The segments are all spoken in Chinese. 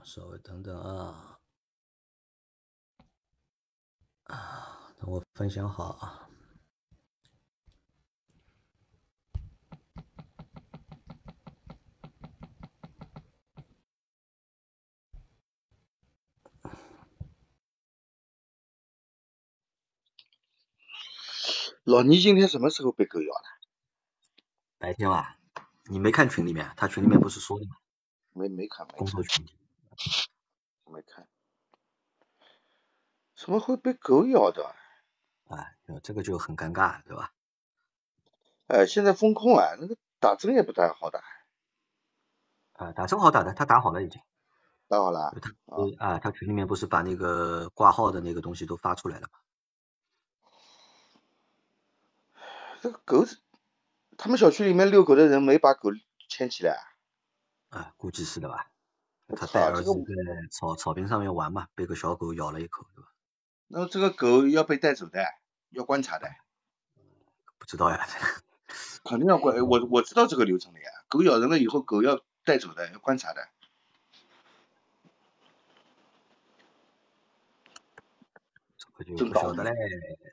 啊，稍微等等啊，啊，等我分享好啊。老倪今天什么时候被狗咬了？白天吧，你没看群里面？他群里面不是说的吗？没没看，没工作群。没看。怎么会被狗咬的？啊，这个就很尴尬，对吧？哎，现在风控啊，那个打针也不太好打。啊，打针好打的，他打好了已经。打好了。他啊，他群里面不是把那个挂号的那个东西都发出来了吗？这个狗，他们小区里面遛狗的人没把狗牵起来？啊，估计是的吧。他带儿子在草草坪上面玩嘛，被个小狗咬了一口，对吧？那这个狗要被带走的，要观察的。不知道呀。肯定要观，我我知道这个流程的呀。狗咬人了以后，狗要带走的，要观察的。就不晓得嘞，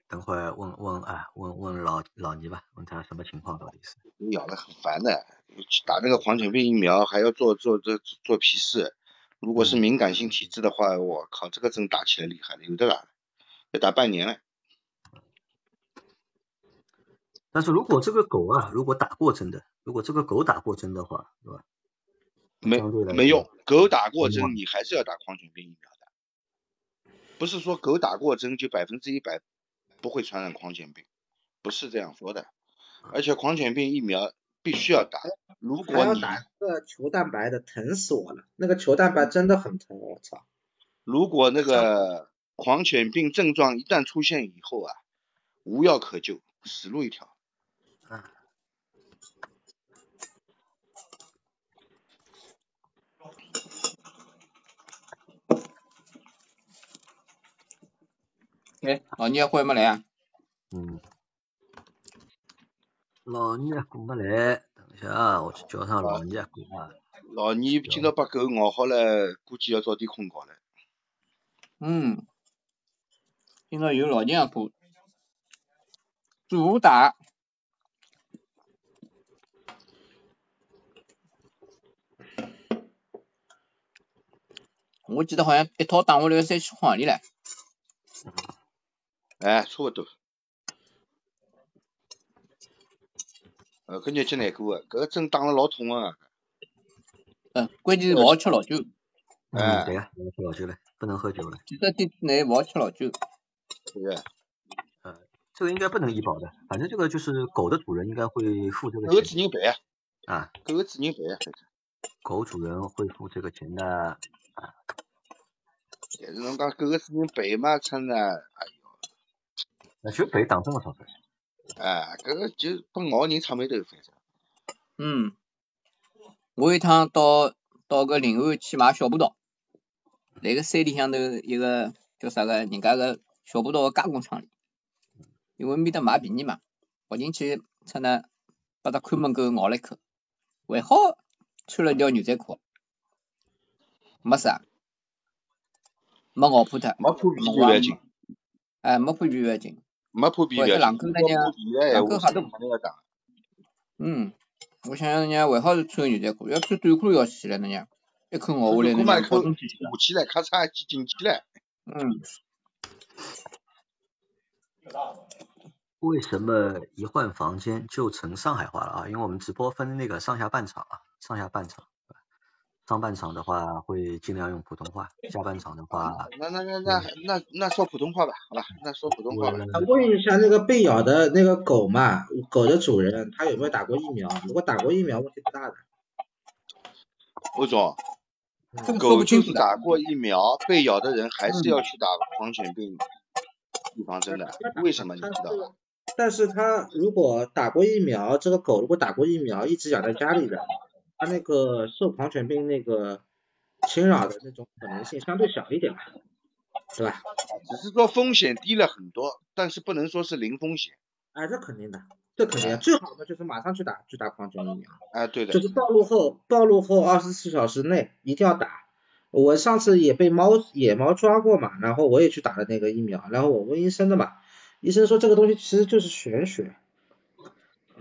等会儿问问啊，问问老老倪吧，问他什么情况到底是。你咬的很烦的，打那个狂犬病疫苗还要做做做做皮试，如果是敏感性体质的话，我靠，这个针打起来厉害的，有的打，要打半年了。但是如果这个狗啊，如果打过针的，如果这个狗打过针的话，是吧？没没用，狗打过针你还是要打狂犬病疫苗的。不是说狗打过针就百分之一百不会传染狂犬病，不是这样说的。而且狂犬病疫苗必须要打。如果你打个球蛋白的，疼死我了！那个球蛋白真的很疼，我操！如果那个狂犬病症状一旦出现以后啊，无药可救，死路一条。哎，老聂会没来啊？嗯，老聂过没来，等一下啊，我去叫上老聂过啊。老聂今朝把狗咬好了，估计要早点困觉了。嗯，今朝有老聂过，主打。我记得好像一套打下来三千块钿嘞。哎，差不多。呃，搿日脚难过个，搿个针打了老痛啊。嗯，关键是勿好吃老酒。嗯，对啊，勿好吃老酒了，不能喝酒了。几十天之内勿好吃老酒。对个。呃，这个应该不能医保的，反正这个就是狗的主人应该会付这个。狗主人赔啊。啊。狗主人赔啊。狗主人会付这个钱的。啊。但是侬讲狗个主人赔嘛，真的，哎呦。那就赔打针个钞票。哎，搿个就把咬人擦眉头，反正。嗯。我一趟到到个临安去买小葡萄，来个山里向头一个叫啥个，人家个小葡萄个加工厂里，因为面搭买便宜嘛，跑进去，出呢，把他看门狗咬了一口，还好穿了条牛仔裤，没事啊，没咬破它，没破皮就要紧，哎，没破皮就要紧。没破皮的，两口那样，两口哈都嗯，我想想人家还好是穿牛仔裤，要穿短裤要死了，人家一口咬下来，那口捂起来，咔嚓挤进去了。嗯。为什么一换房间就成上海话了啊？因为我们直播分那个上下半场啊，上下半场。上半场的话会尽量用普通话，下半场的话，那那那那那那说普通话吧，好吧，那说普通话吧。问一下那个被咬的那个狗嘛，狗的主人他有没有打过疫苗？如果打过疫苗，问题不大的。吴总，狗就是打过疫苗，被咬的人还是要去打狂犬病预防针的，为什么你知道吗？但是他如果打过疫苗，这个狗如果打过疫苗，一直养在家里的。它那个受狂犬病那个侵扰的那种可能性相对小一点吧，对吧？只是说风险低了很多，但是不能说是零风险。哎，这肯定的，这肯定，最好的就是马上去打，去打狂犬疫苗。哎，对的。就是暴露后，暴露后二十四小时内一定要打，我上次也被猫野猫抓过嘛，然后我也去打了那个疫苗，然后我问医生的嘛，医生说这个东西其实就是玄学，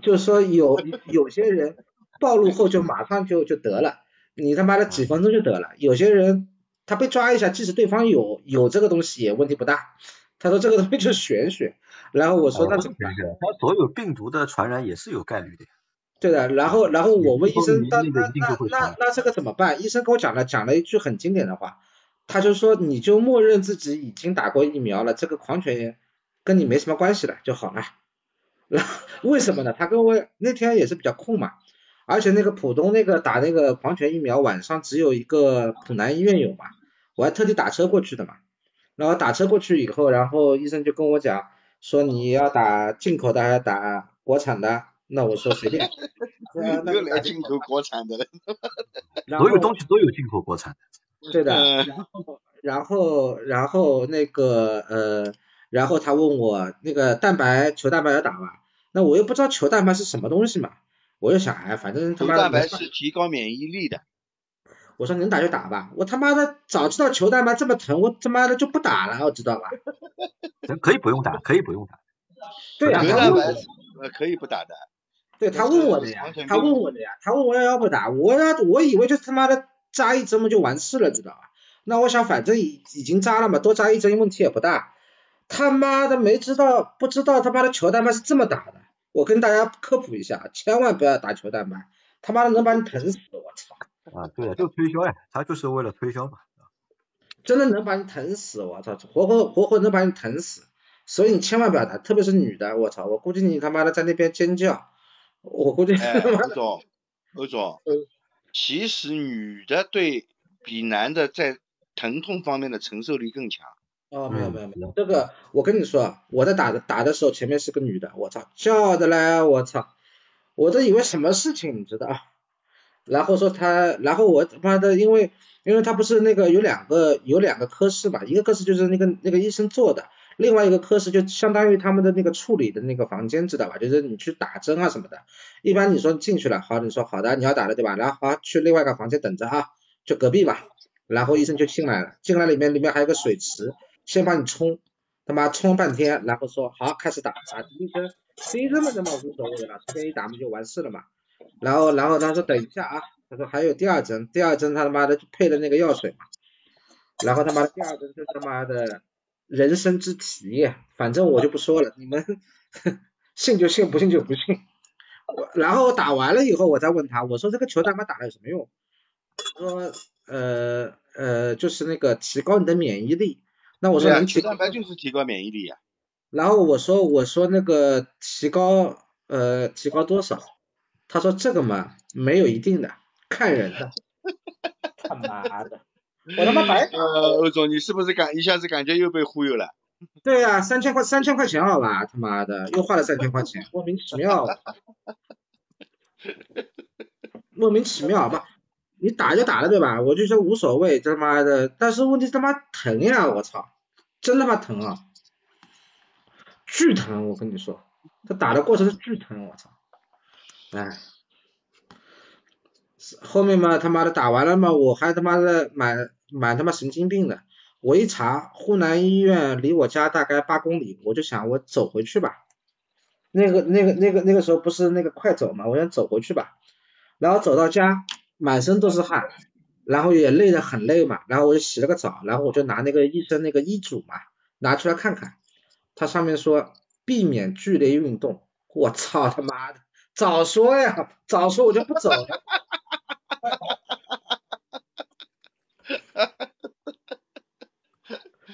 就是说有有些人暴露后就马上就就得了，你他妈的几分钟就得了，有些人他被抓一下，即使对方有有这个东西也问题不大。他说这个东西就是玄学，然后我说那怎么办？他所有病毒的传染也是有概率的。对的，然后然后我问医生，那那那那那这个怎么办？医生跟我讲了讲了一句很经典的话，他就说你就默认自己已经打过疫苗了，这个狂犬炎跟你没什么关系了就好了。然后为什么呢？他跟我那天也是比较空嘛，而且那个浦东那个打那个狂犬疫苗晚上只有一个浦南医院有嘛，我还特地打车过去的嘛。然后打车过去以后，然后医生就跟我讲说你要打进口的还是打国产的？那我说随便。又来进口国产的了。所有东西都有进口国产的。对的。然后然后然后那个呃，然后他问我那个蛋白球蛋白要打吗？那我又不知道球蛋白是什么东西嘛，我就想哎，反正球蛋白是提高免疫力的。我说能打就打吧，我他妈的早知道球蛋白这么疼，我他妈的就不打了，我知道吧？可以不用打，可以不用打。对啊，球蛋白呃可以不打的。对他问我的呀，他问我的呀，他问我要要不打，我要我以为就他妈的扎一针嘛就完事了，知道吧？那我想反正已已经扎了嘛，多扎一针问题也不大。他妈的没知道不知道他妈的球蛋白是这么打的，我跟大家科普一下，千万不要打球蛋白，他妈的能把你疼死，我操！啊，对啊，就推销呀，他就是为了推销嘛。真的能把你疼死，我操，活活活活能把你疼死，所以你千万不要打，特别是女的，我操，我估计你他妈的在那边尖叫，我估计。欧总，欧总，其实女的对比男的在疼痛方面的承受力更强。哦，没有没有没有，这个我跟你说，我在打的打的时候前面是个女的，我操，叫的嘞，我操，我都以为什么事情，你知道。然后说他，然后我他妈的，因为因为他不是那个有两个有两个科室嘛，一个科室就是那个那个医生做的，另外一个科室就相当于他们的那个处理的那个房间，知道吧？就是你去打针啊什么的。一般你说进去了，好，你说好的，你要打了对吧？然后好去另外一个房间等着啊，就隔壁吧。然后医生就进来了，进来里面里面还有个水池，先帮你冲，他妈冲半天，然后说好开始打，打第一针，第一针嘛，那么无所谓了，随便一打不就完事了嘛。然后，然后他说等一下啊，他说还有第二针，第二针他他妈的配的那个药水嘛，然后他妈的第二针就他妈的人生之题，反正我就不说了，你们信就信，不信就不信。然后打完了以后，我再问他，我说这个球他妈打了有什么用？他说呃呃就是那个提高你的免疫力。那我说能取蛋白就是提高免疫力呀。然后我说我说那个提高呃提高多少？他说这个嘛没有一定的，看人的。他妈的，我他妈白。呃，欧总，你是不是感一下子感觉又被忽悠了？对呀，三千块三千块钱好吧，他妈的又花了三千块钱，莫名其妙。莫名其妙吧，你打就打了对吧？我就说无所谓，他妈的，但是问题他妈疼呀，我操，真他妈疼啊，巨疼，我跟你说，他打的过程是巨疼，我操。哎，后面嘛他妈的打完了嘛，我还他妈的满满他妈神经病的，我一查湖南医院离我家大概八公里，我就想我走回去吧，那个那个那个那个时候不是那个快走嘛，我想走回去吧，然后走到家满身都是汗，然后也累得很累嘛，然后我就洗了个澡，然后我就拿那个医生那个医嘱嘛拿出来看看，他上面说避免剧烈运动，我操他妈的！早说呀，早说我就不走了。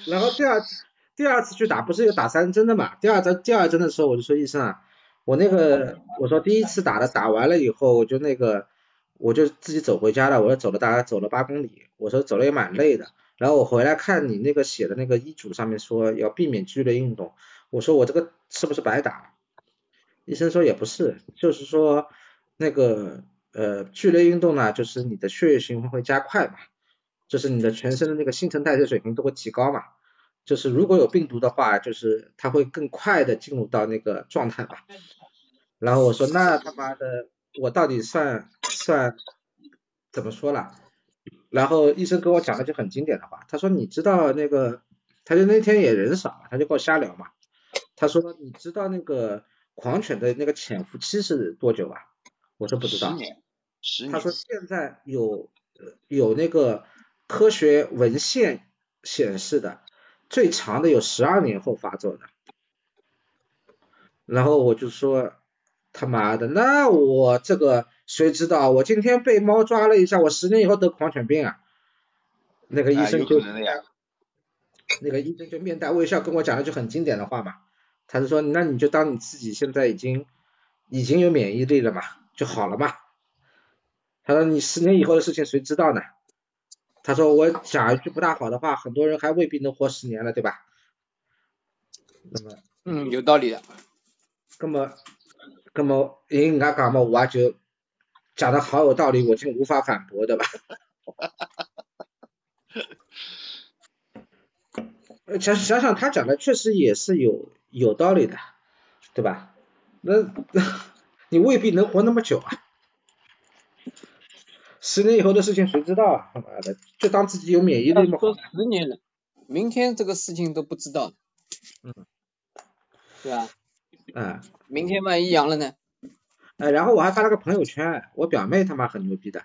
然后第二次第二次去打不是有打三针的嘛？第二针第二针的时候我就说医生啊，我那个我说第一次打的打完了以后我就那个我就自己走回家了，我说走了大概走了八公里，我说走了也蛮累的。然后我回来看你那个写的那个医嘱上面说要避免剧烈运动，我说我这个是不是白打？医生说也不是，就是说那个呃剧烈运动呢，就是你的血液循环会加快嘛，就是你的全身的那个新陈代谢水平都会提高嘛，就是如果有病毒的话，就是它会更快的进入到那个状态嘛。然后我说那他妈的我到底算算怎么说了？然后医生跟我讲了句很经典的话，他说你知道那个，他就那天也人少，他就跟我瞎聊嘛。他说你知道那个狂犬的那个潜伏期是多久啊？我说不知道。十年。十年。他说现在有有那个科学文献显示的，最长的有十二年后发作的。然后我就说他妈的，那我这个。谁知道我今天被猫抓了一下，我十年以后得狂犬病啊？那个医生就，那个医生就面带微笑跟我讲了句很经典的话嘛，他就说那你就当你自己现在已经已经有免疫力了嘛，就好了嘛。他说你十年以后的事情谁知道呢？他说我讲一句不大好的话，很多人还未必能活十年了，对吧？那么，嗯，有道理的。那么，那么因人家讲嘛，我就。讲的好有道理，我竟无法反驳，对吧？想想想，他讲的确实也是有有道理的，对吧？那 你未必能活那么久啊！十年以后的事情谁知道啊？他妈的，就当自己有免疫力嘛。说十年了，明天这个事情都不知道。嗯。对吧？嗯。明天万一阳了呢？哎，然后我还发了个朋友圈，我表妹他妈很牛逼的。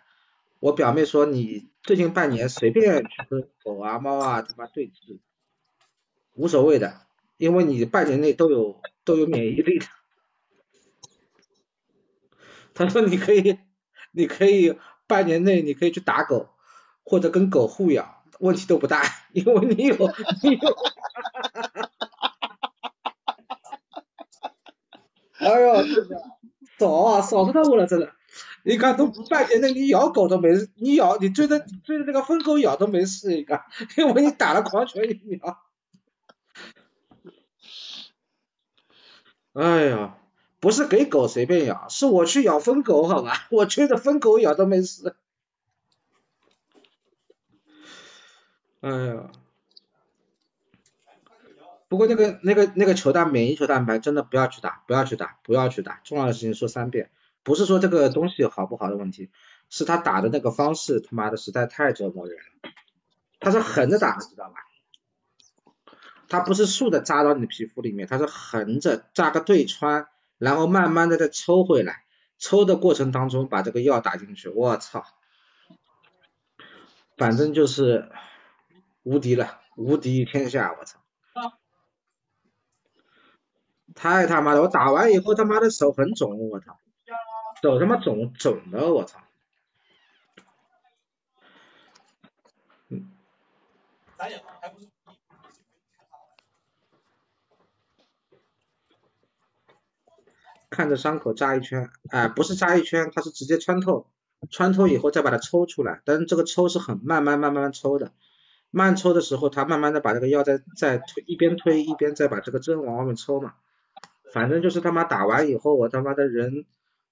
我表妹说你最近半年随便去跟狗啊猫啊他妈对峙，无所谓的，因为你半年内都有都有免疫力的。他说你可以你可以半年内你可以去打狗，或者跟狗互咬，问题都不大，因为你有你有。哎呦，是的。少啊，少死他我了，真的！你看都不半天，那你咬狗都没事，你咬你追着追着那个疯狗咬都没事，你看，因为你打了狂犬疫苗。哎呀，不是给狗随便咬，是我去咬疯狗，好吧？我追着疯狗咬都没事。哎呀。不过那个那个那个球蛋免疫球蛋白真的不要去打，不要去打，不要去打。重要的事情说三遍，不是说这个东西好不好的问题，是他打的那个方式他妈的实在太折磨人了。他是横着打，知道吧？他不是竖的扎到你的皮肤里面，他是横着扎个对穿，然后慢慢的再抽回来，抽的过程当中把这个药打进去，我操，反正就是无敌了，无敌天下，我操。太他妈的！我打完以后他妈的手很肿，我操，手他妈肿肿的，我操。看着伤口扎一圈，哎，不是扎一圈，它是直接穿透，穿透以后再把它抽出来，但是这个抽是很慢慢慢慢抽的，慢抽的时候，它慢慢的把这个药再再推，一边推一边再把这个针往外面抽嘛。反正就是他妈打完以后，我他妈的人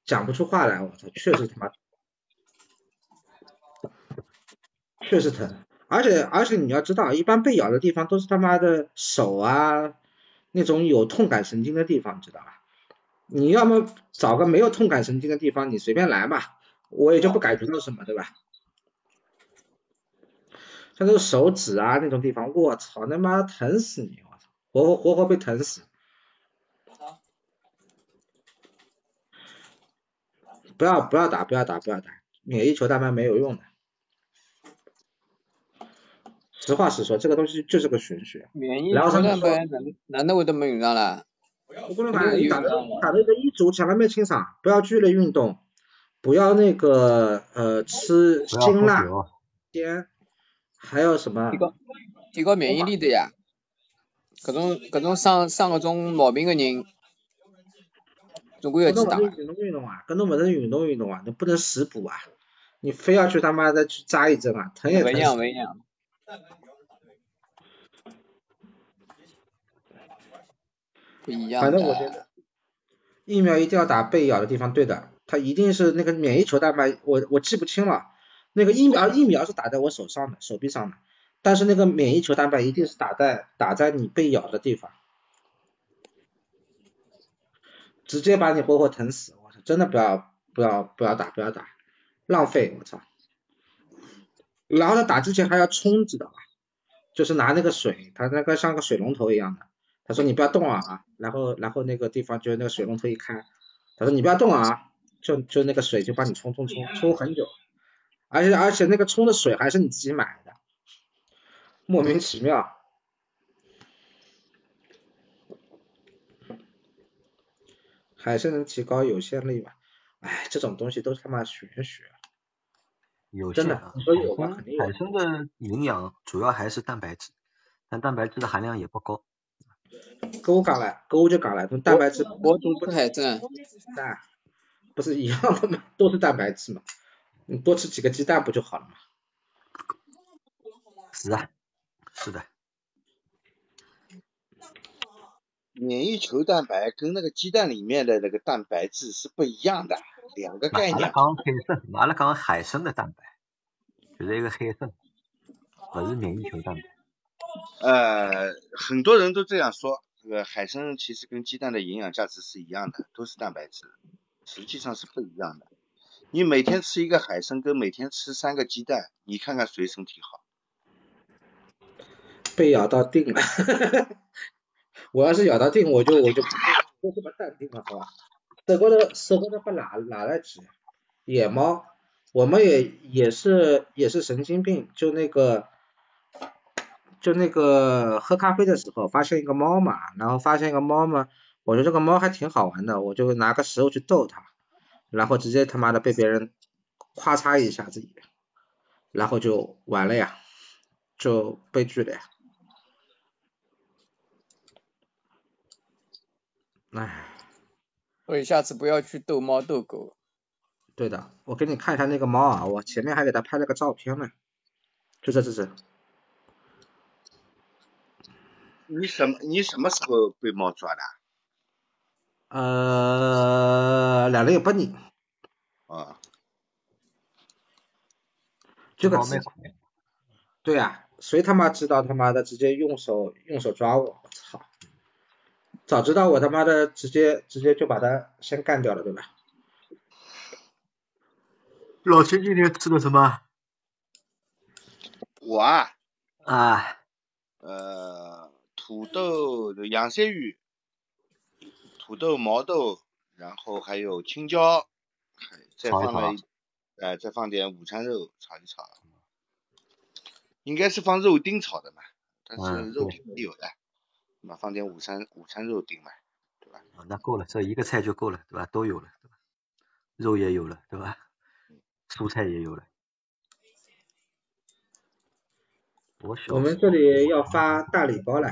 讲不出话来，我操，确实他妈，确实疼，而且而且你要知道，一般被咬的地方都是他妈的手啊，那种有痛感神经的地方，知道吧？你要么找个没有痛感神经的地方，你随便来嘛，我也就不感觉到什么，对吧？像这个手指啊那种地方，我操，他妈疼死你，我操，活活活活被疼死。不要不要打不要打不要打，免疫球蛋白没有用的。实话实说，这个东西就是个玄学。免疫球蛋白难难道会都没用上了？我跟你讲，你打的打的一个医嘱，千万别清爽，不要剧烈运动，不要那个呃吃辛辣鲜，还有什么？提高提高免疫力的呀，各种各种生生各种毛病的人。总归要去打。运动运动啊，跟侬不是运动运动啊，你不能食补啊，你非要去他妈的去扎一针啊，疼也疼。不一样，不一样。不一样。反正我觉得疫苗一定要打被咬的地方，对的，它一定是那个免疫球蛋白，我我记不清了，那个疫苗疫苗是打在我手上的，手臂上的，但是那个免疫球蛋白一定是打在打在你被咬的地方。直接把你活活疼死！我操，真的不要不要不要打不要打，浪费！我操。然后他打之前还要冲，知道吧？就是拿那个水，他那个像个水龙头一样的，他说你不要动啊，然后然后那个地方就那个水龙头一开，他说你不要动啊，就就那个水就帮你冲冲冲冲很久，而且而且那个冲的水还是你自己买的，莫名其妙。还是能提高有限率嘛？哎，这种东西都是他妈玄学。有真的，所以海参的营养主要还是蛋白质，但蛋白质的含量也不高。跟我讲了，跟我就讲了，从蛋白质。我总吃海参。蛋，不是一样的吗？都是蛋白质嘛，你多吃几个鸡蛋不就好了吗？是啊，是的。免疫球蛋白跟那个鸡蛋里面的那个蛋白质是不一样的，两个概念。阿拉讲海参，阿拉讲海参的蛋白，就是一个海参，不是免疫球蛋白。呃，很多人都这样说，这个海参其实跟鸡蛋的营养价值是一样的，都是蛋白质，实际上是不一样的。你每天吃一个海参，跟每天吃三个鸡蛋，你看看谁身体好？被咬到定了。我要是咬到定，我就我就就这么淡定了，好吧？手高头手高头不哪哪来吃？野猫，我们也也是也是神经病，就那个就那个喝咖啡的时候发现一个猫嘛，然后发现一个猫嘛，我觉得这个猫还挺好玩的，我就拿个食物去逗它，然后直接他妈的被别人咔嚓一下子，然后就完了呀，就悲剧了呀。唉，所以下次不要去逗猫逗狗。对的，我给你看一下那个猫啊，我前面还给它拍了个照片呢，就这这这。你什么？你什么时候被猫抓的？呃，两零一八年。啊。这个对呀，谁他妈知道他妈的直接用手用手抓我？我操！早知道我他妈的直接直接就把他先干掉了，对吧？老秦今天吃的什么？我啊啊，呃，土豆的养鲜鱼，土豆毛豆，然后还有青椒，再放了，哎，再放点午餐肉炒一炒，应该是放肉丁炒的嘛，但是肉丁没有的。那放点午餐午餐肉丁嘛，对吧？啊，那够了，这一个菜就够了，对吧？都有了，对吧？肉也有了，对吧？蔬菜也有了。我我们这里要发大礼包了。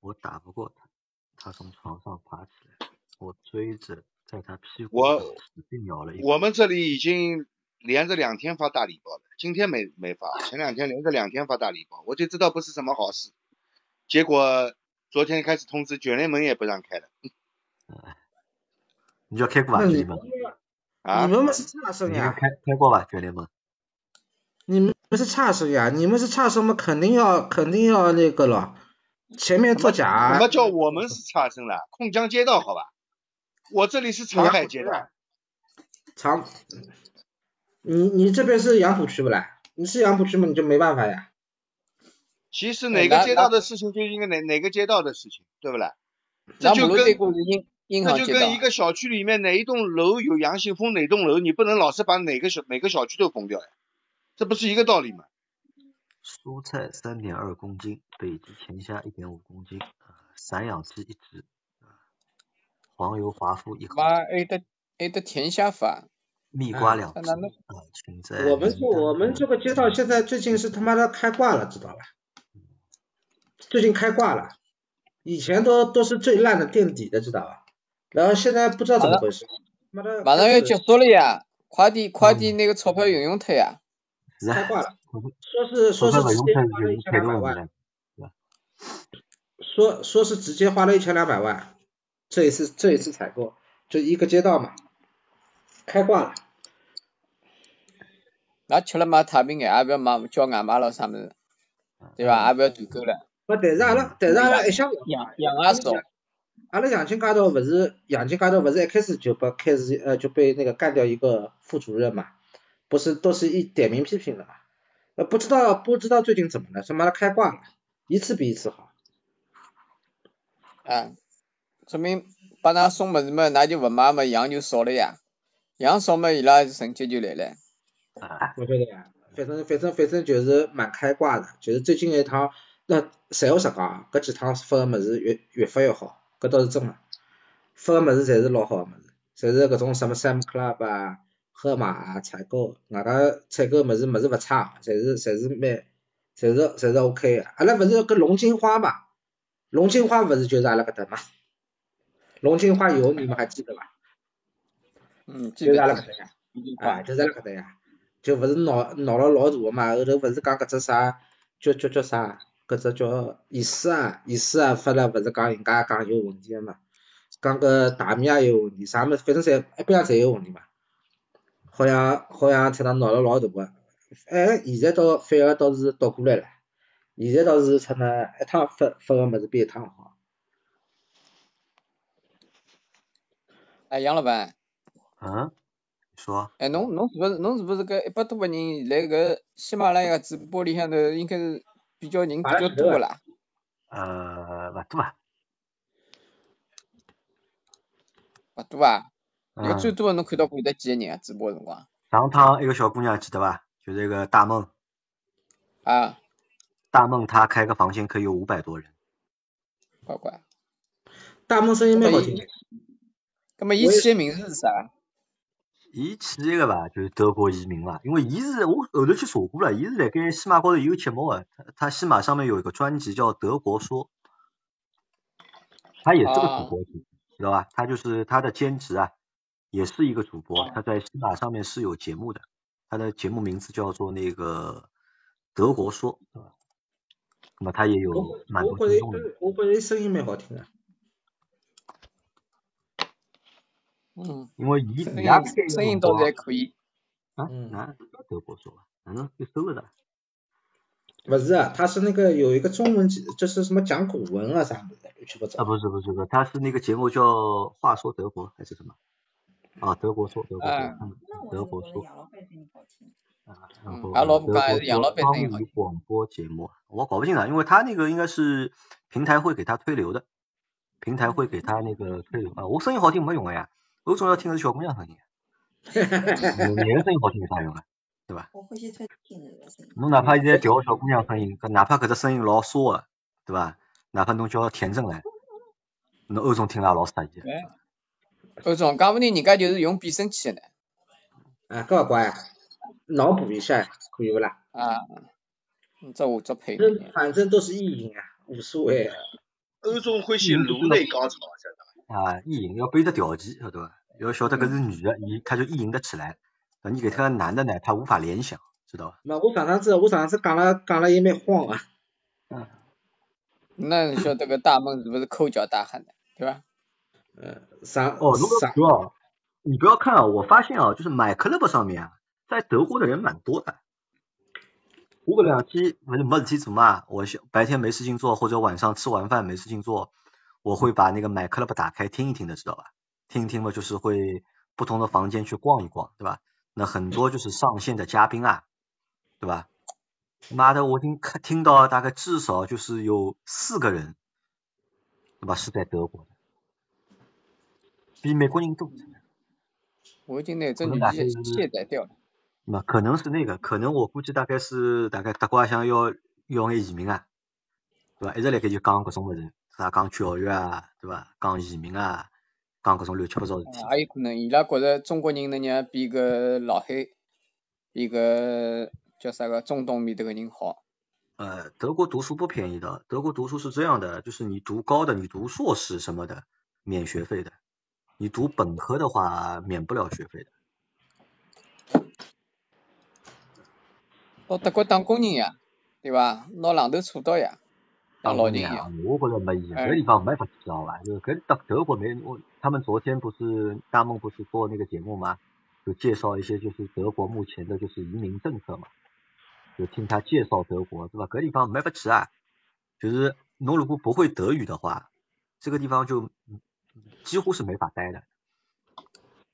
我打不过他，他从床上爬起来，我追着在他屁股我使劲咬了一。我们这里已经连着两天发大礼包了，今天没没发，前两天连着两天发大礼包，我就知道不是什么好事，结果。昨天开始通知卷帘门也不让开了，你就要开过吧卷帘门？啊？你们是差生呀？开开过吧卷帘门？你们不是差生呀？你们是差生嘛？肯定要肯定要那个了，前面作假。什么叫我们是差生了？控江街道好吧？我这里是长海街道。长，你你这边是杨浦区不啦？你是杨浦区吗？你就没办法呀。其实哪个街道的事情就应该哪哪个街道的事情，对不啦？这就跟那就跟一个小区里面哪一栋楼有阳性封哪栋楼，你不能老是把哪个小每个小区都封掉呀，这不是一个道理吗？蔬菜三点二公斤，北极甜虾一点五公斤，散养鸡一只，黄油华夫一口。妈，还得还得甜虾法。蜜瓜两只。我们这我们这个街道现在最近是他妈的开挂了，知道吧？最近开挂了，以前都都是最烂的垫底的，知道吧？然后现在不知道怎么回事，马上要结束了呀，快点快点那个钞票用用它呀！开挂了，说是说是直接花了一千两百万，说说是直接花了一千两百万，这一次这一次采购就一个街道嘛，开挂了。那吃了嘛太平眼，也不要买叫外卖了啥么子，对吧？也不要团购了。不，但是阿拉，但是阿拉一向，养养阿少，阿拉杨金街道不是杨金街道不是一开始就被开始呃就被那个干掉一个副主任嘛，不是都是一点名批评的嘛，呃，不知道不知道最近怎么了，他妈的开挂了，一次比一次好。啊，说明帮他送么子嘛，那就不买嘛，羊就少了呀，羊少嘛，伊拉成绩就来了。啊，我晓得呀，反正反正反正就是蛮开挂的，就是最近一趟，那实话实讲，搿几趟发个物事越越发越好，搿倒是真个，发个物事侪是老好个物事，侪是搿种什么 Sam Club 啊。盒马啊，采购，外加采购物事物事勿差，侪是侪是蛮，侪是侪是 OK 个。阿拉勿是搿龙金花嘛，龙金花勿是就是阿拉搿搭嘛，龙金花油你们还记得伐？嗯，就是阿拉搿搭呀，啊，就是阿拉搿搭呀，就勿是闹闹了老大个嘛，后头勿是讲搿只啥，叫叫叫啥，搿只叫意思啊，意思啊发了勿是讲人家讲有问题个嘛，讲搿大米也有问题，啥物事反正侪一边侪有问题嘛。好像好像出趟闹了老大个，哎，现在倒反而倒是倒过来了，现在倒是出呢一趟发发个么子比一趟好。哎，杨老板。嗯？说。哎，侬侬是不是侬是不是搿一百多个人来搿喜马拉雅直播里向头应该是比较人比较多个啦？呃，勿多啊。勿多啊？个最多侬看到过有得几个人啊？直播辰光？上趟一个小姑娘记得伐？就是一个大梦。啊。大梦她开个房间可以有五百多人。乖乖。大梦声音蛮好听。那么伊起个名字是啥？伊起一个伐，就是德国移民嘛。因为伊是我后头去查过了，伊是辣盖喜马高头有节目个，他他喜马上面有一个专辑叫德国说，他也是个主播，知道吧？他就是他的兼职啊。也是一个主播，他在喜马上面是有节目的，他的节目名字叫做那个德国说，那么他也有蛮多听众的。我觉得声音蛮好听的。嗯。因为音声音倒是还可以。啊？哪德国说？反正就收了的。不是啊，他是那个有一个中文就是什么讲古文啊啥的，乱七八糟。啊不是不是不是，他是那个节目叫话说德国还是什么？啊，德国说，德国说，嗯，德国说，啊，然后德国方言广播节目，我搞不清了，因为他那个应该是平台会给他推流的，平台会给他那个推流啊，我声音好听没用的呀，我总要听的是小姑娘声音，哈哈哈男人声音好听有啥用啊，对吧？我欢喜听听个声音。侬哪怕现在调小姑娘声音，哪怕搿只声音老沙的，对吧？哪怕侬叫田震来，侬欧总听了老适意。欧总，讲不定人家就是用变声器的呢。啊，搿乖，脑补一下可以不啦？啊，这我这配。反正都是意淫啊，无所谓。欧总欢喜颅内高潮，晓得伐？啊，意淫要背着条件，晓得伐？要晓得搿是女的，伊他就意淫得起来。你给他个男的呢，他无法联想，知道吧？那我上趟子，我上次讲了讲了也蛮慌啊。嗯。那你晓得个大梦是不是抠脚大汉的，对吧？呃，三哦，如果说你不要看啊，我发现啊，就是买 club 上面啊，在德国的人蛮多的。我搿两天反正没事体做嘛，我白天没事情做，或者晚上吃完饭没事情做，我会把那个买 club 打开听一听的，知道吧？听一听嘛，就是会不同的房间去逛一逛，对吧？那很多就是上线的嘉宾啊，对吧？妈的，我听看听到大概至少就是有四个人，对吧？是在德国。比美国人多。我已经那这女的卸载掉了。那可能是那个，可能我估计大概是大概德国想要要眼移民啊，对吧？一直辣盖就讲各种物事，啥讲教育啊，对吧？讲移民啊，讲各种乱七八糟事体。也有可能，伊拉觉着中国人那样比个老黑，比个叫啥个中东面头个人好。呃，德国读书不便宜的，德国读书是这样的，就是你读高的，你读硕士什么的，免学费的。你读本科的话，免不了学费的。到德国当工人呀，对吧？拿榔头锄刀呀，当老人呀。我觉着没意思，搿地方没法去，好吧？就搿德德国没我，他们昨天不是大梦不是做那个节目吗？就介绍一些就是德国目前的就是移民政策嘛，就听他介绍德国，是吧？搿地方没法去啊，就是侬如果不会德语的话，这个地方就。几乎是没法待的，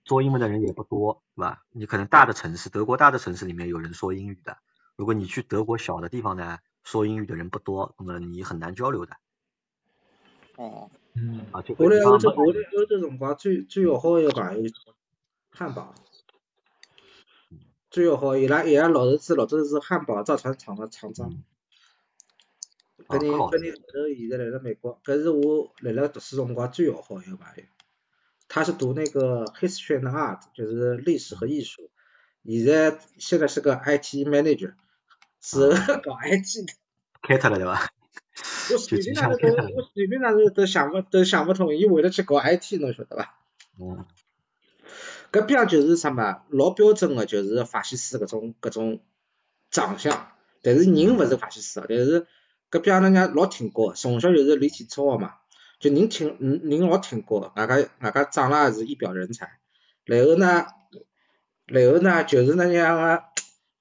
说英文的人也不多，是吧？你可能大的城市，德国大的城市里面有人说英语的，如果你去德国小的地方呢，说英语的人不多，那么你很难交流的。哦。嗯。啊，就国内欧洲，国内欧洲辰光最最要好一个朋友，汉堡。最要好，伊拉伊拉老头子老早是汉堡造船厂的厂长。搿人搿人后头现在来了美国，搿是我来了读书辰光最要好一个朋友。他是读那个 History and Art，就是历史和艺术。现在现在是个 IT manager，是 搞 IT 的。开脱了对伐？我随便哪都我随便哪都都想不都想不通，伊为了去搞 IT，侬晓得伐？嗯。搿边就是什么老标准的，就是法西斯搿种搿种长相，但是人勿是法西斯，但是搿边人家老挺高，从小就是练体操的嘛。就人挺人人老挺高，外加外加长了也是一表人才。然后呢，然后呢就是那样个，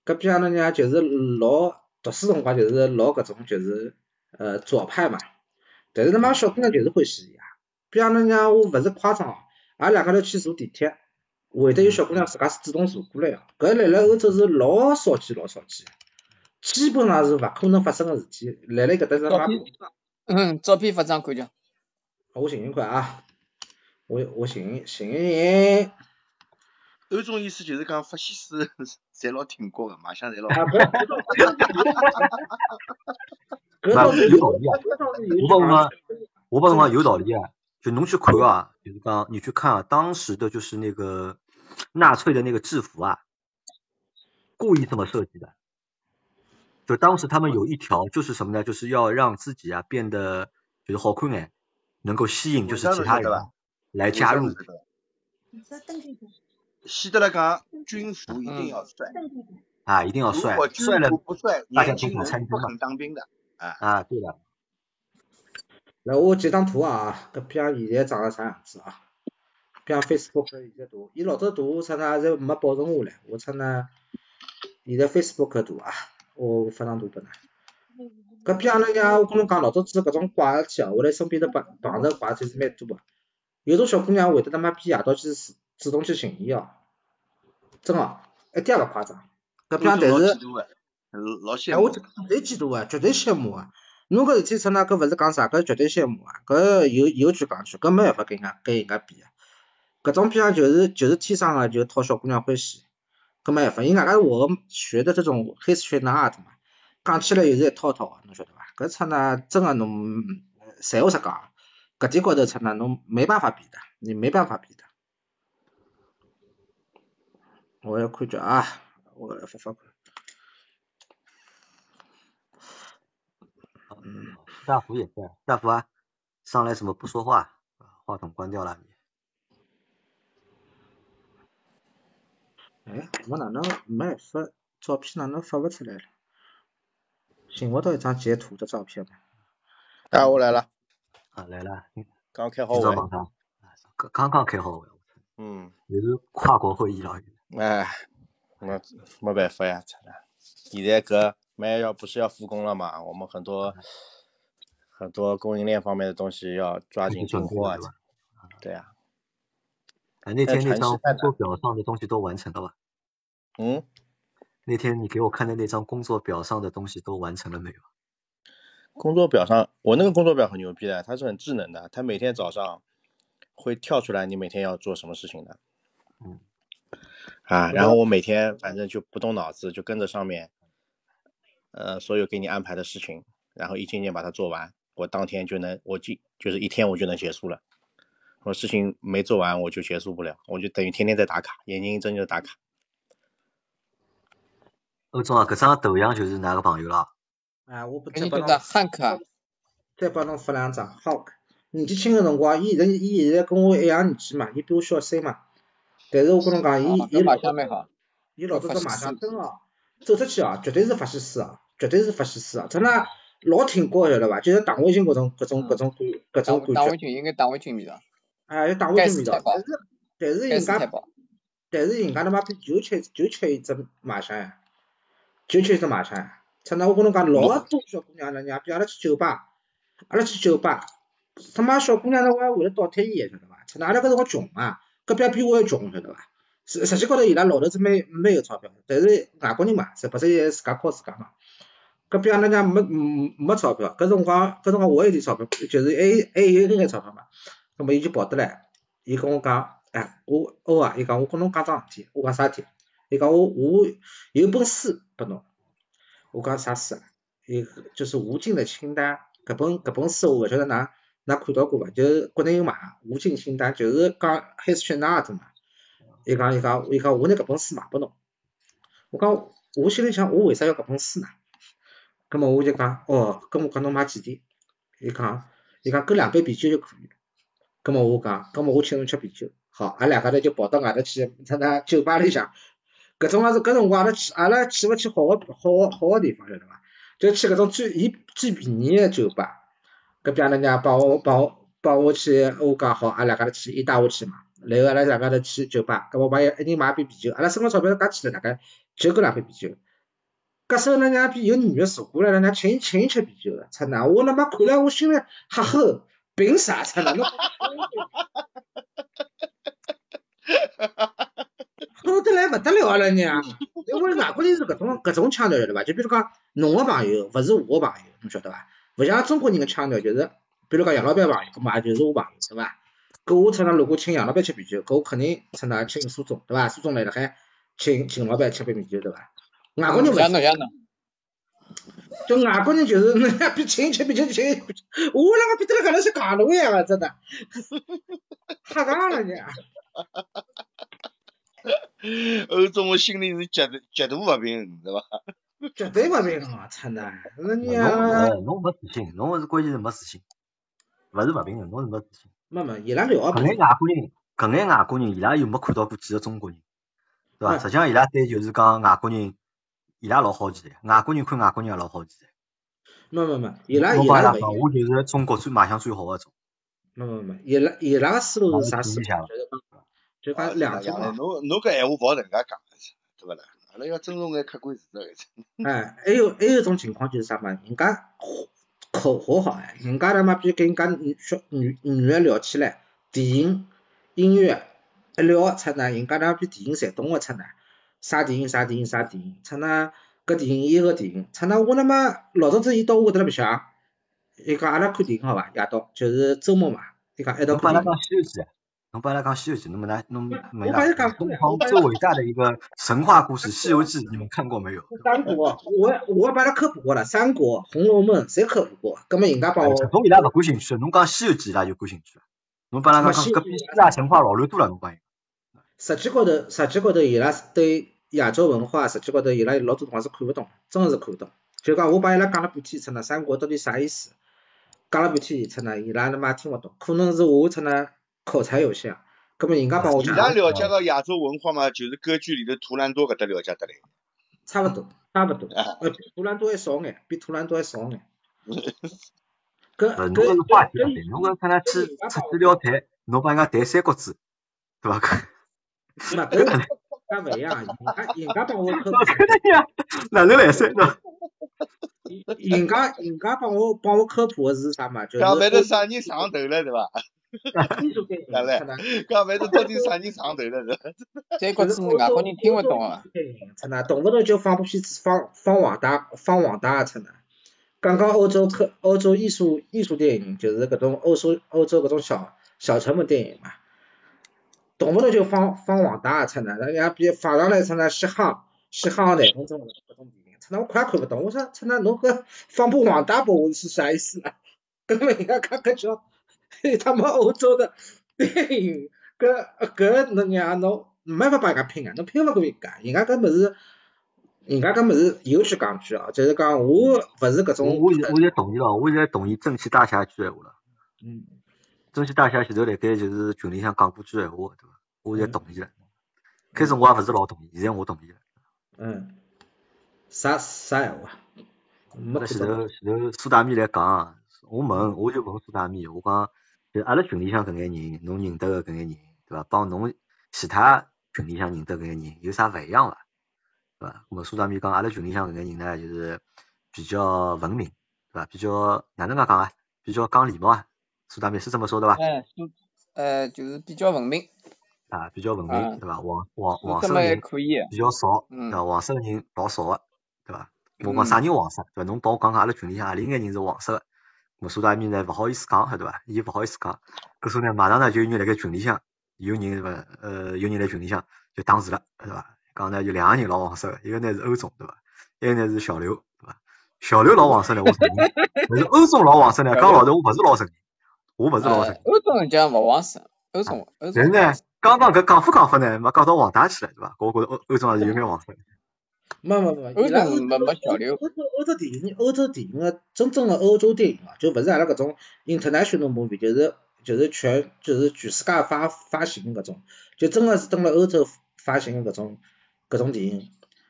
隔壁那样就是老读书辰光就是老搿种就是呃左派嘛。但是他妈小姑娘就是欢喜伊啊。比方侬讲我勿是夸张哦，俺两家头去坐地铁，会得有小姑娘自家主动坐过来哦。搿来了欧洲是老少见老少见，基本上是勿可能发生个事体。来了搿搭是妈。嗯，照片发张看叫。我寻寻看啊，我我寻寻寻。有种意思就是讲法西斯侪老挺过个，马相侪老。啊，不要不要。有道理啊！我帮侬我帮侬有道理啊！就侬去看啊，就是讲你去看啊，当时的就是那个纳粹的那个制服啊，故意这么设计的。就当时他们有一条就是什么呢？就是要让自己啊变得就是好看眼。能够吸引就是其他人来加入。希特勒讲军服一定要帅。啊，一定要帅，帅了不帅，大家不参不肯当兵的。啊啊，对的。来，我截张图啊，搿边现在长了啥样子啊？像 Facebook 现在图，伊老早图啥呢？还是没保存下来，我称呢，现在 Facebook 图啊，我发张图拨㑚。搿边人家，我跟侬讲，老早子搿种怪事体哦，我来身边头碰碰着怪事体是蛮多个。有种小姑娘会得他妈逼夜到去主主动去寻伊哦，真个，一点也勿夸张。搿边但是，哎，我绝对嫉妒啊，绝对羡慕啊。侬搿事体出那搿勿是讲啥，搿绝对羡慕啊。搿有有句讲句，搿没办法跟人家跟人家比啊。搿种边就是就是天生个就讨小姑娘欢喜，搿没办法，因为外加我学的这种 history and art 嘛。讲起来又是一套套，侬晓得伐？搿出呢，真个侬，实话实讲，搿点高头出呢，侬没办法比的，你没办法比的。我要看着啊，我来发发看。嗯，大福也在，大福啊，上来怎么不说话？话筒关掉了。哎，我哪能没发照片，哪能发不出来了？寻不到一张截图的照片吗？啊，我来了。啊，来了。刚开好会。刚刚刚开好会。嗯。也是跨国会议了。哎，没没办法呀，现在搿马上要不是要复工了嘛？我们很多很多供应链方面的东西要抓紧进货啊。对呀。哎，那天那张工作表上的东西都完成了吧？嗯。那天你给我看的那张工作表上的东西都完成了没有？工作表上，我那个工作表很牛逼的，它是很智能的，它每天早上会跳出来你每天要做什么事情的。嗯。啊，然后我每天反正就不动脑子，就跟着上面，呃，所有给你安排的事情，然后一件件把它做完，我当天就能，我就就是一天我就能结束了。我事情没做完我就结束不了，我就等于天天在打卡，眼睛一睁就打卡。欧总啊，搿张头像就是哪个朋友了？哎，我不再帮侬汉克，再帮侬发两张。好，年纪轻个辰光，伊现在伊现在跟我一样年纪嘛，伊比我小三嘛。但是我跟侬讲，伊伊马相蛮好。伊老早做马相真哦，走出去哦，绝对是法西斯哦，绝对是法西斯哦，真的老挺过晓得伐？就是党卫军搿种搿种搿种感搿种感觉。党卫军应该党卫军味道。哎，有党卫军味道，但是但是人家但是人家他妈就吃就吃一只马相呀。就吃一只马餐，趁那我跟侬讲，老多小姑娘了，伢比阿拉去酒吧，阿拉去酒吧，他妈小姑娘那我还为了倒贴伊，晓得伐？趁那阿拉搿辰光穷嘛，隔壁比我还穷，晓得伐？实实际高头伊拉老头子蛮蛮有钞票，但是外国人嘛，十八岁也自家靠自家嘛。搿比阿拉娘没没钞票，搿辰光搿辰光我有点钞票，就是还还有一点眼钞票嘛。葛末伊就跑得来，伊跟我讲，哎，我欧啊，伊讲我跟侬讲桩事体，我讲啥事体？伊讲我我有本书拨侬，我讲啥书啊？伊就是吴京的清单，搿本搿本书我勿晓得㑚㑚看到过伐？就是国内有卖吴京清单，就是讲黑斯逊纳子嘛。伊讲伊讲伊讲我拿搿本书卖拨侬，我讲我心里想我为啥要搿本书呢？葛末我就讲哦，葛末讲侬买几钿？伊讲伊讲搿两杯啤酒就可以了。葛末我讲，葛末我请侬吃啤酒，好，阿拉两家头就跑到外头去，在那酒吧里向，搿种也是搿辰光阿拉去阿拉去勿去好个好个好个地方晓得伐？就去搿种最伊最便宜个酒吧，搿边阿拉娘帮我帮我帮我去，我讲好，阿拉两家头去，伊带我去嘛。然后阿拉两家头去酒吧，搿么帮伊一人买一瓶啤酒，阿拉身高钞票加起来大概就搿两瓶啤酒。搿时候人家边有女的坐过来，人家请请伊吃啤酒个，操哪！我他妈看了我心里吓吼，凭啥？操哪！侬吼得来勿得了啊！人家，因为外国人是搿种搿种腔调晓得伐？就比如讲，侬个朋友勿是我个朋友，侬晓得伐？勿像中国人个腔调，就是比如讲杨老板朋友，搿么也就是我朋友，对伐？搿我出趟如果请杨老板吃啤酒，搿我肯定出趟请苏总，对伐？苏总来了海请请老板吃杯啤酒，对伐？外国人勿像侬就外国人就是人家比请吃啤酒请，我那个比得了搿能是戆路一样个真的，瞎讲了你。欧洲我心里是极极度勿平衡，对伐？绝对勿平衡，真的。那你侬侬没自信，侬是关键是没自信，勿是勿平衡，侬是没自信。没没，伊拉聊搿眼外国人，搿眼外国人伊拉又没看到过几个中国人，对伐？实际上伊拉对就是讲外国人。伊拉老好奇的，外国人看外国人也老好奇的。没没没，伊拉伊拉讲，我就是中国最卖相最好个种。没没没，伊拉伊拉个思路是啥思路？就讲两种。侬侬搿闲话勿好能介讲，对勿啦？阿拉要尊重眼客观事实。哎，还有还有一种情况就是啥嘛？人家口活好哎，人家他妈比跟人家女小女女的聊起来，电影音乐一聊出呢，人家那比电影侪懂个出呢。啥电影？啥电影？啥电影？出那搿电影伊个电影，出那我他妈老早子伊到我搿搭来白相，伊讲阿拉看电影好伐？夜到就是周末嘛，伊讲一道帮阿拉讲《西游记》，侬帮阿拉讲《西游记》，侬没拿侬没拿。东方最伟大的一个神话故事《西游记》，你们看过没有？三国，我我帮他科普过了，《三国》《红楼梦》谁科普过？根本人家帮我。从伊拉勿感兴趣，侬讲《西游记》伊拉就感兴趣了。侬帮阿拉讲搿比希腊神话老乱多了，侬讲伊。实际高头，实际高头，伊拉是对亚洲文化，实际高头伊拉老多辰光是看勿懂，真个是看勿懂。就讲我帮伊拉讲了半天，出呢三国到底啥意思？讲了半天，出呢伊拉他妈听勿懂，可能是我出呢口才有限。葛末人家帮我讲。伊拉了解个亚洲文化嘛，就是歌剧里头图兰多搿搭了解得来。差不多，差不多。呃，比图兰多还少眼，比图兰多还少眼。搿搿搿，侬搿看他去出去聊天，侬帮人家谈三国志，对伐？那搿搿勿一样，人家人家帮我科普。哪能来噻？人家人家帮我帮我科普的是啥嘛？就是。讲万头啥人上头了，对伐？艺术电影。讲万头到底啥人上头了，是伐？这个字外国人听勿懂啊。真的，动不动就放部片子，放放网大，放网大出来。刚刚欧洲科欧洲艺术艺术电影，就是搿种欧洲欧洲搿种小小成本电影嘛。动不动就放放网大出呢，人家比放上来出呢，嘻哈嘻哈廿分钟搿种电影，出那我看也看勿懂。我说出那侬搿放部网大拨我是啥意思啊？根本人家看搿叫 他妈欧洲的电影，搿搿侬让侬没法帮人家拼啊，侬拼勿过人家，人家搿物事，人家搿物事有句讲句哦，就是讲我勿是搿种。我我现在同意了，我现在同意正气大侠句闲话了。嗯。中气大侠前头辣盖就是群里向讲过句闲话，对伐？我现在同意了。开始我也勿是老同意，现在我同意了。嗯。啥啥闲话？没前头前头苏大咪来讲，我问我就问苏大咪，我讲就阿拉群里向搿眼人，侬认得个搿眼人，对伐？帮侬其他群里向认得搿眼人有啥勿一样伐？对伐？我们苏大咪讲阿拉群里向搿眼人呢，就是比较文明，对伐？比较哪能介讲啊？比较讲礼貌啊。苏大明是这么说的吧？哎，苏，呃，就是比较文明。啊，比较文明，对伐？黄黄黄色人比较少，对伐？黄色个人老少个，对伐？我讲啥人黄色，对伐？侬帮我讲讲阿拉群里向何里眼人是黄色个，我苏大咪呢勿好意思讲，对伐？伊勿好意思讲，搿时候呢，马上呢就有人辣盖群里向，有人对伐？呃，有人辣群里向就打字了，对伐？讲呢有两个人老黄色个，一个呢是欧总，对伐？一个呢是小刘，对伐？小刘老黄色呢，我承认，但是欧总老黄色呢，讲老实，我勿是老承认，我勿是老承认。欧总讲勿黄色，欧总，但是呢，刚刚搿讲法讲法呢，没讲到黄大去了，对伐？我觉着欧欧总还是有眼黄色。没没没，伊拉是没没小刘。欧洲欧洲电影，欧洲电影个真正个欧洲电影啊，就勿是阿拉搿种 international movie，就是就是全就是全世界发发行搿种，就真个是登了欧洲发行个搿种搿种电影。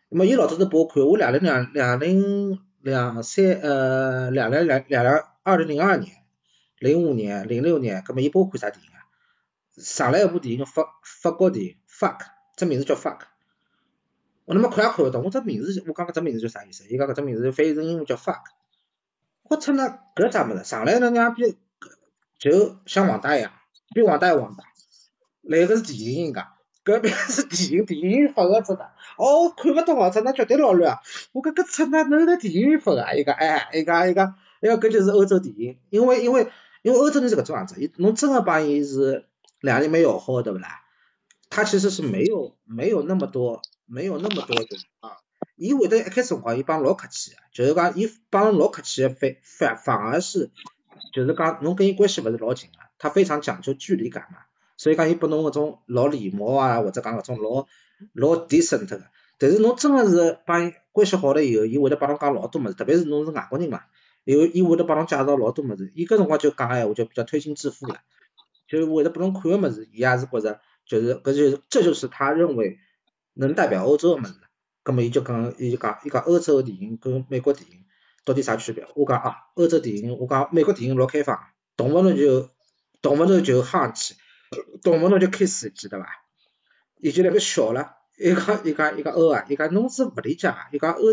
那么伊老早子拨我看，我两零两两零两三呃两零两两两二零零二年、零五年、零六年，搿么伊拨我看啥电影啊？上来一部电影法法国电影，fuck，这名字叫 fuck。我那么看也看勿懂，我这名字，我讲搿只名字叫啥意思？伊讲搿只名字翻译成英文叫 fuck。我操那搿啥物事？上来那娘逼就像王大一样，比王大还王大。来个是电影讲，搿边是电影电影发个真的，哦看勿懂哦，真的绝对老乱。我讲搿出那哪能电影发啊？伊讲哎，伊讲伊讲，伊讲搿就是欧洲电影，因为因为因为欧洲人是搿种样子，伊侬真个帮伊是两个人蛮要好，对勿啦？他其实是没有没有那么多。没有那么多种啊，伊会得一开始辰光伊帮老客气个，就是讲伊帮老客气个反反反而是就是讲侬跟伊关系勿是老近个，他非常讲究距离感嘛，所以讲伊拨侬搿种老礼貌啊，或者讲搿种老老 decent 个，但是侬真个是帮伊关系好了以后，伊会得帮侬讲老多物事，特别是侬是外国人嘛，伊会伊会得帮侬介绍老多物事，伊搿辰光就讲个闲话就比较推心置腹了，就是会得拨侬看个物事，伊也是觉着就是搿就是这就是他认为。能代表欧洲个物事，葛末伊就讲，伊就讲，伊讲欧洲个电影跟美国电影到底啥区别？我讲啊，欧洲电影，我讲美国电影老开放，动勿动就动勿动就喊起，动勿动就开司机对伐？伊就辣盖笑了，伊讲伊讲伊讲欧啊，伊讲侬是勿理解啊，伊讲欧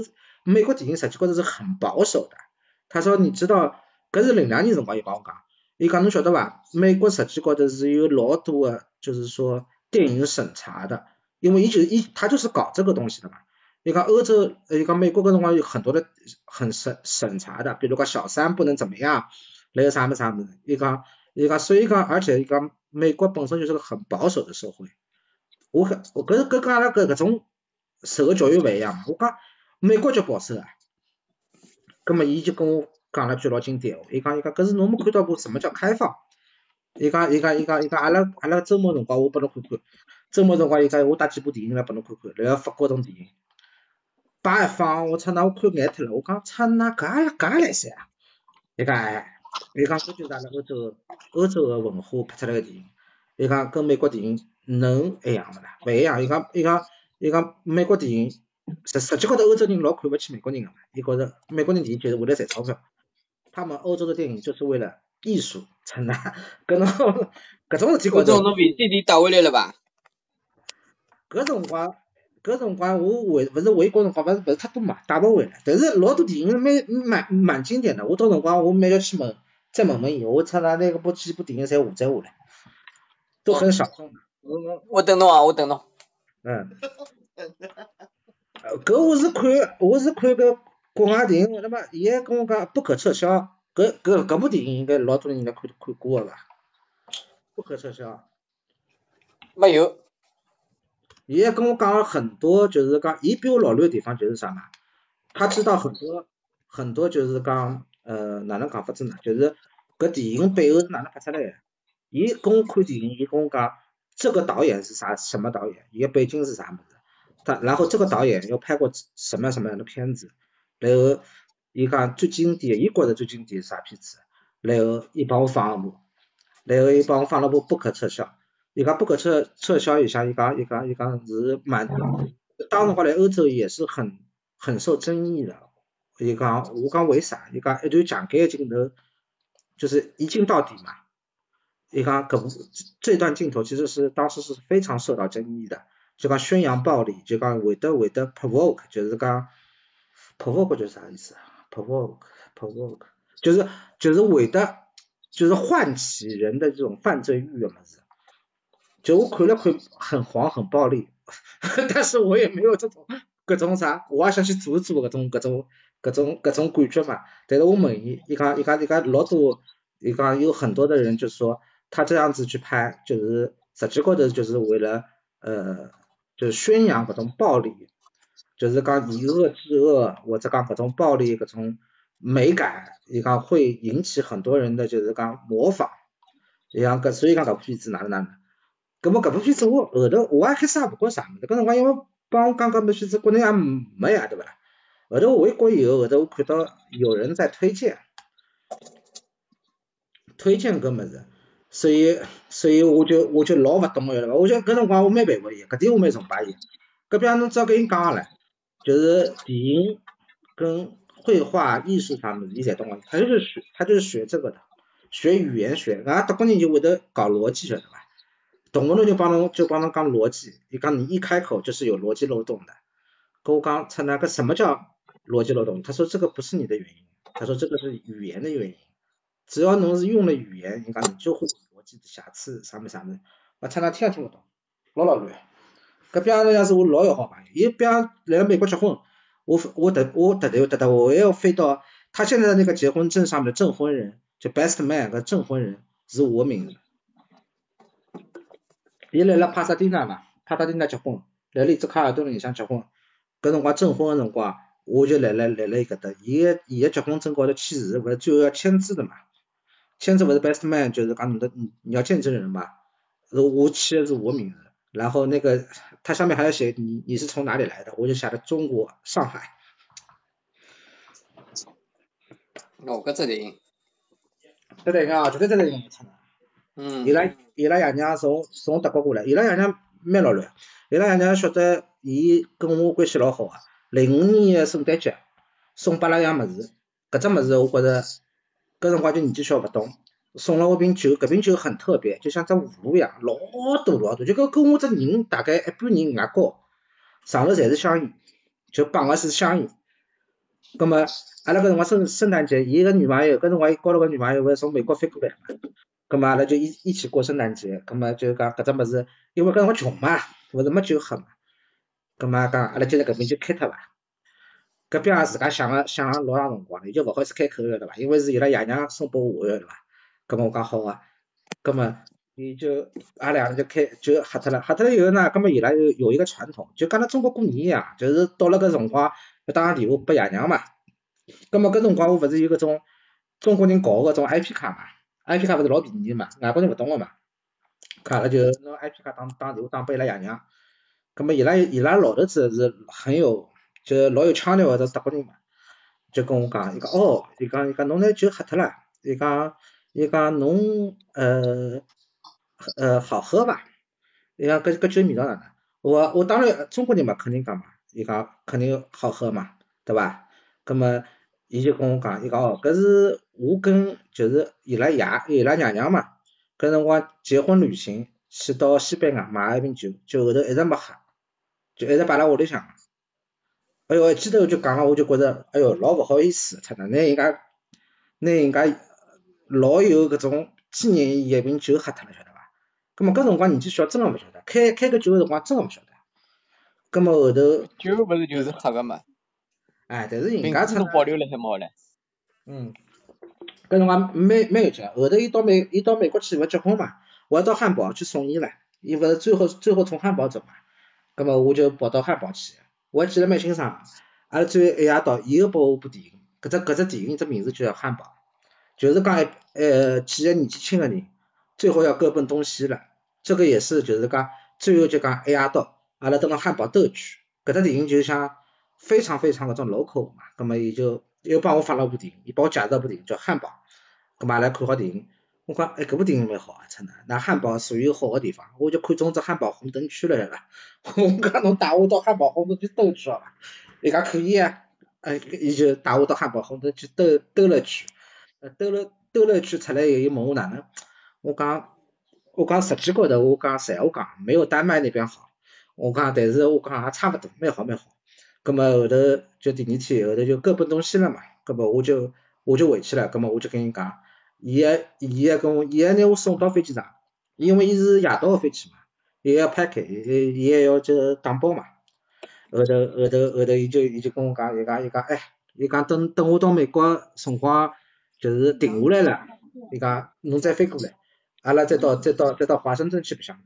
美国电影实际高头是很保守的。他说你知道，搿是零两年辰光伊帮我讲，伊讲侬晓得伐？美国实际高头是有老多个，就是说电影审查的。因为一直一他就是搞这个东西的嘛，你看欧洲，你看美国搿辰光有很多的很审审查的，比如讲小三不能怎么样，那个啥么啥么的，你看你看，所以讲，而且你看美国本身就是个很保守的社会，我我搿搿跟阿拉搿搿种受个教育不一样嘛，我讲美国就保守啊，葛末伊就跟我讲了句老经典，伊讲伊讲搿是侬没看到过什么叫开放，伊讲伊讲伊讲伊讲阿拉阿拉周末辰光我拨侬看看。周末辰光，伊讲我带几部电影来拨侬看看，然后法国种电影，摆一放，我操，那我看眼脱了。我讲，操，那搿也搿也来塞啊？伊讲哎，伊讲搿就是阿拉欧洲欧洲个文化拍出来个电影，伊讲跟美国电影能一样勿啦？勿一样。伊讲伊讲伊讲美国电影实实际高头欧洲人老看勿起美国人个嘛，伊觉着美国人电影就是为了赚钞票，他们欧洲的电影就是为了艺术，真的，搿种搿种事体搿种侬 VCD 打回来了伐？搿辰光，搿辰光我回勿是回国辰光，勿是勿是太多嘛，带勿回来。但是老多电影蛮蛮蛮经典的，我到辰光我蛮要去问，再问问伊，我操那那个部几部电影侪下载下来，都很少众。我我等侬啊，我等侬。嗯。搿我是看，我是看个国外电影，那么伊还跟我讲不可撤销，搿搿搿部电影应该老多人应该看看过个吧？不可撤销。没有。伊也跟我讲了很多，就是讲，伊比我老卵的地方就是啥嘛？他知道很多很多，就是讲，呃，哪能讲法子呢？就是搿电影背后是哪能拍出来的？伊跟我看电影，伊跟我讲，这个导演是啥什么导演？伊个背景是啥物事？他然后这个导演又拍过什么什么样的片子？然后伊讲最经典，伊觉着最经典是啥片子？然后伊帮我放了部，然后伊帮我放了部不可撤销。伊讲不可撤撤销一下，伊讲伊讲伊讲是蛮，当时话来欧洲也是很很受争议的。伊讲我讲为啥？伊讲一段讲解镜头，就是一镜到底嘛。伊讲搿部这段镜头其实是当时是非常受到争议的，就讲宣扬暴力，就讲会得会得 provoke，就是讲 provoke 就是啥意思？provoke provoke 就是就是会得就是唤起人的这种犯罪欲的么子。就我看了看很黄很暴力，但是我也没有这种各种啥，我也想去做一做各种各种各种各种感觉嘛。但是我问伊，伊讲伊讲伊讲老多，伊讲有很多的人就说他这样子去拍，就是实际高头就是为了呃，就是宣扬各种暴力，就是讲以恶制恶，或者讲各种暴力各种美感，伊讲会引起很多人的就是讲模仿。伊讲个所以讲搿部片子哪能哪能？搿么搿部片子我后头我也开始也勿觉啥物事，搿辰光因为帮我讲搿部片子国内也没呀，对伐？后头我回国以后，后头我看到有人在推荐，推荐搿物事，所以所以我就我就老勿懂个对伐？我就搿辰光我蛮佩服伊，搿点我蛮崇拜伊。搿边侬只要跟伊讲个唻，就是电影跟绘画艺术啥物事，伊侪懂个，他就是学他就是学这个的。学语言学，俺德国人就会得搞逻辑晓得伐？动不动就帮侬就帮侬讲逻辑，你讲你一开口就是有逻辑漏洞的。跟我讲他那个什么叫逻辑漏洞？他说这个不是你的原因，他说这个是语言的原因。只要侬是用了语言，你讲你就会逻辑的瑕疵啥么啥么。我他那听也听不懂，老老乱。搿边方要是我老有好朋友，伊比方来美国结婚，我我特我特特特特我要飞到他现在的那个结婚证上面的证婚人。就 best man 个证婚人是我名字，伊来了帕萨蒂娜嘛，帕萨蒂娜结婚，来了一只卡尔顿里向结婚，搿辰光证婚个辰光，我就来了来了伊搿搭，伊个伊个结婚证高头签字，勿是最后要签字的嘛，签字勿是 best man 就是讲侬的你你要见证人嘛，是我签的是我名字，然后那个他上面还要写你你是从哪里来的，我就写的中国上海。哦，搿只电影。对对啊，绝对在那个出嗯。伊拉伊拉爷娘从从德国过来，伊拉爷娘蛮老卵，伊拉爷娘晓得伊跟我关系老好啊。零五年个圣诞节送拨阿拉样物事，搿只物事我觉着搿辰光就年纪小勿懂，送了我瓶酒，搿瓶酒很特别，就像只葫芦一样，老大老大，就跟跟我只人大概一半人外高，上头侪是香烟，就绑个是香烟。葛末阿拉搿辰光圣圣诞节，伊个女朋友搿辰光伊交了个女朋友勿是从美国飞过来嘛，葛末阿拉就一一起过圣诞节，葛末就讲搿只物事，因为搿辰光穷嘛，勿是没酒喝嘛，葛末讲阿拉就在搿边就开脱伐，搿边也自家想了想了老长辰光，伊就勿好意思开口了对伐？因为是伊拉爷娘送拨我个对伐？葛末我讲好个，葛末伊就阿拉两个就开就喝脱了，喝脱了以后呢，葛末伊拉有有一个传统，就跟阿拉中国过年一样，就是到了搿辰光。要打个电话拨爷娘嘛，葛末搿辰光我勿是有搿种中国人搞个种 I P 卡嘛，I P 卡勿是老便宜嘛，外国人勿懂个嘛，卡了就拿 I P 卡打打电话打拨伊拉爷娘，葛末伊拉伊拉老头子是很有就老有腔调个德国人嘛，就跟我讲，伊讲哦，伊讲伊讲侬那酒喝脱了，伊讲伊讲侬呃呃好喝伐？伊讲搿搿酒味道哪能？我我当然中国人嘛肯定讲嘛。伊讲肯定好喝嘛，对伐？葛末伊就跟我讲，伊讲哦，搿是我跟就是伊拉爷伊拉娘娘嘛，搿辰光结婚旅行去到西班牙买一瓶酒，就后头一直没喝，就一直摆辣屋里向。哎哟，一记头就讲了，我就觉着，哎哟，老勿好意思，出拿人家拿人家老有搿种纪念意义一瓶酒喝脱了，晓得伐？葛末搿辰光年纪小，真个勿晓得，开开个酒个辰光真个勿晓得。咁么后头酒勿是就是喝个嘛，哎，但是人家出保留了还冇唻。嗯，搿辰光蛮蛮有劲，后头伊到美伊到美国去勿结婚嘛，我要到汉堡去送伊唻，伊勿是最后最后从汉堡走嘛，咁么我就跑到汉堡去，我还记得蛮清爽，阿拉最后一夜到，伊又拨我部电影，搿只搿只电影只名字就叫汉堡，就是讲呃几个年纪轻个人，最后要各奔东西了，这个也是就是讲最后就讲一夜到。阿拉蹲辣汉堡斗去，搿只电影就像非常非常搿种 local 嘛，葛末伊就又帮我发了部电影，伊帮我介绍部电影叫汉堡，葛末阿拉看好电影，我讲哎搿部电影蛮好啊，真的，那汉堡属于好个地方，我就看中只汉堡红灯区了是伐？我讲侬带我到汉堡红灯区兜一圈伐？伊讲可以啊，哎，伊就带我到汉堡红灯区兜兜了一圈，兜了兜了一圈出来以后，伊问我哪能？我讲我讲实际高头我讲实话讲，没有丹麦那边好。我讲，但是我讲也差勿多，蛮好蛮好。葛末后头就第二天后头就各奔东西了嘛。葛末我就我就回去了。葛末我就跟伊讲，伊还伊还跟我，伊还拿我送到飞机场，因为伊是夜到个飞机嘛。也要拍开，也也要就打包嘛。后头后头后头，伊就伊就跟我讲，伊讲伊讲，哎，伊讲等等我到美国辰光就是定下来了，伊讲侬再飞过来，阿拉再到再到再到华盛顿去白相。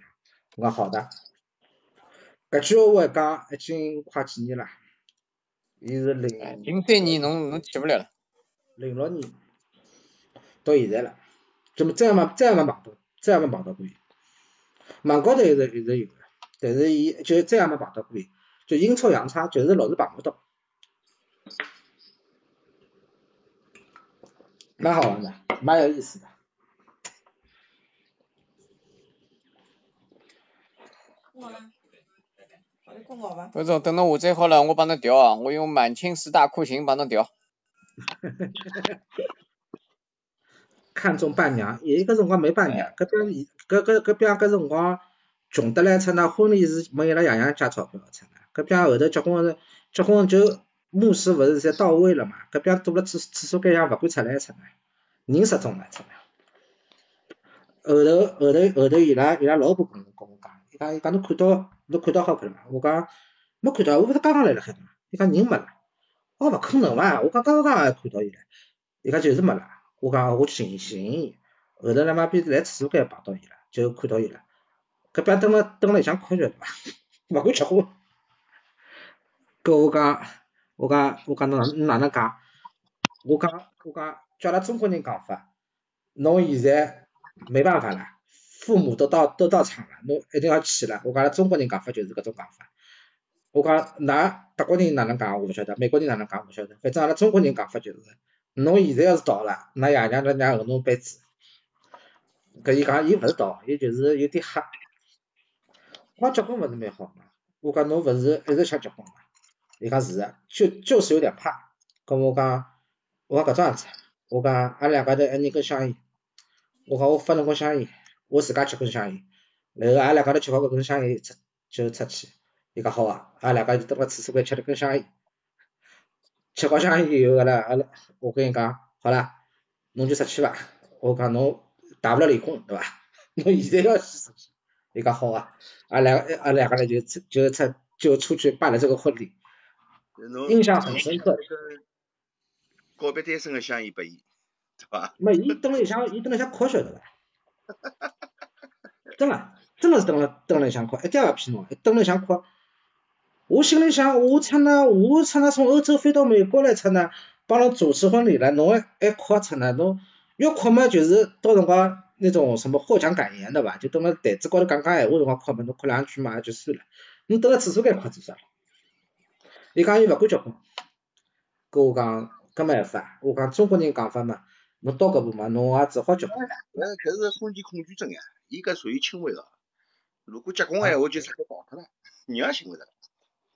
我讲好的。搿句话一讲已经快几年了，伊是零零三年侬侬去勿了了，零六年到现在了，怎么再也没再也没碰到，再也没碰到过伊。网高头一直一直有，但是伊就再也没碰到过伊，就阴错阳差，就是老是碰不到。蛮好玩的，蛮有意思的。不是，等到我再好了，我帮侬调啊，我用满清十大酷刑帮侬调。看中伴娘，有一个辰光没伴娘，搿边伊搿搿搿边搿辰光穷得来，出那婚礼是没伊拉爷娘加钞票出呢，搿边后头结婚是结婚就牧师勿是侪到位了嘛，搿边堵了厕厕所间上勿敢出来出呢，人失踪了出呢。后头后头后头伊拉伊拉老婆跟我跟我讲，伊讲伊讲侬看到侬看到好看了伐？我讲没看到，我勿是刚刚来了海嘛，伊讲人没了，我勿可能伐？我讲刚刚看到伊唻，伊讲就是没了。我讲我去寻寻伊，后头他妈逼来厕所间碰到伊了，就看到伊了。搿边蹲了蹲了里向困觉对伐？勿敢吃货。搿我讲我讲我讲侬哪哪能讲？我讲我讲叫阿拉中国人讲法，侬现在没办法了，父母都到都到场了，侬一定要去了。我讲拉中国人讲法就是搿种讲法。我讲㑚德国人哪能讲我勿晓得，美国人哪能讲我勿晓得，反正阿拉中国人讲法就是。侬现在要是到了，那爷娘在娘后侬辈子，搿伊讲伊勿是到，伊就是有点吓。我讲结婚勿是蛮好嘛，我讲侬勿是一直想结婚嘛？伊讲是个，就就是有点怕。跟我讲，我讲搿种样子，我讲阿拉两家头一人根香烟，我讲我发了根香烟，我自家吃根香烟，然后阿拉两家头吃好搿根香烟出就出去。伊讲好啊，阿拉两家就蹲辣厕所间吃了根香烟。吃好香烟以后，阿拉阿拉，我跟伊讲，好了，侬就出去伐？我讲侬大不了离婚，对伐？侬现在要去出去？伊讲好啊，阿拉阿拉两个人就出就出就出去办了这个婚礼，印象很深刻。告别单身的香烟拨伊，对伐？没，伊蹲了里向，伊蹲了里向哭晓得伐？真个，真个是蹲了蹲了里向哭，一点也勿骗侬，蹲了想哭。我心里想，我操那，我操那从欧洲飞到美国来操那，帮侬主持婚礼了，侬还还哭操那，侬越哭嘛就是到辰光那种什么获奖感言的吧，就等辣台子高头讲讲闲话辰光哭嘛，侬哭两句嘛也就算了，侬蹲辣厕所间哭做啥？伊讲伊勿敢结婚，跟我讲搿没办法，我讲中国人讲法嘛，侬到搿步嘛，侬也只好结婚。搿搿是婚前恐惧症呀，伊搿属于轻微个，如果结婚闲话就直接跑脱了，人也寻勿着。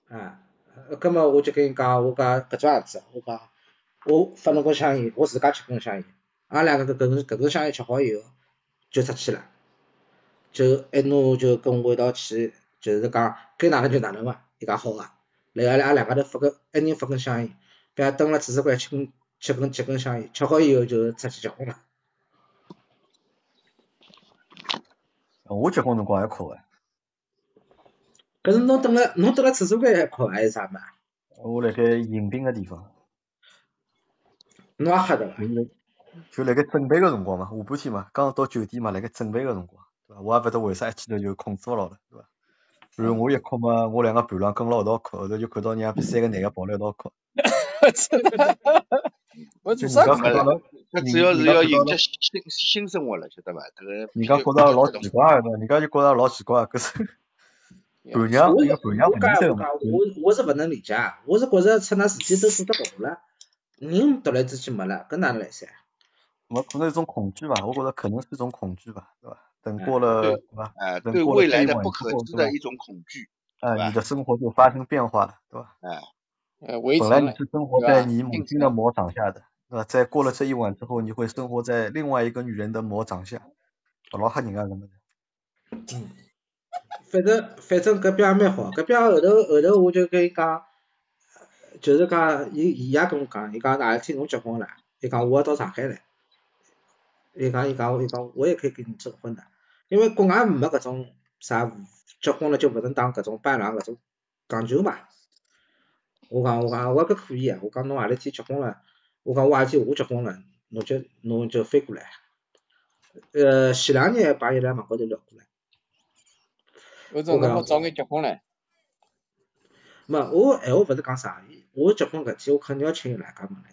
啊，葛末我就跟伊讲，我讲搿种样子，我讲我发侬根香烟，我自家吃根香烟，阿拉两个搿根搿根香烟吃好以后就出去了，就一侬就跟我一道去，就是讲该哪能就哪能伐？伊讲好个，来阿拉阿两家头发个一人发根香烟，别蹲辣厕所间吃根吃根吃根香烟，吃好以后就出去结婚了。我结婚辰光还哭个。搿是侬蹲辣侬蹲辣厕所间还哭还是啥嘛？我辣盖迎宾个地方。侬也吓着伐？就辣盖准备个辰光嘛，下半天嘛，刚到酒店嘛，辣盖准备个辰光，对伐？我也勿得为啥一记头就控制勿牢了，对伐？然后我一哭嘛，我两个伴郎跟牢一道哭，后头就看到人家三个男个抱辣一道哭。我做啥哭了？那主要是要迎接新新生活了，晓得伐？这个。人家觉着老奇怪 个，人家就觉着老奇怪，搿是。伴娘，我一个伴娘我讲我讲我我是勿能理解，我是觉着出那事体都做得够了，人突然之间没了，搿哪能来噻？我可能一种恐惧吧，我觉着可能是一种恐惧吧，对吧？等过了，对吧？哎，对未来的不可知的一种恐惧，哎，你的生活就发生变化了，对吧？哎，呃，本来你是生活在你母亲的魔掌下的，对吧？在过了这一晚之后，你会生活在另外一个女人的魔掌下，老吓人啊，什么的。嗯。反正反正搿边也蛮好，搿边后头后头我就跟伊讲，就是讲伊伊也跟我讲，伊讲哪一天侬结婚了，伊讲我要到上海来，伊讲伊讲伊讲我也可以跟你证婚的，因为国外没搿种啥结婚了就勿能当搿种伴郎搿种讲究嘛。我讲我讲我搿可以啊，我讲侬何里天结婚了，我讲我何里天我结婚了，侬就侬就飞过来。呃，前两日把伊拉网高头聊过来。欧总，侬早眼结婚唻？没，我闲话勿是讲啥，我结婚搿天我肯定要请伊来家门来，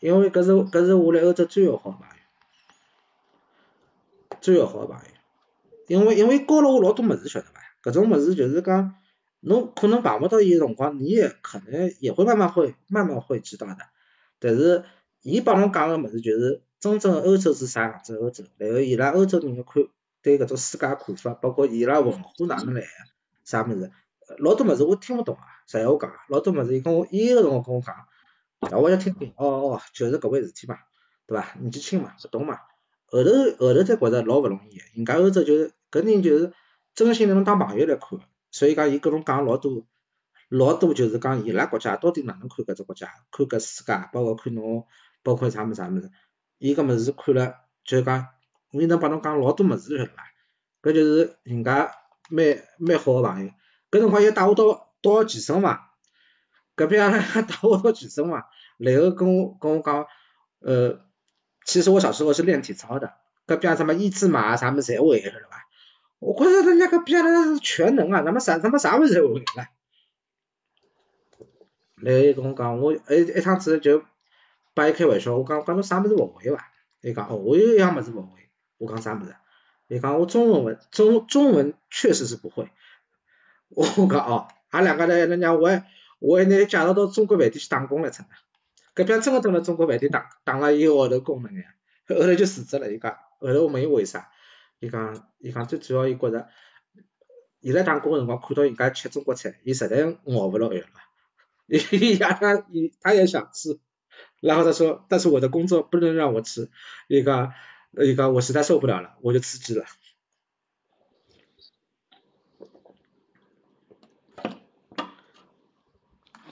因为搿是搿是我来欧洲最要好个朋友，最要好个朋友。因为因为教了我老多物事，晓得伐？搿种物事就是讲，侬可能碰勿到伊个辰光，你也可能也会慢慢会慢慢会知道的。但是，伊帮侬讲个物事就是。真正欧洲是啥样子？欧洲，然后伊拉欧洲人个看对搿种世界看法，包括伊拉文化哪能来个，啥物事，老多物事我听勿懂啊。实话讲，老多物事伊跟我伊个辰光跟我讲，我要听听，哦哦，就是搿回事体嘛，对伐？年纪轻嘛，勿懂嘛。后头后头才觉着老勿容易个，人家欧洲就是搿人就是真心拿侬当朋友来看，所以讲伊跟侬讲老多老多就是讲伊拉国家到底哪能看搿只国家，看搿世界，包括看侬，包括啥物事啥物事。伊搿物事看了，就讲，伊能帮侬讲老多物事，晓得伐？搿就是人家蛮蛮好个朋友。搿辰光伊带我到到健身房，隔壁阿拉带我到健身房，然后跟我跟我讲，呃，其实我小时候是练体操的，隔壁什么一字马啥物事侪会，晓得伐？我觉着人家隔壁阿拉是全能啊，他妈啥他妈啥物事侪会了。然后伊跟我讲，我一一趟子就。把伊开玩笑，我讲讲侬啥物事勿会伐？伊讲哦，我有一样物事勿会。我讲啥物事？伊讲我中文文中中文确实是不会。我讲哦，俺两个人人家我还我还拿伊介绍到中国饭店去打工了，真的。搿边真个蹲辣中国饭店打打了一个号头工了呀，后头就辞职了。伊讲后头我问伊为啥？伊讲伊讲最主要伊觉着伊拉打工个辰光看到人家吃中国菜，伊实在熬勿落去了。伊伊他伊他也想吃。然后他说，但是我的工作不能让我吃，伊讲伊讲我实在受不了了，我就辞职了。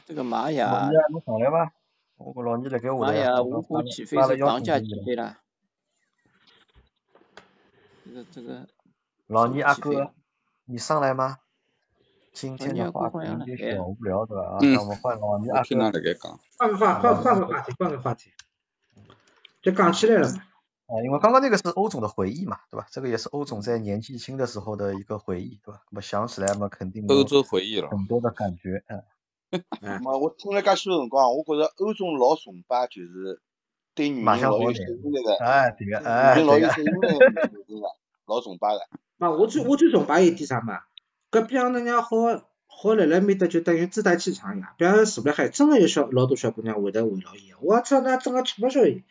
这个玛雅，侬上来吧，我老二辣盖下玛雅无故起飞是房价起飞了。这个这个。老倪阿哥，你上来吗？今天的话题有点小无聊，对吧？啊，那我们换老二哥。换个话，换换个话题，换个话题，就讲起来了嘛。啊，因为刚刚那个是欧总的回忆嘛，对吧？这个也是欧总在年纪轻的时候的一个回忆，对吧？那么想起来嘛，肯定欧洲回忆了，很多的感觉，嗯。那么我听了介许多辰光，我觉着欧总老崇拜就是对女人老有吸引力的，哎，对个，哎，对个，老，崇拜的。啊，我最我最崇拜一点啥嘛？隔壁那娘好好辣辣面搭就等于自带气场一样，比方住辣海，真个有小老多小姑娘会得围绕伊，我操，那真个吃不消伊。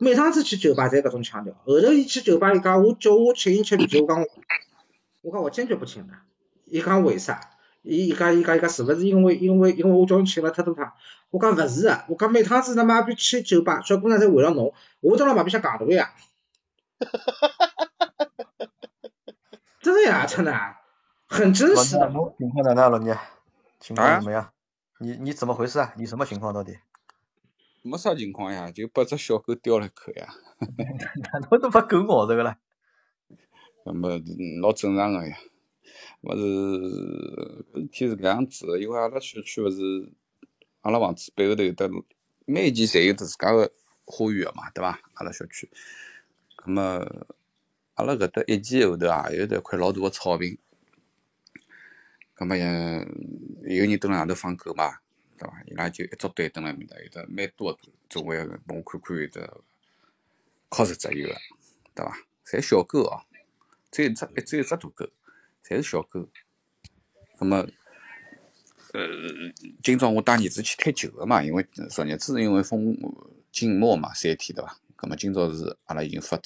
每趟子去酒吧侪搿种腔调，后头伊去酒吧伊讲我叫我请伊吃啤酒，我讲我讲我坚决不请的。伊讲为啥？伊伊讲伊讲伊讲是勿是因为因为因为我叫侬请了太多趟？我讲勿是啊，我讲每趟子他妈逼去酒吧，小姑娘侪围绕侬，我到了旁边向讲头呀。真 的呀，真的。很真实。老倪，情况哪老倪？情况怎么样？你你怎么回事啊？你什么情况到底？没啥情况呀，就把只小狗叼了一口呀。哪能都把狗咬着个了？那么老正常个呀。勿是搿天是搿样子个，因为阿拉小区勿是阿拉房子背后头有得每间侪有得自家个花园个嘛，对伐？阿拉小区。葛末阿拉搿搭一间后头啊有得块老大个草坪。葛末也有人蹲辣外头放狗嘛，对伐？伊拉就一组队蹲辣面搭，有得蛮多个总归帮我看看有得，靠十只有个，对伐？侪小狗哦，只有一只，只有一只大狗，侪是小狗。葛末，呃，今朝我带儿子去踢球个嘛，因为昨日子因为封禁摩嘛三天对伐？葛末今朝是阿拉已经发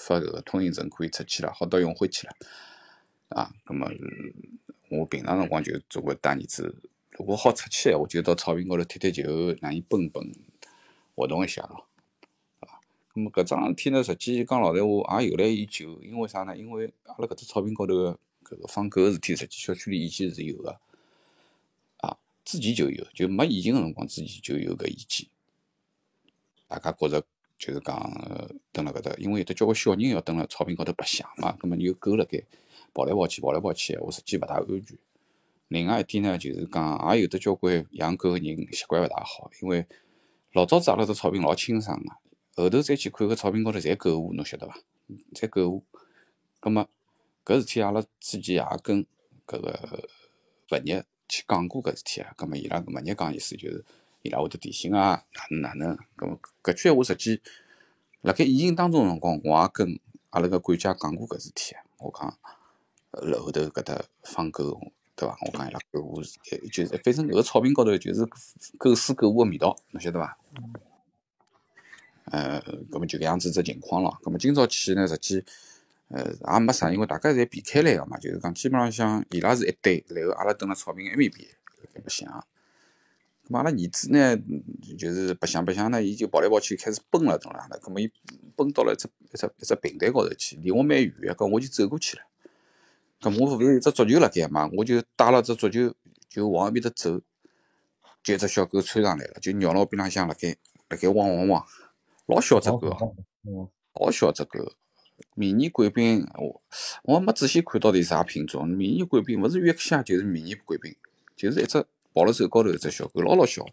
发搿个通行证可以出去了，好到永辉去了，啊，葛末。我平常辰光就做个带儿子，如果好出去我，就到草坪高头踢踢球，让伊蹦蹦，活动一下咯，啊。那么搿桩事体呢，实际讲老实话，也由来已久，因为啥呢？因为阿拉搿只草坪高头搿个放狗个事体，实际小区里以前是有个，啊，之前就有，就没疫情个辰光之前就有搿意见，大家觉着就是讲蹲辣搿搭，因为有得交关小人要蹲辣草坪高头白相嘛，葛末有狗辣盖。跑来跑去跑来跑去，我实际勿大安全。另外一点呢，就是讲也有得交关养狗个人习惯勿大好，因为老早子阿拉只草坪老清爽个，后头再去看搿草坪高头侪狗窝，侬晓得伐？侪狗窝。葛末搿事体阿拉之前也跟搿个物业去讲过搿事体啊，葛末伊拉物业讲意思就是伊拉会得提醒啊，哪能哪能。葛末搿句闲话实际辣盖疫情当中辰光，我也跟阿拉个管家讲过搿事体啊，我讲后头搿搭放狗，对伐？我讲伊拉狗窝就是反正搿个草坪高头就是狗屎狗窝个味道，侬晓得伐？呃，葛末就搿样子只情况咯。葛末今朝去呢，实际。呃，也没啥，因为大家侪避开来个嘛，就是讲基本上像伊拉是一堆，然后阿拉蹲辣草坪埃面边白相。咁阿拉儿子呢，就是白相白相呢，伊就跑来跑去，开始奔了，懂啦？咁么伊奔到了一只一只一只平台高头去，离我蛮远个，咁我就走过去了。咁我勿是有只足球辣盖嘛，我就带了只足球就往埃面搭走，就一只小狗窜上来了，就绕牢边浪向辣盖辣盖汪汪汪，老小只狗，老小只狗。迷你贵宾，我我没仔细看到底啥品种。迷你贵宾勿是约克夏就是迷你贵宾，就是一只抱辣手高头一只小狗，老老小。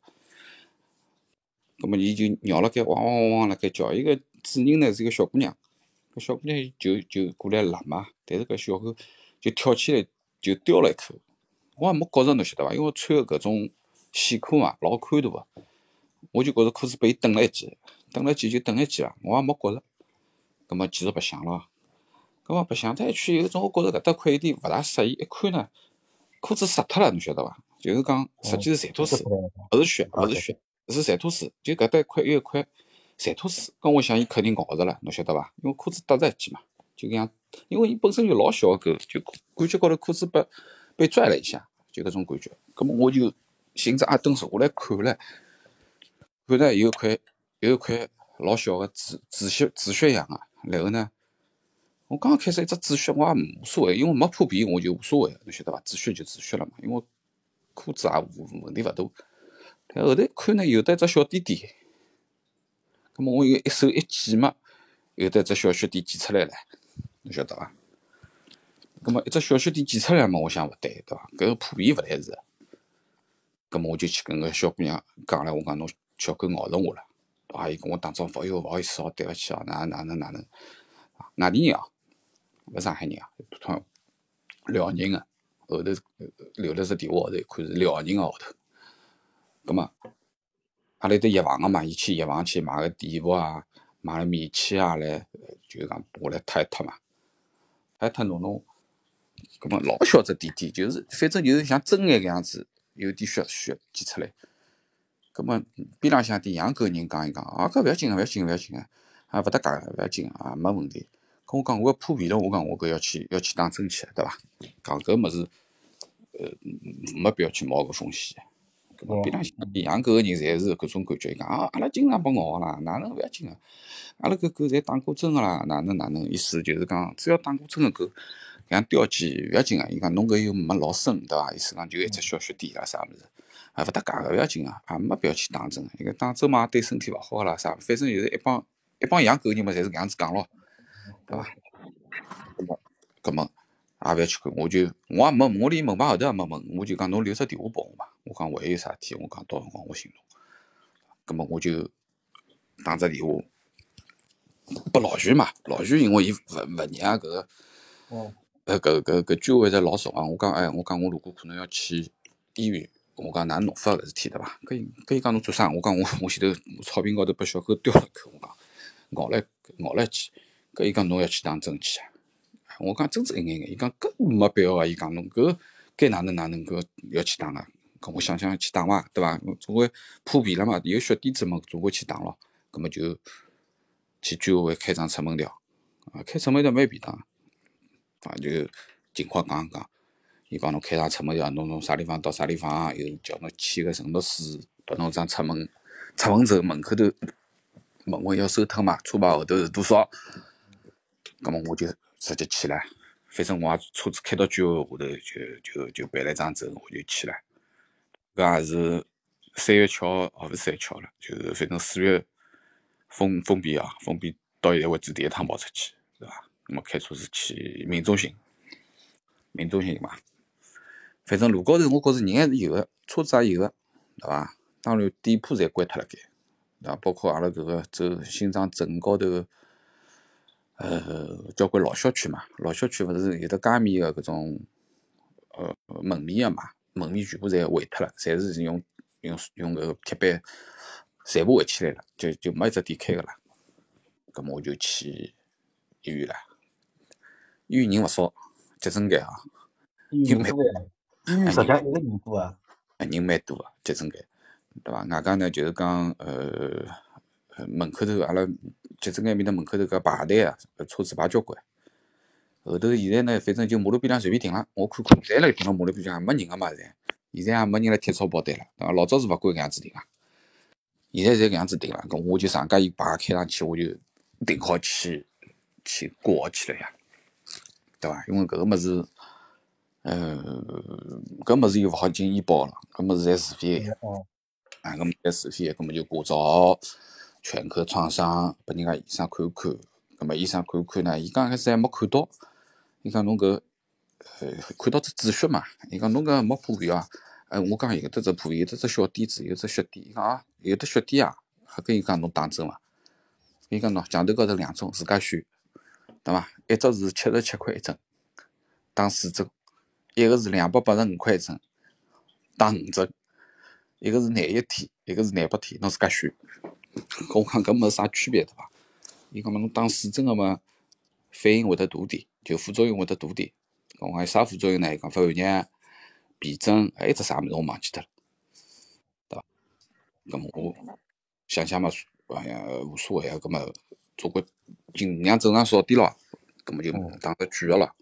葛末伊就绕辣盖汪汪汪汪辣盖叫，伊个主人呢是一个小姑娘，搿小姑娘就就过来拉嘛，但是搿小狗就跳起来就叼了一口，我也没觉着侬晓得伐？因为我穿个搿种线裤嘛，老宽大个，我就觉着裤子被伊蹬了一记，蹬了一记就蹬一记啊，我也没觉着。葛末继续白相咯，葛末白相脱一圈以后，总我觉着搿搭块有点勿大适意，一看呢，裤子湿脱了，侬晓得伐？就是讲实际是馋吐水，勿是血，勿是血，是馋吐水。就搿搭一块有一块馋吐水，咁我想伊肯定咬着了，侬晓得伐？因为裤子搭在一起嘛，就搿样，因为伊本身就老小个狗，就感觉高头裤子被被拽了一下，就搿种感觉。葛末我就寻只阿凳坐下来看了，看呢有一块有一块老小个紫紫血紫血样个。然后呢，我刚刚开始一只止血，我也无所谓，因为没破皮，我就无所谓，侬晓得伐？止血就止血了嘛，因为裤子也问题勿大。但后头看呢，有的一只小点点，那么我又一手一挤嘛，有的一只小血点挤出来了，侬晓得伐？那么一只小血点挤出来嘛，我想勿对，对伐？搿个破皮勿来是。那么我就去跟个小姑娘讲了，我讲侬小狗咬着我了。阿姨跟我打招呼，哎哟，勿好意思哦，对勿起哦，哪哪能哪能？外地人哦，勿上海人啊，通辽宁个，后头留了只电话号头，看是辽宁个号头。葛末阿拉有得药房个嘛，伊去药房去买个碘伏啊，买了棉签啊来，就讲我来脱一脱嘛，脱一脱弄弄。葛末老小只点点，就是反正就是像针眼搿样子，有点血血挤出来。葛末边浪向点养狗人讲一讲，啊，搿勿要紧，勿要紧，勿要紧个，啊，勿搭界个，勿要紧啊，没问题。跟我讲我破皮了，我讲我搿要去要去打针去，对伐？讲搿物事，呃，没必要去冒搿风险。边浪向养狗个人侪是搿种感觉，伊讲啊，阿拉经常被咬啦，哪能勿要紧个？阿拉搿狗侪打过针个啦，哪能哪能？意思就是讲，只要打过针个狗，像叼起勿要紧个。伊讲侬搿又没老深，对伐？意思讲就一只小血点啦，啥物事？啊，勿搭界个，勿要紧个，也没必要去打针，因为打针嘛对身体勿好啦，啥，反正就是一帮一帮养狗个人嘛，侪是搿样子讲咯，对伐？搿么，搿么也勿要去管，我就我也没，我连门牌号头也没问，我就讲侬留只电话拨我嘛，我讲万一有啥事体，我讲到辰光我寻侬。搿么我就打只电话拨老徐嘛，老徐因为伊勿勿认搿个，呃搿搿搿居委会老熟啊，我讲哎，我讲我如果可能要去医院。我讲哪弄法搿事体对伐？搿伊搿伊讲侬做啥？我讲我我前头草坪高头被小狗叼了一口，我讲咬了咬了一记。搿伊讲侬要去打针去啊？我讲真是一眼眼，伊讲搿没必要啊！伊讲侬搿该哪能哪能搿要去打啊？搿我想想去打伐？对伐？总归破皮了嘛，有血点子嘛，总归去打咯。搿么就去居委会开张出门条啊，开出门条蛮便当啊，就情况讲一讲。伊讲侬开张出门条，侬从啥地方到啥地方，又叫侬签个承诺书，拨侬张出门出门证，门口头问问要收脱嘛，车牌号头是多少？葛末我就直接去了，反正我也车子开到居委会下头，就就就办了一张证，我就去了。搿也是三月七号，哦勿是三月七号了，就是反正四月封封闭啊，封闭到现在为止第一趟跑出去，是伐？葛末开车子去民中心。民族性嘛。反正路高头我觉着人还是有的，车子也有的，对伐？当然店铺侪关脱了该，对伐？包括阿拉搿个走新庄镇高头，呃，交关老小区嘛，老小区勿是有的街面个搿种，呃，门面个嘛，门面全部侪毁脱了，侪是用用用搿个铁板全部围起来了，就就没一只店开个了。搿么我就去医院了，医院人勿少，急诊间啊，人蛮多医院实际上人多啊，人蛮多个，急诊间。对伐？外加呢，就是讲，呃，门口头阿拉急诊埃面搭门口头搿排队啊，车子排交关。后头现在呢，反正就马路边浪随便停了，我看看，现在停到马路边上也没人个嘛，现在，现在也没人来贴钞包单了，对伐？老早是勿管搿样子停个，现在侪搿样子停了，搿我就上家一排开上去，我就停好去去挂好去了呀，对伐？因为搿个物事，呃，搿物事又勿好进医保了，搿物事侪自费个。啊，搿么侪自费，搿么就挂照，全科创伤，拨人家医生看看。搿么医生看看呢，伊刚开始还没看到，伊讲侬搿，呃，看到只止血嘛，伊讲侬搿没破皮啊。哎，我讲有得只破皮，有得只小点子，有只血点。伊讲啊，有得血点啊，还跟伊讲侬打针伐？伊讲喏，墙头高头两种，自家选，对伐？一只是七十七块一针，打四针；一个是两百八十五块一针，打五针。一个是廿一天，一个是廿八天，侬自家选。跟我讲搿没啥区别对伐？伊讲嘛，侬打四针个嘛，反应会得大点，就副作用会得大点。我讲有啥副作用呢？伊讲发热、皮疹，还有只啥物事我忘记脱了，对伐？搿么我想想嘛，哎呀无所谓啊，搿么总归尽量正常少点咯。搿么就打个贵个了。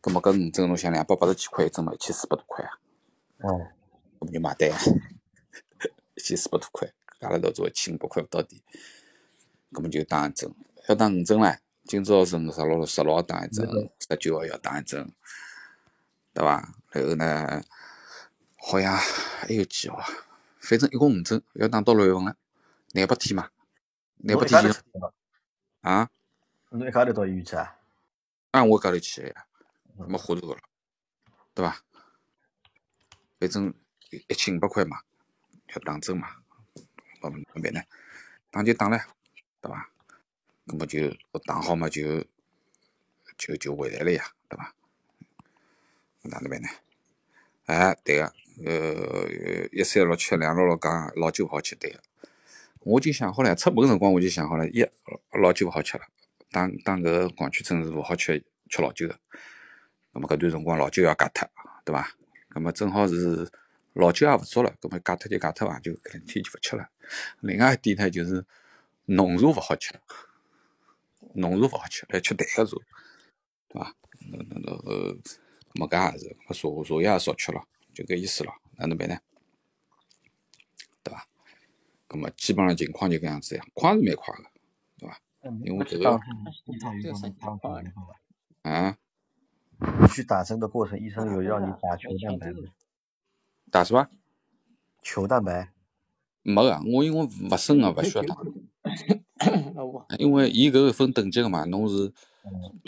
搿么搿五针侬想两百八十几块一针嘛，一千四百多块啊。哦。搿么就买单。一千四百多块，阿拉到做一千五百块不到底，葛么就打一针，要打五针唻。今朝是十六十六号打一针，十九号要打一针，对伐？然后呢，好像还有几号啊？反正一共五针，要打到六月份了，廿八天嘛，廿八天就啊。侬一家头到医院去啊？啊，我一家头去呀，没花头了，对伐？反正一千五百块嘛。要打针嘛，那么那边呢？打就打了，对伐？那么就打好嘛，就就就回来了呀，对伐？哪那边呢？哎，对个，呃，一三六七，两六六讲老酒好吃，对个。我就想好了，出门辰光我就想好了，一老酒勿好吃了，当当个广渠镇是勿好吃吃老酒个。那么搿段辰光老酒要戒脱，对伐？那么正好是。老酒也勿做了，葛么戒脱就戒脱伐，就搿两天就勿吃了。另外一点呢，就是浓茶勿好吃，浓茶勿好吃，来吃淡个茶，对伐？那那那呃，么搿也是，搿茶茶叶也少吃了，就搿意思了。哪能办呢？对伐？搿么基本上情况就搿样子呀，快是蛮快个，对伐？因为这个啊，去打针的过程，医生有让你打全蛋白吗？打什么？球蛋白？没个，我因为勿深个，勿需要打。因为伊搿个分等级个嘛，侬是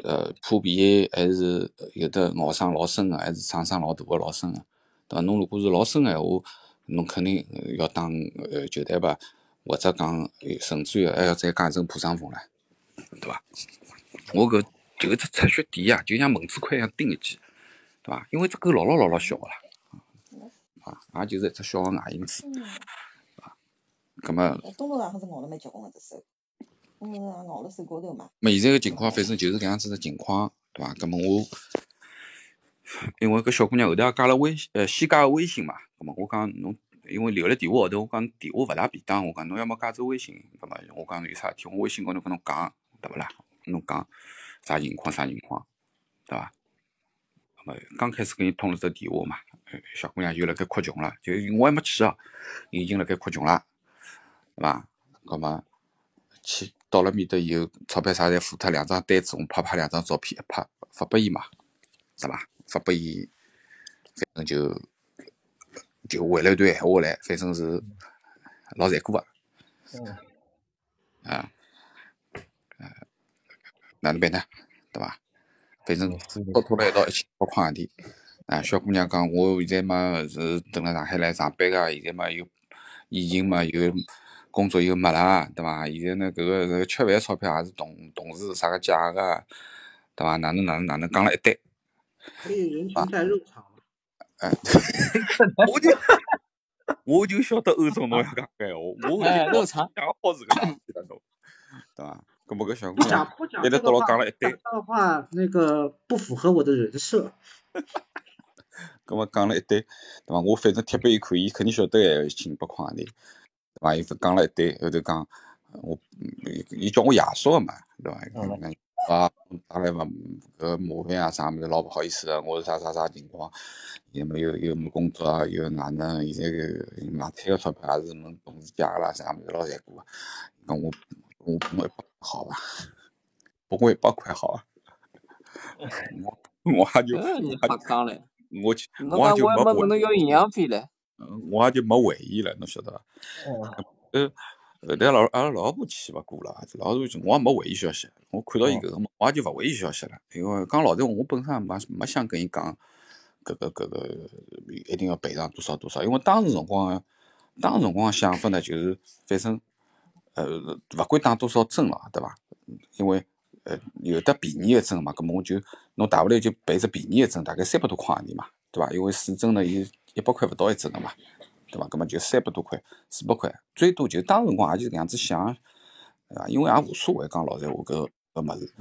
呃破皮还是有的咬伤老深个，还是创伤老大个老深个，对伐？侬如果是老深个闲话，侬肯定要打呃球蛋白，或者讲甚至于还要再加一层破伤风唻，对伐？我搿就只出血点呀，就像蚊子块一样叮一记，对伐？因为只狗老老老老小个啦。啊，也就是一只小个外因子，啊，咁么？东路上还是咬了蛮结棍个只手，嗯，咬了手高头嘛。么现在个情况，反正就是搿样子个情况，对伐？葛么我，因为搿小姑娘后头也加了微，呃，先加个微信嘛。葛么我讲侬，因为留了电话号头，我讲电话勿大便当，我讲侬要么加只微信，葛么我讲有啥事体，我微信高头跟侬讲，对勿啦？侬讲啥情况啥情况，对伐？葛么刚开始跟伊通了只电话嘛。小姑娘就辣盖哭穷了，就我还没去啊，已经辣盖哭穷了，对伐？葛么去到了面搭以后，钞票啥侪付脱，两张单子我拍拍两张照片一拍发拨伊嘛，对伐？发拨伊，反正就就回了一段闲话来，反正是老残酷个，啊，呃，哪能办呢？对伐？反正拖拖了一道一千多块钿。啊，小姑娘讲，我现在嘛是等了上海来上班个，现在嘛又疫情嘛又工作又没了，对伐？现在呢，搿个搿个吃饭钞票也是同同事啥个借个，对伐？哪能哪能哪能讲了一堆。可以人群带肉场嘛？哎，我就我就晓得欧总侬要讲搿闲话，我哎肉肠讲好是搿样子的侬，对伐？搿么个小姑娘讲一直到了这个话，讲了一堆讲，这个话那个不符合我的人设。搿么讲了一堆，对伐？我反正贴拨伊看，伊肯定晓得闲话一千八块钿，对伐？伊讲了一堆，后头讲我，伊伊叫我爷叔个嘛，对伐？嗯啊，当然嘛，搿麻烦啊啥物事老勿好意思个，我是啥啥啥情况，现在没有又没工作啊，又哪能？现在个买菜个钞票也是侬同事借个啦，啥物事老残酷个。讲我我拨侬一百好伐？拨我一百块好伐？我我也就搿你我也瞎讲嘞，我就我也就没我还没跟侬，要营养费嘞。嗯我也就没回忆了，侬晓得伐？哦，呃，后来老阿拉老婆气勿过了，老是就我也没回伊消息，我看到伊搿个嘛，我也就勿回伊消息了，因为讲老实话，我本身也没没想跟伊讲搿个搿个一定要赔偿多少多少，因为当时辰光，当时辰光想法呢，就是反正呃勿管打多少针了，对伐？因为呃有得便宜的针嘛，葛末我就侬大不了就赔只便宜个针，大概三百多块钿嘛，对伐？因为四针呢，伊一百块勿到一针个嘛。对伐？葛么就三百多块、四百块，最多就当时辰光也就搿样子想，对伐？因为也无所谓，讲老实闲话，搿搿物事，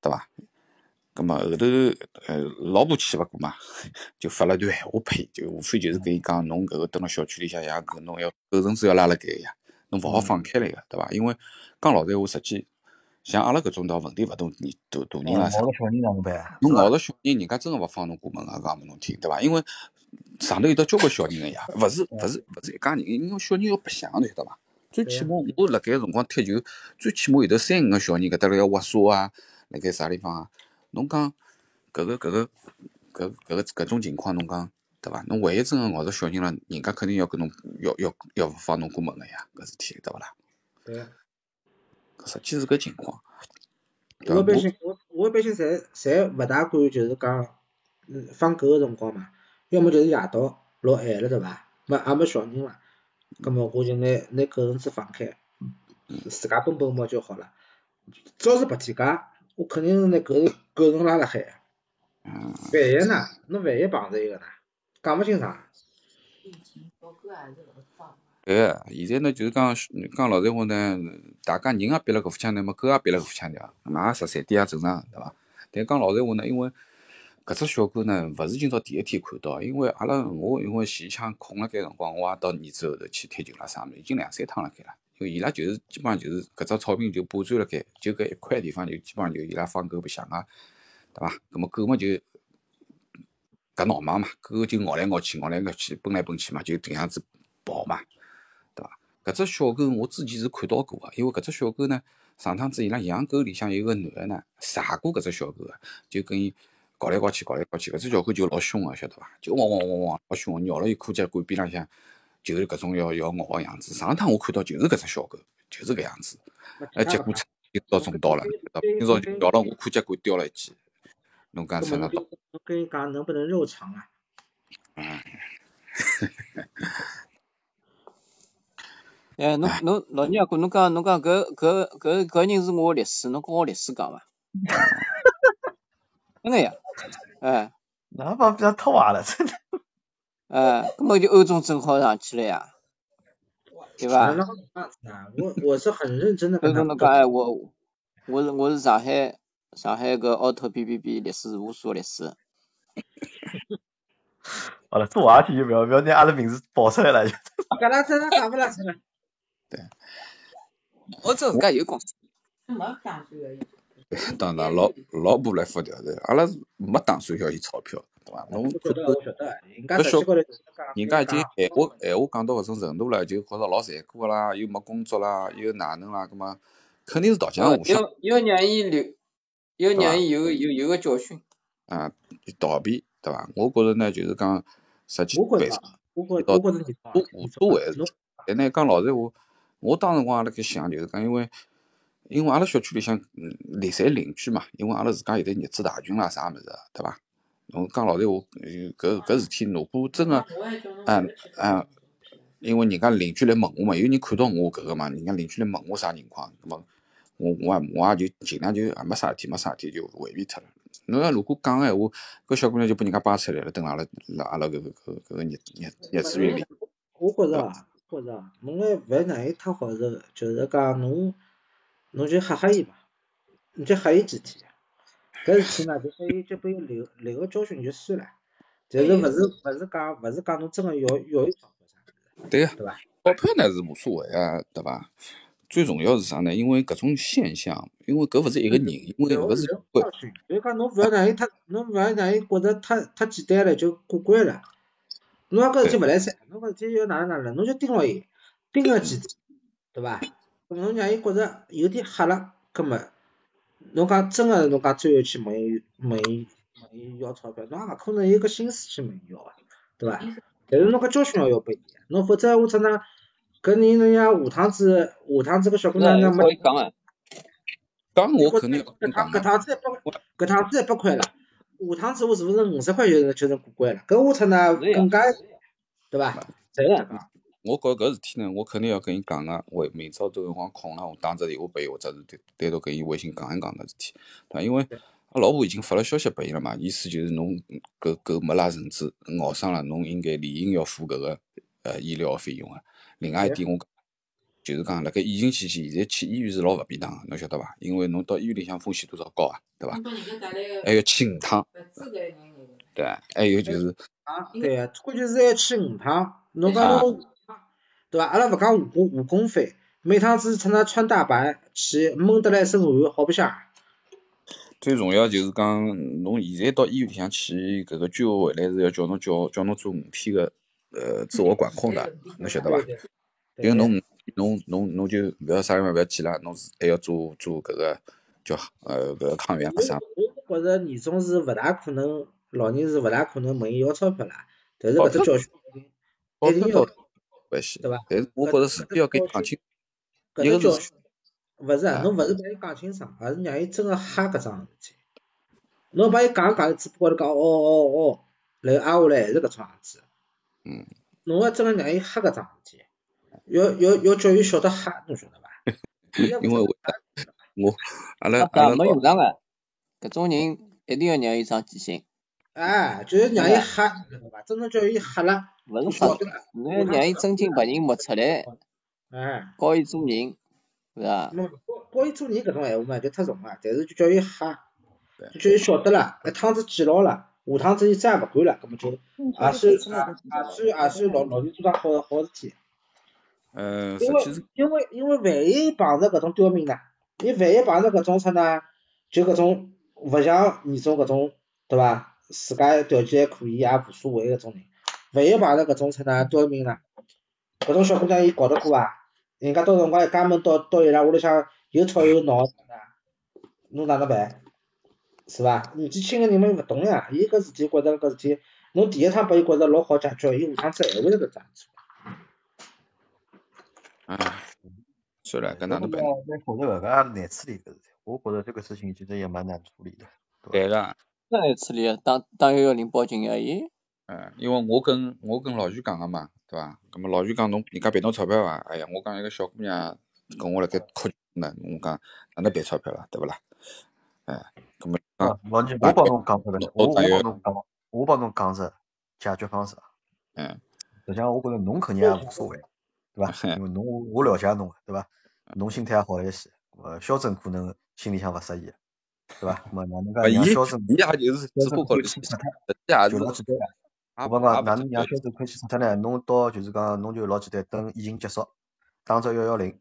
对伐？葛么后头呃老婆气勿过嘛，就发了段闲话呸，就无非就是跟伊讲，侬搿个蹲辣小区里向呀，搿侬要狗绳子要拉辣盖个呀，侬勿好放开来个，对伐？因为讲老实闲话，实际像阿拉搿种倒问题勿大，年大大人啦啥咬。个小人哪能办？侬咬着小人，人家真个勿放侬过门个，讲拨侬听，对伐？因为上头有得交关小人个呀，勿是 勿是勿是一家人，因为小人要白相，侬晓得伐？最起码我辣盖辰光踢球，最起码有得三五个小人搿搭辣盖挖沙啊，辣盖啥地方啊？侬讲搿个搿个搿搿个搿种情况，侬讲对伐？侬万一真个咬着小人了，人家肯定要跟侬要要要勿放侬过门个呀，搿事体对勿啦？对啊，搿实际是搿情况。对伐？老百姓，我我百姓侪侪勿大敢，就是讲，嗯，放狗个辰光嘛，要么就是夜到老晚了，对伐？没也没小人了，葛末我就拿拿狗绳子放开，自家蹦蹦猫就好了。只要是白天介，我肯定是拿狗狗绳拉辣海。嗯，万一呢？侬万一碰着一个呢？讲勿清爽。对个，现在呢就是讲讲老实话呢，大家人也憋了搿副腔调嘛，狗也憋了搿副腔调，那十三点也正常，对伐？但讲老实话呢，因为搿只小狗呢，勿是今朝第一天看到，因为阿拉我因为前腔空辣盖辰光，我也到儿子后头去踢球啦啥物事，已经两三趟辣盖了。因为伊拉就是基本上就是搿只草坪就霸占辣盖，就搿一块地方就基本上就伊拉放狗白相个，对伐？葛末狗嘛就搿闹忙嘛，狗就咬来咬去，咬来咬去，奔来奔去嘛，就迭样子跑嘛。搿只小狗我之前是看到过个，因为搿只小狗呢，上趟子伊拉养狗里向有个男个呢，查过搿只小狗个，就跟伊搞来搞去，搞来搞去，搿只小狗就老凶个，晓得伐？就汪汪汪汪老凶个，绕了伊裤脚管边浪向，就是搿种要要咬个样子。上趟我看到就是搿只小狗，就是搿样子，哎，结果就到中刀了，今朝就咬了我裤脚管掉了一记，侬讲啥呢？葛末侬侬跟伊讲能不能肉偿啊？嗯，哎，侬侬老娘哥，侬讲侬讲搿搿搿搿人是我历史，侬跟我历史讲伐？真个呀，哎哪帮比较套话了？真的。哎，根本就欧中正好上去了呀，对伐？我我是很认真的欧跟他总侬讲哎，我我是我是上海上海个奥特 B B B 历史事务所历史，好了，做话题就不要不要拿阿拉名字报出来了。搿拉真的讲勿啦出来。我这自家有公司，当然老老婆来付条的，阿拉是没打算要伊钞票，对伐？侬我晓得，我晓得，人家人家已经讲闲话闲话讲到搿种程度了，就觉着老残酷啦，又没工作啦，又哪能啦，葛么肯定是桃江要互相要要让伊留，要让伊有有有个教训。啊逃避，对伐？我觉着呢，就是讲实际办我觉着，我觉我觉着你无无所谓。但呢，讲老实话，我当时光也辣盖想，就是讲，因为因为阿拉小区里向邻侪邻居嘛，因为阿拉自家有得业主大群啦啥物事，对伐？侬讲老实话，搿搿事体如果真个，嗯嗯，因为人家邻居来问我嘛，有人看到我搿个嘛，人家邻居来问我啥情况，咾么我我也我也就尽量就没啥事体没啥事体就回避脱了。侬要如果讲个闲话，搿小姑娘就拨人家扒出来了，等阿拉辣阿拉搿个搿搿个业业业主群里。我觉着啊，觉着啊，侬还勿要让伊太好受，就是讲侬侬就吓吓伊嘛，你就吓伊几天。搿事体呢，就拨伊就拨伊留留个教训就算了，但是勿是勿是讲勿是讲侬真个要要伊钞票啥对个，对伐？钞票呢是无所谓啊，对伐？最重要是啥呢？因为搿种现象，因为搿勿是一个人，因为勿是教训，就讲侬勿要让伊太，侬勿要让伊觉着太太简单了就过关了。侬讲搿事体勿来三，侬搿事体要哪能哪能，侬就盯牢伊，盯个几天，对伐？侬让伊觉着有点吓了，葛末。侬讲真个，侬讲最后去问伊问伊问伊要钞票，侬也勿可能有个心思去问伊要个，对伐？但是侬搿教训要要拨伊，侬否则我只能，搿人人家下趟子下趟子个小姑娘没讲啊，讲我肯定搿趟搿趟子一百搿趟子一百块了，下趟子我是勿是五十块就就能过关了？搿下趟呢更加对伐？侪是讲。我觉搿事体呢，我肯定要跟伊讲个，我明朝头辰光空了，我打只电话拨伊，或者是单单独跟伊微信讲一讲搿事体，对伐？因为阿老婆已经发了消息拨伊了嘛，意思就是侬搿搿没拉绳子咬伤了，侬应该理应要付搿个呃医疗费用个。另外一点，我就是讲辣盖疫情期间，现在去医院是老勿便当个，侬晓得伐？因为侬到医院里向风险多少高啊，对伐？还要去五趟，对还有就是啊，对啊，关键是要去五趟，侬讲侬。对伐？阿拉勿讲误工误工费，每趟子趁那穿大白去闷得来一身汗，好白相。最重要就是讲，侬现在到医院里向去，搿个居委会来是要叫侬叫叫侬做五天个呃自我管控的，侬晓得伐？因为侬侬侬侬就勿要啥地方勿要去了，侬是还要做做搿个叫呃搿个抗原啥？我觉着严重是勿大可能，老人是勿大可能问伊要钞票啦，但是搿只教训一定要。关系，对伐？但是我觉着是必要跟伊讲清，一个是，勿是啊，侬勿是帮伊讲清爽，而是让伊真个吓搿桩事体。侬帮伊讲讲，只不过是讲哦哦哦，然后挨下来还是搿种样子。嗯。侬要真个让伊吓搿桩事体，要要要叫伊晓得吓，侬晓得伐？因为我我阿拉阿拉没用上个，搿种人一定要让伊上记性。哎，就是让伊吓，晓得伐？真正叫伊吓了。勿是吓，侬要让伊真金白银摸出来，哎，教伊做人，是伐？教教伊做人搿种闲话嘛，就太重了。但是就叫伊吓，就叫伊晓得了，一趟子记牢了，下趟子伊再也勿干了，搿么就也算也算也算老老弟做桩好好事体。嗯，因为因为因为万一碰着搿种刁民呢，伊万一碰着搿种出呢，就搿种勿像你种搿种，对伐？自家条件还可以，也无所谓搿种人。万一碰着搿种出呢刁民呢？搿种小姑娘伊搞得过伐？人家到辰光一家门到到伊拉屋里向又吵又闹的，侬哪能办？是伐？年纪轻个人们勿懂呀，伊搿事体觉着搿事体，侬第一趟拨伊觉着老好解决，伊下趟子还会得搿样子。唉，算了，搿哪能办？那觉着搿个难处理搿事体，我觉着这个事情其实也蛮难处理的。对个。难处理，打打幺幺零报警而已。嗯，因为我跟我跟老徐讲个嘛，对伐？咁么老徐讲侬人家赔侬钞票伐？哎呀，我讲一个小姑娘跟我辣盖哭呢，我讲哪能赔钞票了，对勿啦？哎，咁么啊，老倪，我帮侬讲出来，我我帮侬讲，我帮侬讲只解决方式。嗯。实际上，我觉着侬肯定也无所谓，对伐？因为侬我了解侬，对吧？侬心态也好一些，呃，肖正可能心里向勿适意。对伐？么哪能介让肖正？伊也就是只不过是，就老简单个。我讲哪能让肖正快去撤脱呢？侬到就是讲，侬就老简单，等疫情结束，打只幺幺零，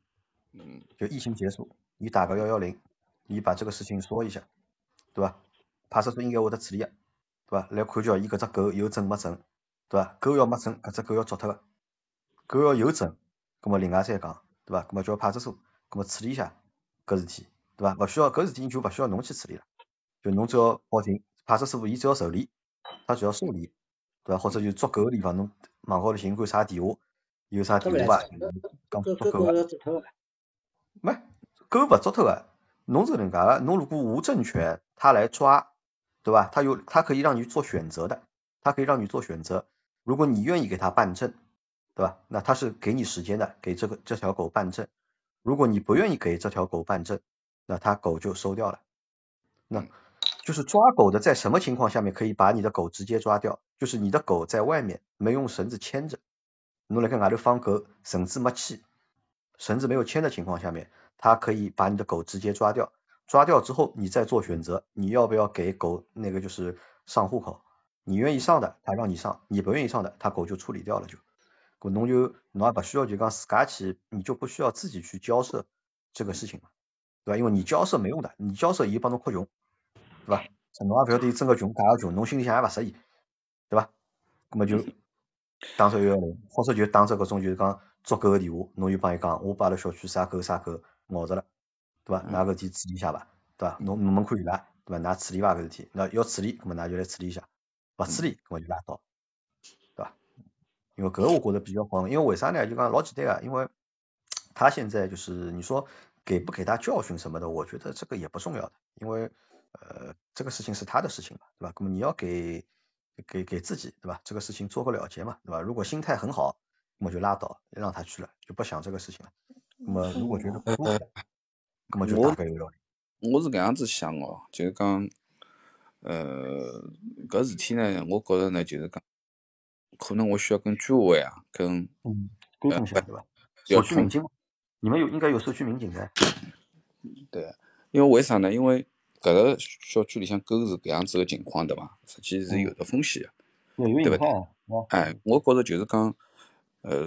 嗯，就疫情结束，你打个幺幺零，你把这个事情说一下，对伐？派出所应该会得处理个，对吧？来看叫伊搿只狗有证没证，对吧？狗要没证，搿只狗要捉脱个；狗要有证，葛末另外再讲，对伐？葛末叫派出所，葛末处理一下搿事体。对伐？勿需要搿事体就勿需要侬去处理了，就侬只要报警，派出所伊只要受理，他只要受理，对伐？或者就足够个地方，侬网高头寻看啥电话，有啥电话，讲足够个。没，狗勿捉脱个，侬是搿能介个，侬如果无证权，他来抓，对吧？他有他可以让你做选择的，他可以让你做选择。如果你愿意给他办证，对吧？那他是给你时间的，给这个这条狗办证。如果你不愿意给这条狗办证，那他狗就收掉了。那就是抓狗的，在什么情况下面可以把你的狗直接抓掉？就是你的狗在外面没用绳子牵着，侬来看外头放狗，绳子没气，绳子没有牵的情况下面，它可以把你的狗直接抓掉。抓掉之后，你再做选择，你要不要给狗那个就是上户口？你愿意上的，它让你上；你不愿意上的，它狗就处理掉了就。侬就侬也不需要就讲自家去，你就不需要自己去交涉这个事情嘛，对吧？因为你交涉没用的，你交涉伊帮侬扩穷，对吧？侬也不要对真个穷，假个穷，侬心里向也勿适意，对吧？那么就打这幺幺零，或者就打这搿种就是讲捉狗个电话，侬就帮伊讲，我把拉小区啥狗啥狗咬着了，对吧？拿搿事体处理一下吧，对吧？侬门门看伊拉，对吧？㑚处理伐搿事体，那要处理，那么㑚就来处理一下，勿处理，那么就拉倒。因为搿我觉得比较慌，因为为啥呢？就讲老简单啊，因为他现在就是你说给不给他教训什么的，我觉得这个也不重要的，因为呃这个事情是他的事情嘛，对吧？那么你要给给给自己对吧？这个事情做个了结嘛，对吧？如果心态很好，那么就拉倒，让他去了，就不想这个事情了。那么如果觉得不舒服，那么就大概有道理。我是搿样子想哦，就是讲呃搿事体呢，我觉着呢就是讲。可能我需要跟居委啊，跟嗯沟通一下对吧？小区民警，你们有应该有社区民警的。对，因为为啥呢？因为搿个小区里向狗是搿样子个情况对伐？实际是有的风险的，对不对？哎，我觉着就是讲，呃，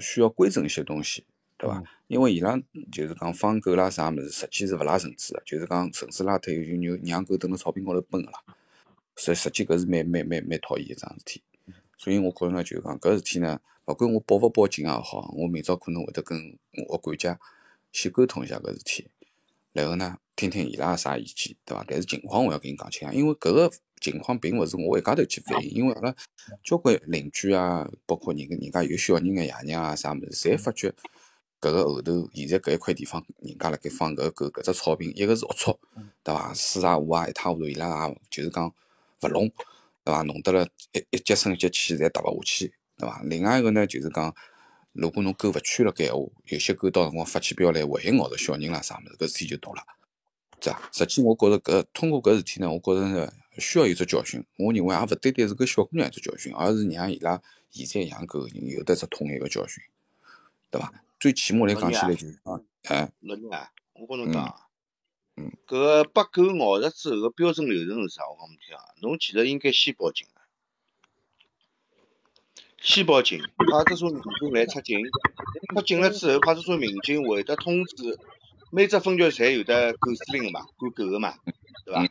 需要规整一些东西，对伐？因为伊拉就是讲放狗啦啥物事，实际是勿拉绳子的，就是讲绳子拉脱以后就让狗蹲辣草坪高头奔个啦。实实际搿是蛮蛮蛮蛮讨厌一桩事体。所以我觉着呢，就是讲搿事体呢，勿管我报勿报警也好，我明朝可能会得跟我管家先沟通一下搿事体，然后呢，听听伊拉啥意见，对伐？但是情况我要跟你讲清啊，因为搿个情况并勿是我一家头去反映，因为阿拉交关邻居啊，包括人人家有小人个爷娘啊啥物事，侪发觉搿个后头现在搿一块地方，人家辣盖放搿个狗，搿只草坪，一个是龌龊，对伐？水啊污啊一塌糊涂，伊拉也就是讲勿弄。对伐？弄得了一一节生一节气，侪踏勿下去，对伐？另外一个呢，就是讲，如果侬狗勿圈了该话，有些狗到辰光发起飙来，万一咬着小人啦啥物事，搿事体就大了，是伐？实际我觉着搿通过搿事体呢，我觉着呢需要有只教训。我认为也勿单单是搿小姑娘一只教训，而是让伊拉现在养狗人有得只统一个教训，对伐？最起码来讲起来就是讲，哎，老娘啊，我跟侬讲。搿个被狗咬着之后个标准流程是啥？我讲侬听啊，侬其实应该先报警个，先报警，派出所民警来出警，出警了之后，派出所民警会得通知每只分局侪有的狗司令个嘛，管狗个嘛，对伐？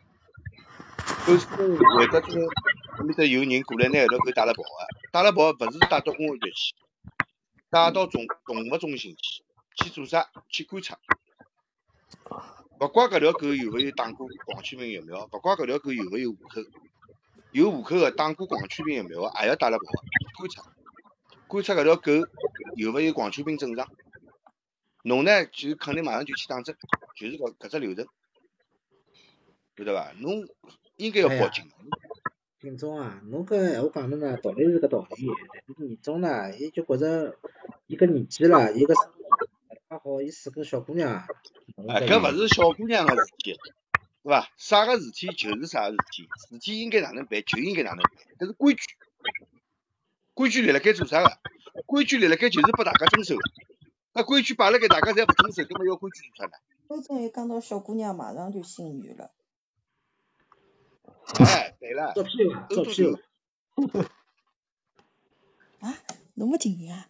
狗司令会得说，埃面搭有人过来拿搿条狗带了跑个，带了跑勿是带到公安局去，带到动动物中心去，去做啥？去观察。勿怪搿条狗有勿有打过狂犬病疫苗，勿怪搿条狗有勿有户口，有户口个打过狂犬病疫苗个，也要带来跑？观察，观察搿条狗有勿有狂犬病症状。侬呢就肯定马上就去打针，就是搿搿只流程，晓得伐？侬应该要报警。警总啊，侬搿闲话讲的呢，道理是搿道理，但是严总呢，伊就觉着伊搿年纪了，伊搿还好意思个小姑娘。哎，搿勿是小姑娘个事体，对伐？啥个事体就是啥个事体，事体应该哪能办就应该哪能办，搿是规矩。规矩立辣盖做啥个？规矩立辣盖就是拨大家遵守。那规矩摆辣盖大家侪勿遵守，搿么要规矩做啥呢？周总一讲到小姑娘，马上就心软了。哎，对了，做屁了，做屁了。啊，那么近啊？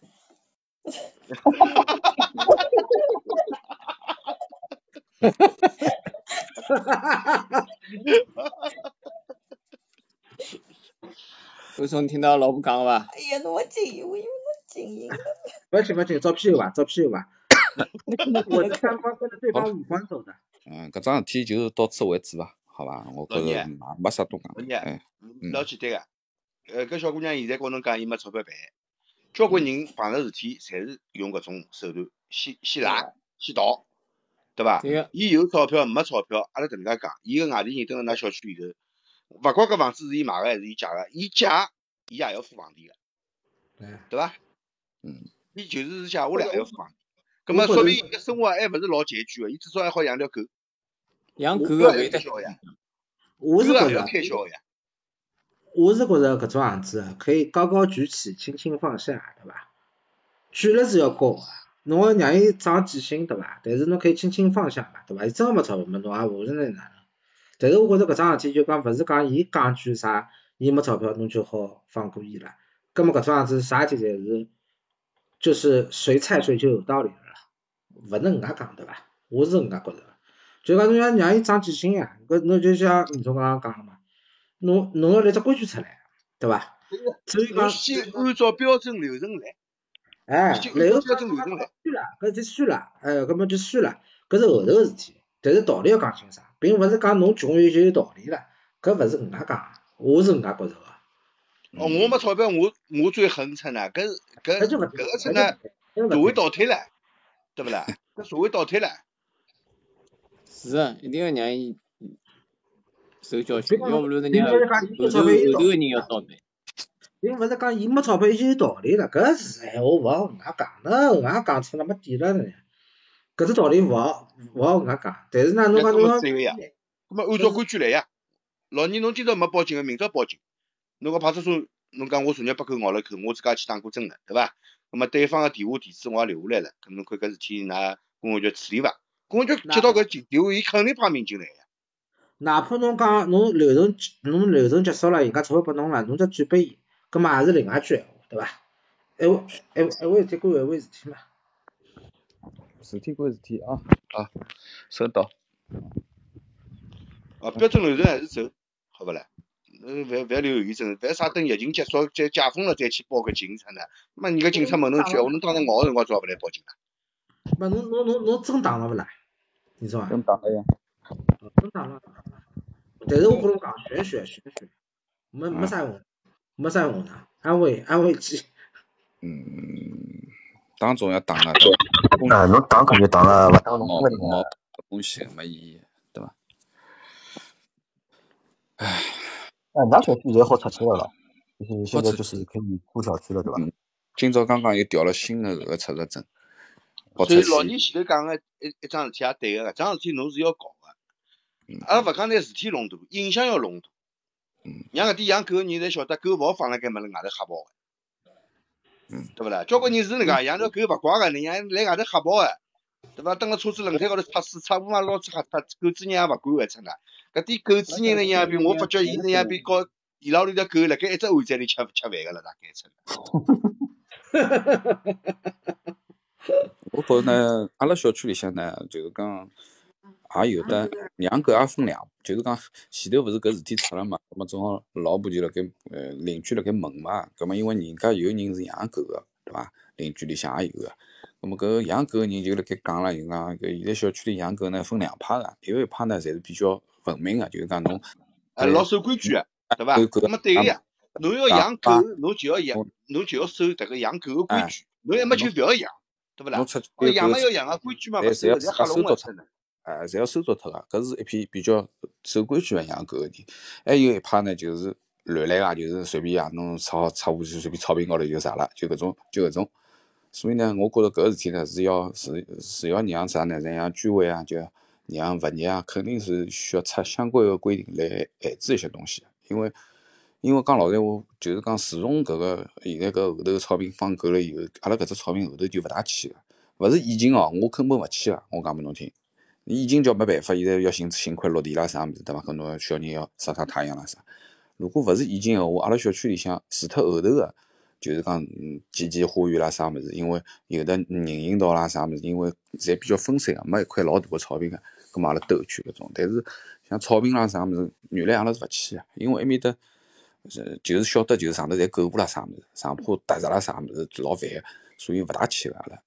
哈哈哈哈哈！哈哈哈哈哈！周总听到老婆讲伐？哎呀，那么近，我以为那静音了。不行不行，找屁吧，找屁吧。我的三方跟着对方五官走的。嗯，搿桩事体就到此为止吧，好吧？我觉着没啥多讲。老聂，老简单个，呃，搿小姑娘现在跟侬讲，伊没钞票办，交关人碰着事体，侪是用搿种手段，先先拉，先逃。对伐？伊有钞票没钞票，阿拉搿能介讲，伊个外地人蹲辣㑚小区里头，勿管搿房子是伊买个还是伊借个，伊借伊也要付房钿个，对对伐？嗯。伊就是是借下来还要付房钿，葛末说明伊个生活还勿是老拮据个，伊至少还好养条狗。养狗个会得呀。我是觉着，开销呀。我是觉着搿种样子可以高高举起，轻轻放下，对伐？举了是要高个，侬要让伊长记性，对伐？但是侬可以轻轻放下嘛，对伐？伊真个没钞票嘛，侬也无是能哪能？但是我觉着搿桩事体就讲勿是讲伊讲句啥，伊没钞票侬就好放过伊了。葛末搿种样子啥事体侪是，就是谁菜谁就有道理了，勿能搿能介讲对伐？我是搿能介觉着。就讲侬要让伊长记性呀，搿侬就像你从刚刚讲个嘛，侬侬要立只规矩出来，对伐？所以讲先按照标准流程来。哎，然后标准流程来。算了，搿就算了，哎，搿么就算了，搿是后头个事体。但是道理要讲清爽，并勿是讲侬穷有就有道理了，搿勿是搿能介讲，我是搿能介觉着个。哦，我没钞票，我我最恨出呢，搿搿搿个出呢，社会倒退了，对勿啦？搿社会倒退了。是啊，一定要让伊受教训，要勿然人家后头后头个人要倒霉。并勿是讲伊没钞票伊就有道理了，搿是闲话勿好搿能介讲，那搿能介讲出来没底了呢？搿只道理勿好勿好搿能介讲，但是呢，侬讲侬讲，咾么按照规矩来呀。老二侬今朝没报警个，明朝报警。侬讲派出所，侬讲我昨日被狗咬了一口，我自家去打过针个，对伐？那么对方个电话地址我也留下来了，搿侬看搿事体㑚公安局处理伐？公安局接到搿电话，伊肯定派民警来呀。哪怕侬讲侬流程侬流程结束了，人家钞票拨侬了，侬再转拨伊。搿么也是另外一句闲话，对伐？一回一一回事体归一回事体嘛。事体归事体啊啊，收到。啊，标准流程还是走，好勿啦？嗯，勿勿要留后遗症，勿啥等疫情结束再解封了再去报个警察呢？那么人家警察问侬句，我侬当时咬个辰光做啥勿来报警啊？勿侬侬侬侬真打了勿啦？你说啊？真打了呀。真打了。但是我跟侬讲，玄学玄学，没没啥用。没啥用的，安慰安慰剂。嗯，打总要打了。啊，侬打肯定打了，勿打侬没没东西，没意义，对伐？唉，哎，那小区现在好出去了了，就是现在就是可以出小区了，对伐？今朝刚刚又调了新的搿个出入证。所以老年前头讲个一一桩事体也对个，搿桩事体侬是要搞个，阿拉勿讲拿事体弄大，影响要弄大。嗯，让搿点养狗个人侪晓得，狗勿好放辣盖么子外头瞎跑个，嗯，对勿啦？交关人是能介养条狗勿乖个，人家来外头瞎跑个，对伐？蹲辣车子轮胎高头擦屎，擦污嘛捞出瞎脱，狗主人也勿管个，真个。搿点狗主人呢，样比我发觉伊那样比搞，伊拉里条狗辣盖一只碗仔里吃吃饭个了，大概真个。我觉着呢，阿拉小区里向呢，就是讲。也有的养狗也分两，就是讲前头勿是搿事体出了嘛，葛末正好老婆就辣盖呃邻居辣盖问嘛，葛末因为人家有人是养狗个，对伐？邻居里向也有个，葛末搿养狗个人就辣盖讲了，就讲搿现在小区里养狗呢分两派个，有一派呢侪是比较文明个，就是讲侬呃老守规矩个，对伐？葛末对个呀，侬要养狗，侬就要养，侬就要守迭个养狗个规矩，侬要么就勿要养，对勿啦？养嘛要养个规矩嘛，勿是吓龙个真的。哎，侪要收捉脱个，搿是一批比较守规矩个养狗个人。还有一派呢，就是乱来个，就是随便养，侬插好插下去，随便草坪高头就啥了，就搿种，就搿种。所以呢，我觉着搿事体呢，是要是是要让啥呢？让居委啊，就让物业啊，肯定是需要出相关个规定来限制一些东西。因为因为讲老实闲话，就是讲自从搿个现在搿后头草坪放狗了以后，阿拉搿只草坪后头就勿大去个。勿是疫情哦，我根本勿去个，我讲拨侬听。已经叫没办法，现在要寻寻块落地啦，啥物事对伐？搿侬小人要晒晒太阳啦啥。如果勿是疫情个话，阿拉小区里向除脱后头个，就是讲嗯几几花园啦啥物事，因为有的人行道啦啥物事，因为侪比较分散个，没一块老大个草坪个，搿么阿拉兜一圈搿种。但是像草坪啦啥物事，原来阿拉是勿去个，因为埃面搭是就是晓得就是上头侪狗步啦啥物事，上坡踏实啦啥物事老烦个，所以勿大去个阿拉。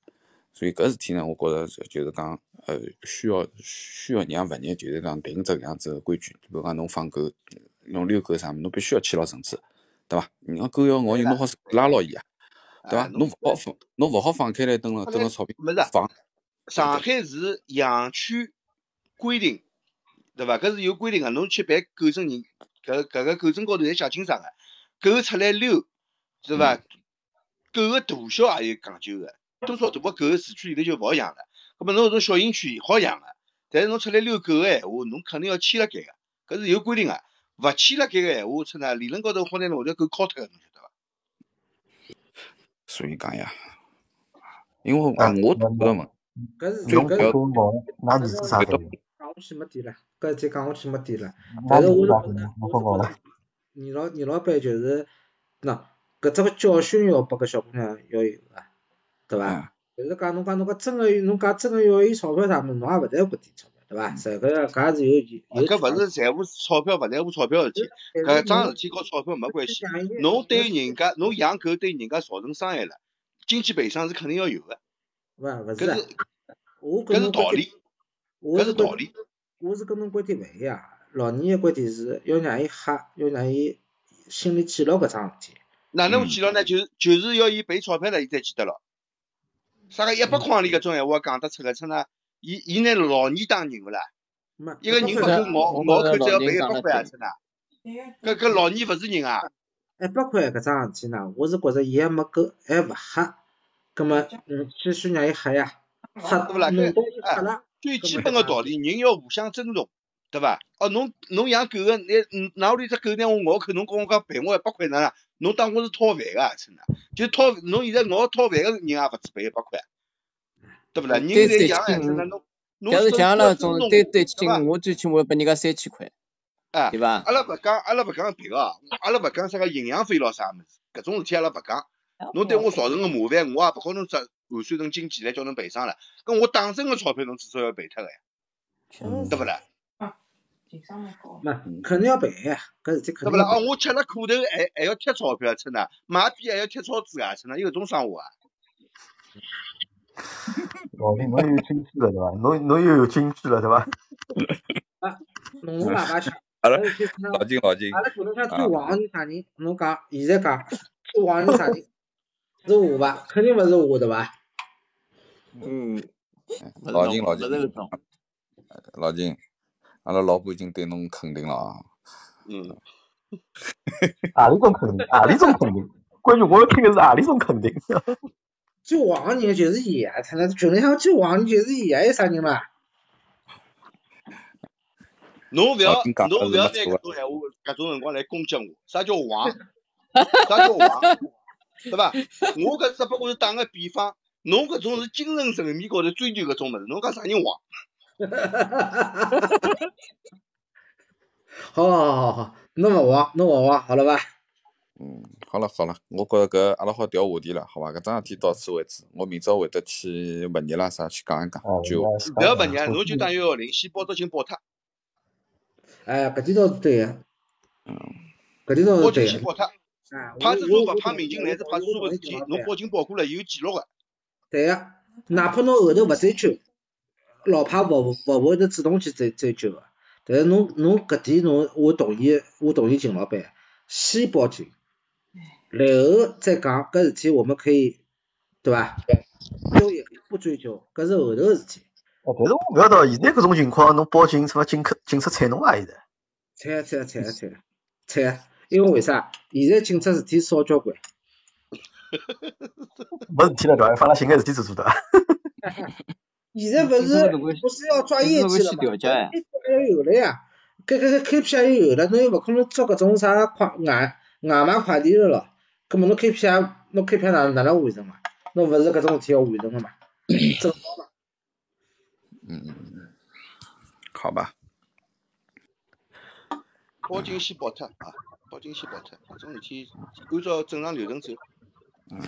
所以搿事体呢，我觉着就是讲，呃，需要需要让物业就是讲定只搿样子个规矩，比如讲侬放狗、侬遛狗啥物事，侬必须要牵牢绳子，对伐？人家狗要咬人，侬好拉牢伊啊，对伐？侬勿好放，侬勿好放开来蹲辣蹲辣草坪放，上海市养犬规定，对伐？搿是有规定个，侬去办狗证人，搿搿个狗证高头侪写清爽个，狗出来溜，是伐？狗个大小也有讲究个，多少大个狗市区里头就勿好养了。搿么侬搿种小型犬好养个，但是侬出来遛狗个闲话，侬肯定要牵辣盖个，搿是有规定个。勿牵辣盖个闲话，出呢理论高头好拿侬搿条狗敲脱个，侬晓得伐？所以讲呀，因为啊，我觉得嘛，搿是侬搿不是要那你是啥别的的？讲下去没底了，搿事体讲下去没底了。那但是我是觉了。倪老倪老板就是，喏，搿只个教训要拨搿小姑娘要有个，对伐啊？就是讲侬讲侬讲真个侬讲真个要伊钞票啥物事，侬也勿在乎搿点钞票，对伐？实搿搿也是有有。搿勿是在乎钞票勿在乎钞票个事体，搿桩事体和钞票没关系。侬对人家，侬养狗对人家造成伤害了，经济赔偿是肯定要有个，勿勿是搿的，是我搿是跟侬观点，道理，我是观搿是道理。我是跟侬观点勿一样。老年个观点是要让伊吓，要让伊心里记牢搿桩事体。哪能记牢呢？就是就是要伊赔钞票了，伊才记得牢。啥个一百块钿搿种闲话讲得出个，称呢？伊伊拿老年当人勿啦？没一个人勿够咬咬口只要赔一百块啊，称呐？搿搿老年勿是人啊？一百块搿桩事体呢，我是觉着伊还没够，还勿吓。葛么，嗯，继续让伊吓呀，吓对勿啦？搿吓了。最基本个道理，人要互相尊重，对伐？哦，侬侬养狗个，拿拿屋里只狗拿我咬口，侬跟我讲赔我一百块哪能？侬当我是讨饭个，真的，就讨侬现在咬讨饭个人也勿止赔一百块，对勿啦？人在养哎，真的侬侬假如像阿拉种对对我最起码拨人家三千块，啊对，伐？阿拉勿讲，阿拉勿讲别个哦，阿拉勿讲啥个营养费咯啥物事，搿种事体阿拉勿讲。侬对我造成个麻烦，我也勿可能只换算成经济来叫侬赔偿了。搿我打针个钞票侬至少要赔脱个呀，嗯对勿啦？没，肯定要赔呀，搿事体肯对勿啦？哦，我吃了苦头还还要贴钞票，吃呢，买笔还要贴钞纸啊，吃呢有搿种生活啊？老弟，侬 又有经济了对伐？侬侬又有经济了对伐？侬侬爸爸想，阿拉老金老金阿，拉群里向最黄是啥人？侬讲，现在讲最黄是啥人？是我伐？肯定勿是我对伐？嗯，老金老金老金，阿拉老婆已经对侬肯定了啊。嗯，啊里种肯定？啊里种肯定？关键我要听的是啊里种肯定？最黄个人就是伊啊！他那群里向最黄个人就是伊啊！还有啥人嘛？侬勿要侬勿要拿得是没错搿种闲话搿种辰光来攻击我，啥叫黄？啥叫黄？对伐？我搿只不过是打个比方，侬搿种是精神层面高头追求搿种物事，侬讲啥人黄？好好好好，侬勿黄，侬勿黄，好了伐？嗯，好了好了，我觉着搿阿拉好调话题了，好伐？搿桩事体到此为止，我明朝会得去物业啦啥去讲一讲，就勿要问人，侬就打幺幺零，先报只警报脱，哎，搿点倒是对个，嗯，搿点倒是对个。警先报脱。派出所勿派民警来是派出所个事体，侬报警报过来有记录个。对个，哪怕侬后头勿追究，老派勿勿会得主动去追追究个。但是侬侬搿点侬，我同意，我同意秦老板，先报警，然后再讲搿事体，我们可以，对伐？追也不追究，搿是后头个事体。哦，但是我勿晓得，现在搿种情况，侬报警什么警察警察睬侬啊？现在？睬啊睬啊睬啊睬啊睬啊！因为为啥？现在警察事体少交关。没事体了对伐？放拉寻眼事体做做的。现在勿是不是要抓业绩了去调解呀嘛？要有了呀，搿搿搿 KPI 要有了，侬又勿可能做搿种啥快外外卖快递了咯。搿么侬 KPI 侬 KPI 哪哪能完成嘛？侬勿是搿种事体要完成个嘛？正常嘛？嗯，好吧，报警先报脱啊，报警先报脱，搿种事体按照正常流程走。嗯，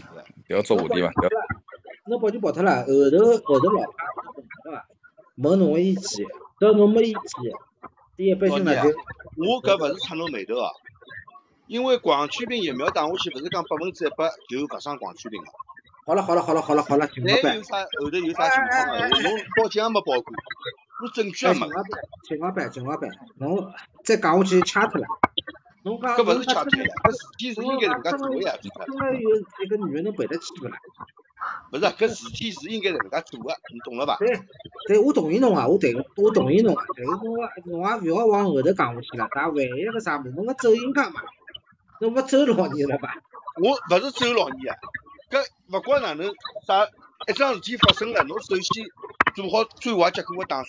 不要做话题伐？调侬报就报脱了，后头后头老对伐？问侬个意见，只要侬没意见，伊一般性呢就我搿勿是插侬眉头啊，因为狂犬病疫苗打下去，勿是讲百分之一百就勿生狂犬病个。好了好了好了好了好了，秦老板再有，啥后头有啥情况个，侬报警也没报过，侬证据也没秦老，板秦老板秦老板，侬再讲下去掐脱了。侬讲搿勿是侬讲掐脱呀，搿事体是应该搿能介做个呀，警察。真的有一个女人能赔得起个啦？不是，搿事体是应该搿能介做个，你懂了吧？对，对，我同意侬啊，我对，我同意侬啊，但是侬啊，侬也勿要往后头讲下去了，啥万一个啥物事，侬个走人家嘛，侬勿走老年了吧？我勿是走老年啊，搿勿管哪能啥，一桩事体发生了，侬首先做好最坏结果个打算，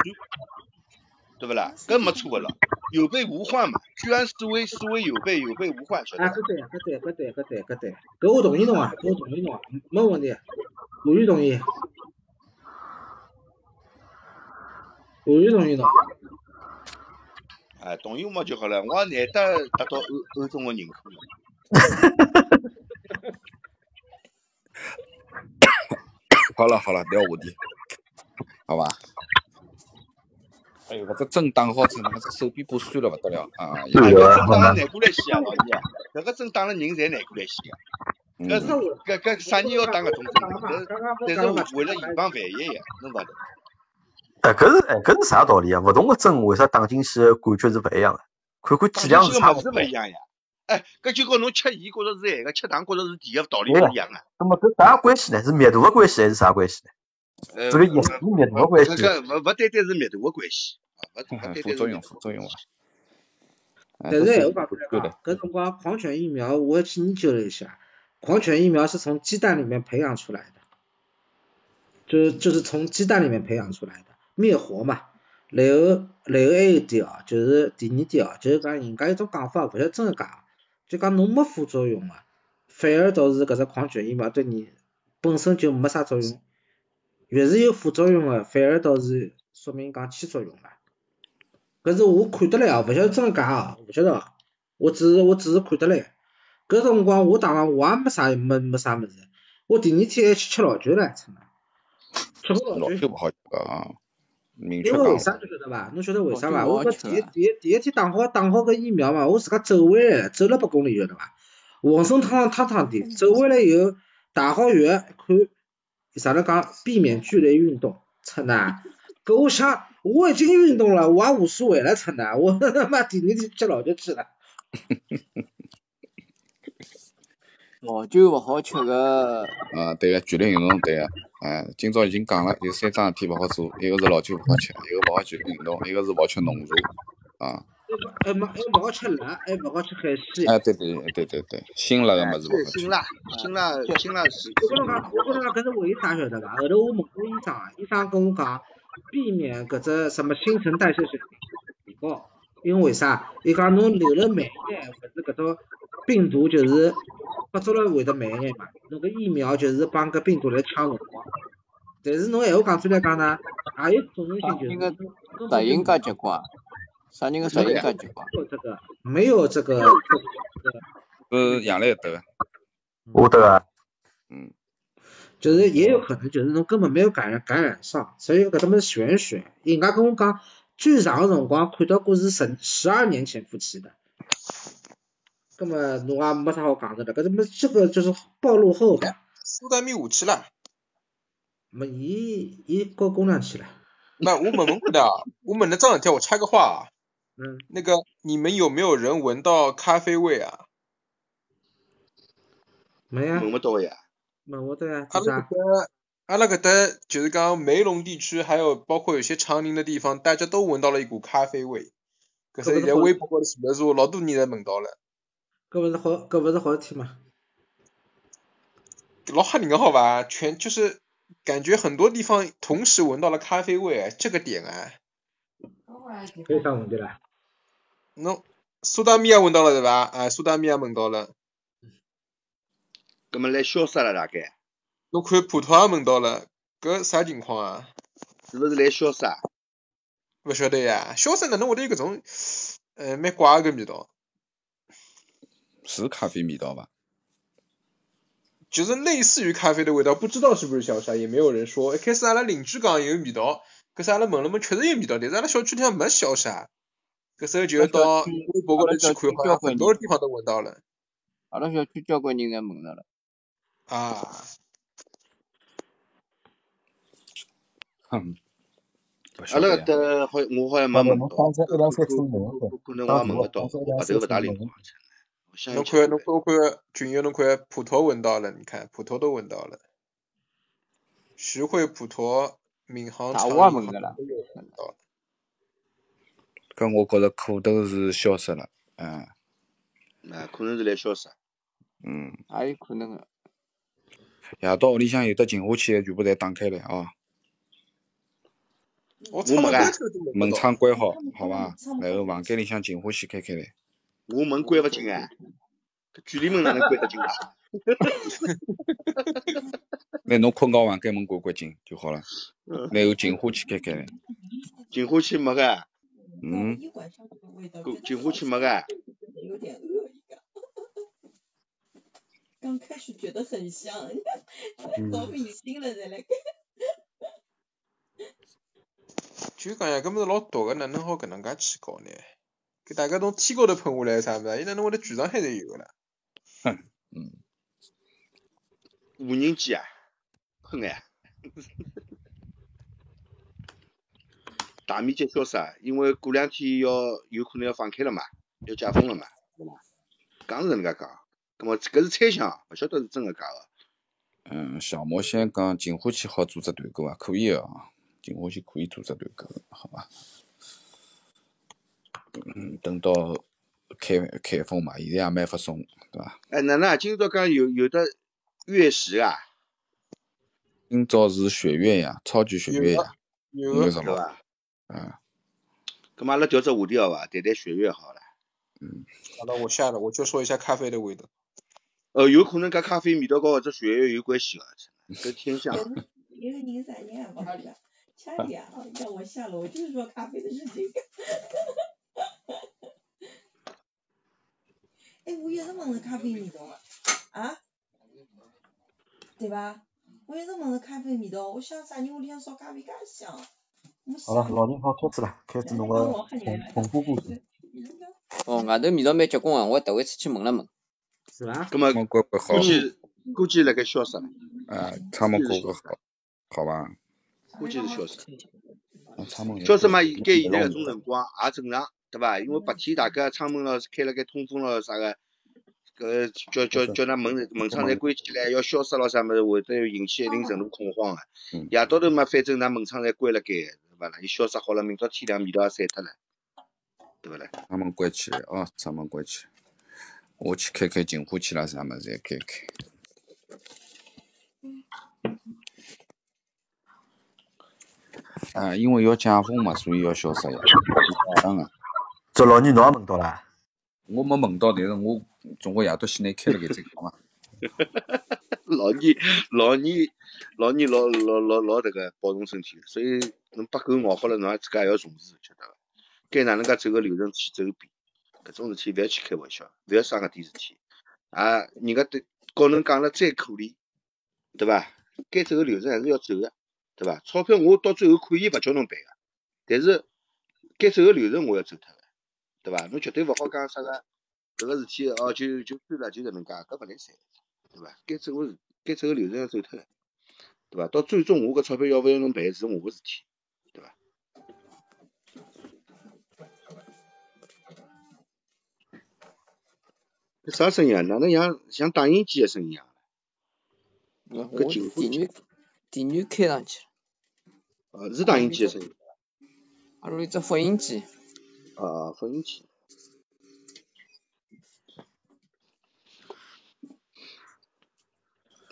对不啦？搿没错个了，有备无患嘛，居安思危，思危有备，有备无患，晓得啊，搿对，搿对，搿对，搿对，搿对，搿我同意侬啊，搿我同意侬啊，没问题，完全同意，完全同意侬。哎，同意我就好了，我也难得得到欧欧总个认可了。好了好了，聊话题，好吧？哎呦，搿只针打好之后，那个手臂部酸了勿得了啊！搿针打了难过来死啊，老弟！搿个针打了人侪难过来死啊！搿是搿搿啥人要打搿种针？搿但是为了以防万一呀，侬勿懂。哎，搿是哎，搿是啥道理啊？勿同个针为啥打进去感觉是勿一样的？看看剂量是差勿多。勿一样呀！哎，搿就跟侬吃盐觉着是咸个，吃糖觉着是甜个道理勿一样啊。那么搿啥关系呢？是密度个关系还是啥关系呢？这个液体密度个关系。搿勿勿单单是密度个关系，副作用副作用啊。但是闲话讲回来，搿辰光狂犬疫苗我去研究了一下，狂犬疫苗是从鸡蛋里面培养出来的，就就是从鸡蛋里面培养出来的，灭活嘛。然后然后还有一点哦，就是第二点哦，就是讲人家一种讲法，勿晓得真个假。就讲侬没副作用啊，反而倒是搿只狂犬疫苗对你本身就没啥作用，越是有副作用个，反而倒是说明讲起作用了。搿是我看得来哦，勿晓得真个假哦，勿晓得哦，我只是我只是看得来。搿辰光我打完我也没啥没没啥物事，我第二天还去吃老酒了，吃老酒。老酒勿好啊。因为为啥你晓得伐？侬晓得为啥伐？我搿第一第一第一天打好打好搿疫苗嘛，我自家走回来，走了八公里晓得伐？浑身烫烫烫的，走回来以后打好药，看啥能讲避免剧烈运动，出呐。搿我想我已经运动了，我也无所谓了，出呐。我他妈第二天吃老酒去了。老酒勿好吃个。啊，对个，剧烈运动对个。哎，今朝已经讲了，有三桩事体勿好做，一个是老酒勿好吃，一个勿好剧烈运动，一个是勿好吃浓茶啊。还没还勿好吃辣，还勿好吃海鲜。哎，对对对对对，辛辣个物事勿好吃。辛辣，辛辣，辛辣是。我跟侬讲，我跟侬讲，搿是为啥晓得伐？后头我问过医生啊，医生跟我讲，避免搿只什么新陈代谢水平提高，因为啥？伊讲侬流了慢一眼，或者搿种病毒就是发作了会得慢一眼嘛。侬个疫苗就是帮搿病毒来抢辰光，但是侬闲话讲出来讲呢，也有可能性就是。实验介结果？啥人个实验介结果？没有这个，没有这个。是杨磊得。我得啊。嗯。就是也有可能就是侬根本没有感染感染上，所以搿他妈玄学。人家跟我讲，最长的辰光看到过是十十二年前夫妻的。根本侬也没啥好讲的了，搿他妈这个就是暴露后。苏丹米下去了。没，伊伊搞公粮去了。那我问问的，我问的这两天我插个话啊。嗯。那个你们有没有人闻到咖啡味啊？没呀。闻不到呀。闻不到呀。阿拉搿搭，阿拉搿搭就是讲梅陇地区，还有包括有些长宁的地方，大家都闻到了一股咖啡味。搿是在微博高头传的说，老多人侪闻到了。搿勿是好，搿勿是好事体吗？老吓人个好伐？全就是感觉很多地方同时闻到了咖啡味，这个点啊。非常问题了。侬苏打米也闻到了对伐？啊，苏打米也闻到了。搿么来消失了大概？侬看葡萄也闻到了，搿啥情况啊？是勿是来消失啊？勿晓得呀，消失哪能会得有搿种，呃，蛮怪个味道。是咖啡味道伐？就是类似于咖啡的味道，不知道是不是消失，也没有人说。一开始阿拉邻居讲有味道，可是阿拉闻了闻，确实有味道，但是阿拉小区里向没消杀。搿时候就到微博高头去看，好像很多地方都闻到了。阿拉小区交关人侪闻到了。啊。哼。阿拉搿搭好，我好像没闻到。可能我也闻勿到，我头勿大灵光。侬看，侬看，我看，君友，侬看，葡萄闻到了，你看，葡萄都闻到了。徐汇、普陀、闵行、长宁门的了。搿我觉着可能是消失了，嗯。那可能是来消失。嗯。也有可能个。夜到屋里向有得净化器个，全部侪打开来啊。我没个。门窗关好，好伐？然后房间里向净化器开开来。我门关勿紧哎，距离门哪能关得紧啊？那侬困觉房间门关关紧就好了。然后净化器开开来。净化器没个。嗯。净化器没个。刚开始觉得很香，搞迷信了再来看。就讲呀，搿么是老毒个，哪能好搿能介去搞呢？给大家从天高头喷下来啥物事？伊哪能会得剧场海侪有个啦？哼，嗯，无人机啊，喷哎，大面积消失，因为过两天要有可能要放开了嘛，要解封了嘛，对伐？讲是搿能介讲，葛末搿是猜想，勿晓得是真个假个。嗯，小魔仙讲进化器好组织团购啊，可以个，净化器可以组织团购，好吧？嗯，等到开开封嘛，现在也蛮发送，对伐？哎，哪能今朝讲有有的月食啊？今朝是血月呀，超级血月呀，有是伐？嗯。咁嘛，阿拉调只话题好伐？谈谈血月好了。嗯。好了，我下了，我就说一下咖啡的味道。呃，有可能跟咖啡味道高，这血月有关系个，跟天象。一个人三年不好了，强点啊！让我下了，我就是说咖啡的事情。哎，我一直闻着咖啡味道啊，啊？对吧？我一直闻着咖啡味道，我想啥人屋里向烧咖啡介香？好了，老人好开始了，开始侬个恐怖故事。哦，外头味道蛮结棍个，我特为出去问了问。是伐？咁么估计估计辣盖消失了。啊，窗门关个好，好伐？估计是消失。消失嘛，该现在搿种辰光也正常。对伐？因为白天大家窗门咯开了盖通风咯啥个，搿叫叫叫那门门窗侪关起来，要消失咯啥物事，会得引起一定程度恐慌个。夜到头嘛，反正㑚门窗侪关了盖，对伐啦？伊消失好了，明朝天亮味道也散脱了，对不啦？窗门关起来哦，窗门关起来，我去开开净化器啦啥么子侪开开。啊，因为要解封嘛，所以要消失呀，当然。这老二侬也闻到了？我没闻到，但是我总归夜到先来开了个再讲嘛。老二，老二，老二老老老老迭个保重身体，所以侬把狗咬好了，侬也自家也要重视，晓得伐？该哪能介走个流程去走遍，搿种事体勿要去开玩笑，勿要生搿点事体。啊，人家对告侬讲了再可怜，对伐？该走个流程还是要走个，对伐？钞票我到最后可以勿叫侬赔个，但是该走个流程我要走脱个。对伐？侬绝对勿好讲啥个，搿个事体哦，就就算了，就搿能介，搿勿来三，对伐？该走个该走个流程要走脱个，对伐？到最终我搿钞票要勿要侬赔是我个事体，对伐？搿啥声音啊？哪能像像打印机个声音一样？搿电源电源开上去了。呃，是打印机个声音。还有一只复印机。啊，复印机。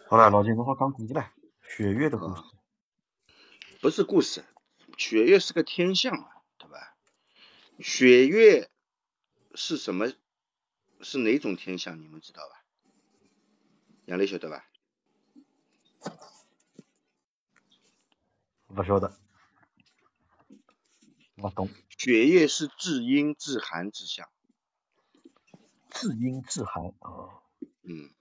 好了，老金，侬好讲故事了，血月的故事。不是故事，雪月是个天象啊，对吧？雪月是什么？是哪种天象？你们知道吧？杨磊晓得吧？不晓得。我懂。雪月是至阴至寒之象。至阴至寒啊。嗯。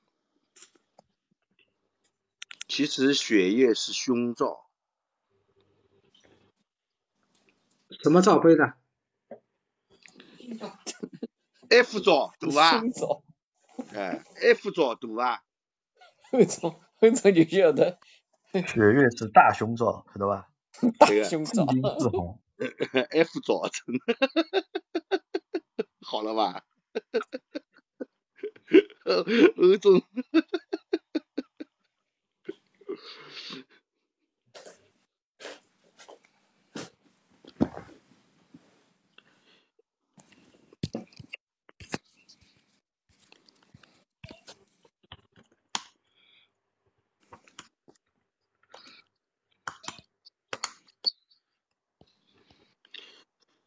其实血液是胸罩。什么罩杯的？F 罩对吧？凶兆。哎，F 罩对吧？后兆，后兆就晓得。血月是大胸罩，晓得吧？大凶兆。至阴至寒。F 早晨，好了吧？欧总，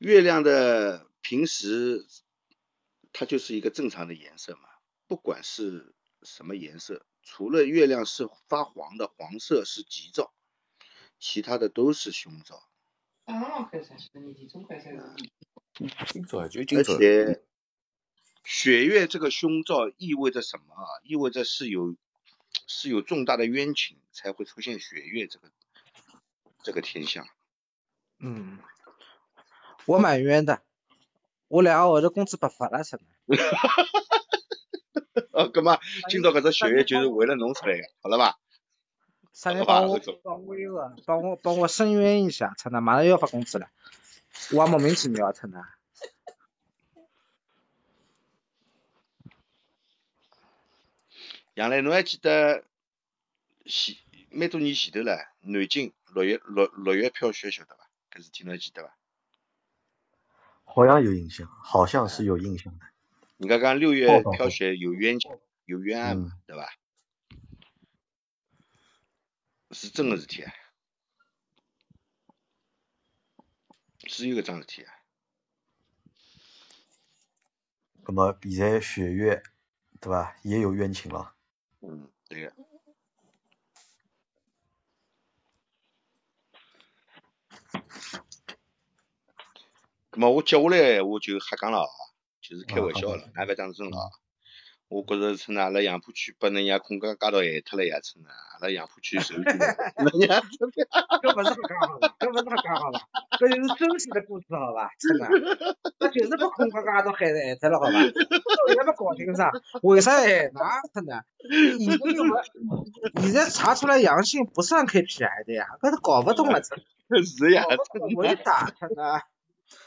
月亮的平时它就是一个正常的颜色嘛，不管是什么颜色，除了月亮是发黄的，黄色是吉兆，其他的都是凶兆。而且血月这个凶兆意味着什么啊？意味着是有是有重大的冤情才会出现血月这个这个天象。嗯，我蛮冤的，我两个号头工资不发了，是吗？哈哈哈哈哈！哦，么今朝搿只血月就是为了侬出来个，好了吧？啥人帮我帮我一个，帮我帮我申冤一下，真的，马上要发工资了，我还莫名其妙，真的。杨磊，侬还记得前蛮多年前头了，南京六月六六月飘雪，晓得伐？搿事体侬还记得伐？好像有印象，好像是有印象的。你刚刚六月飘雪有冤情，有冤案嘛，对吧？是真个事体啊，是有搿桩事体啊。葛么现在雪月，对吧？也有冤情了。嗯，对个。咁么我接下来我就瞎讲了啊，就是开玩笑了，㑚勿当真了。我觉着趁阿拉杨浦区把人家空间加到闲脱了呀，趁阿拉杨浦区受罪 了。人家搿勿是瞎讲好伐？搿勿是瞎讲好伐？搿就是真实的故事好伐？真的，那就是把空间加到闲闲脱了好伐？我也没搞清啥，为啥闲哪真的？现在又没，现在查出来阳性不算 KPI 的呀，搿是搞勿懂了真。是呀，伟大真的。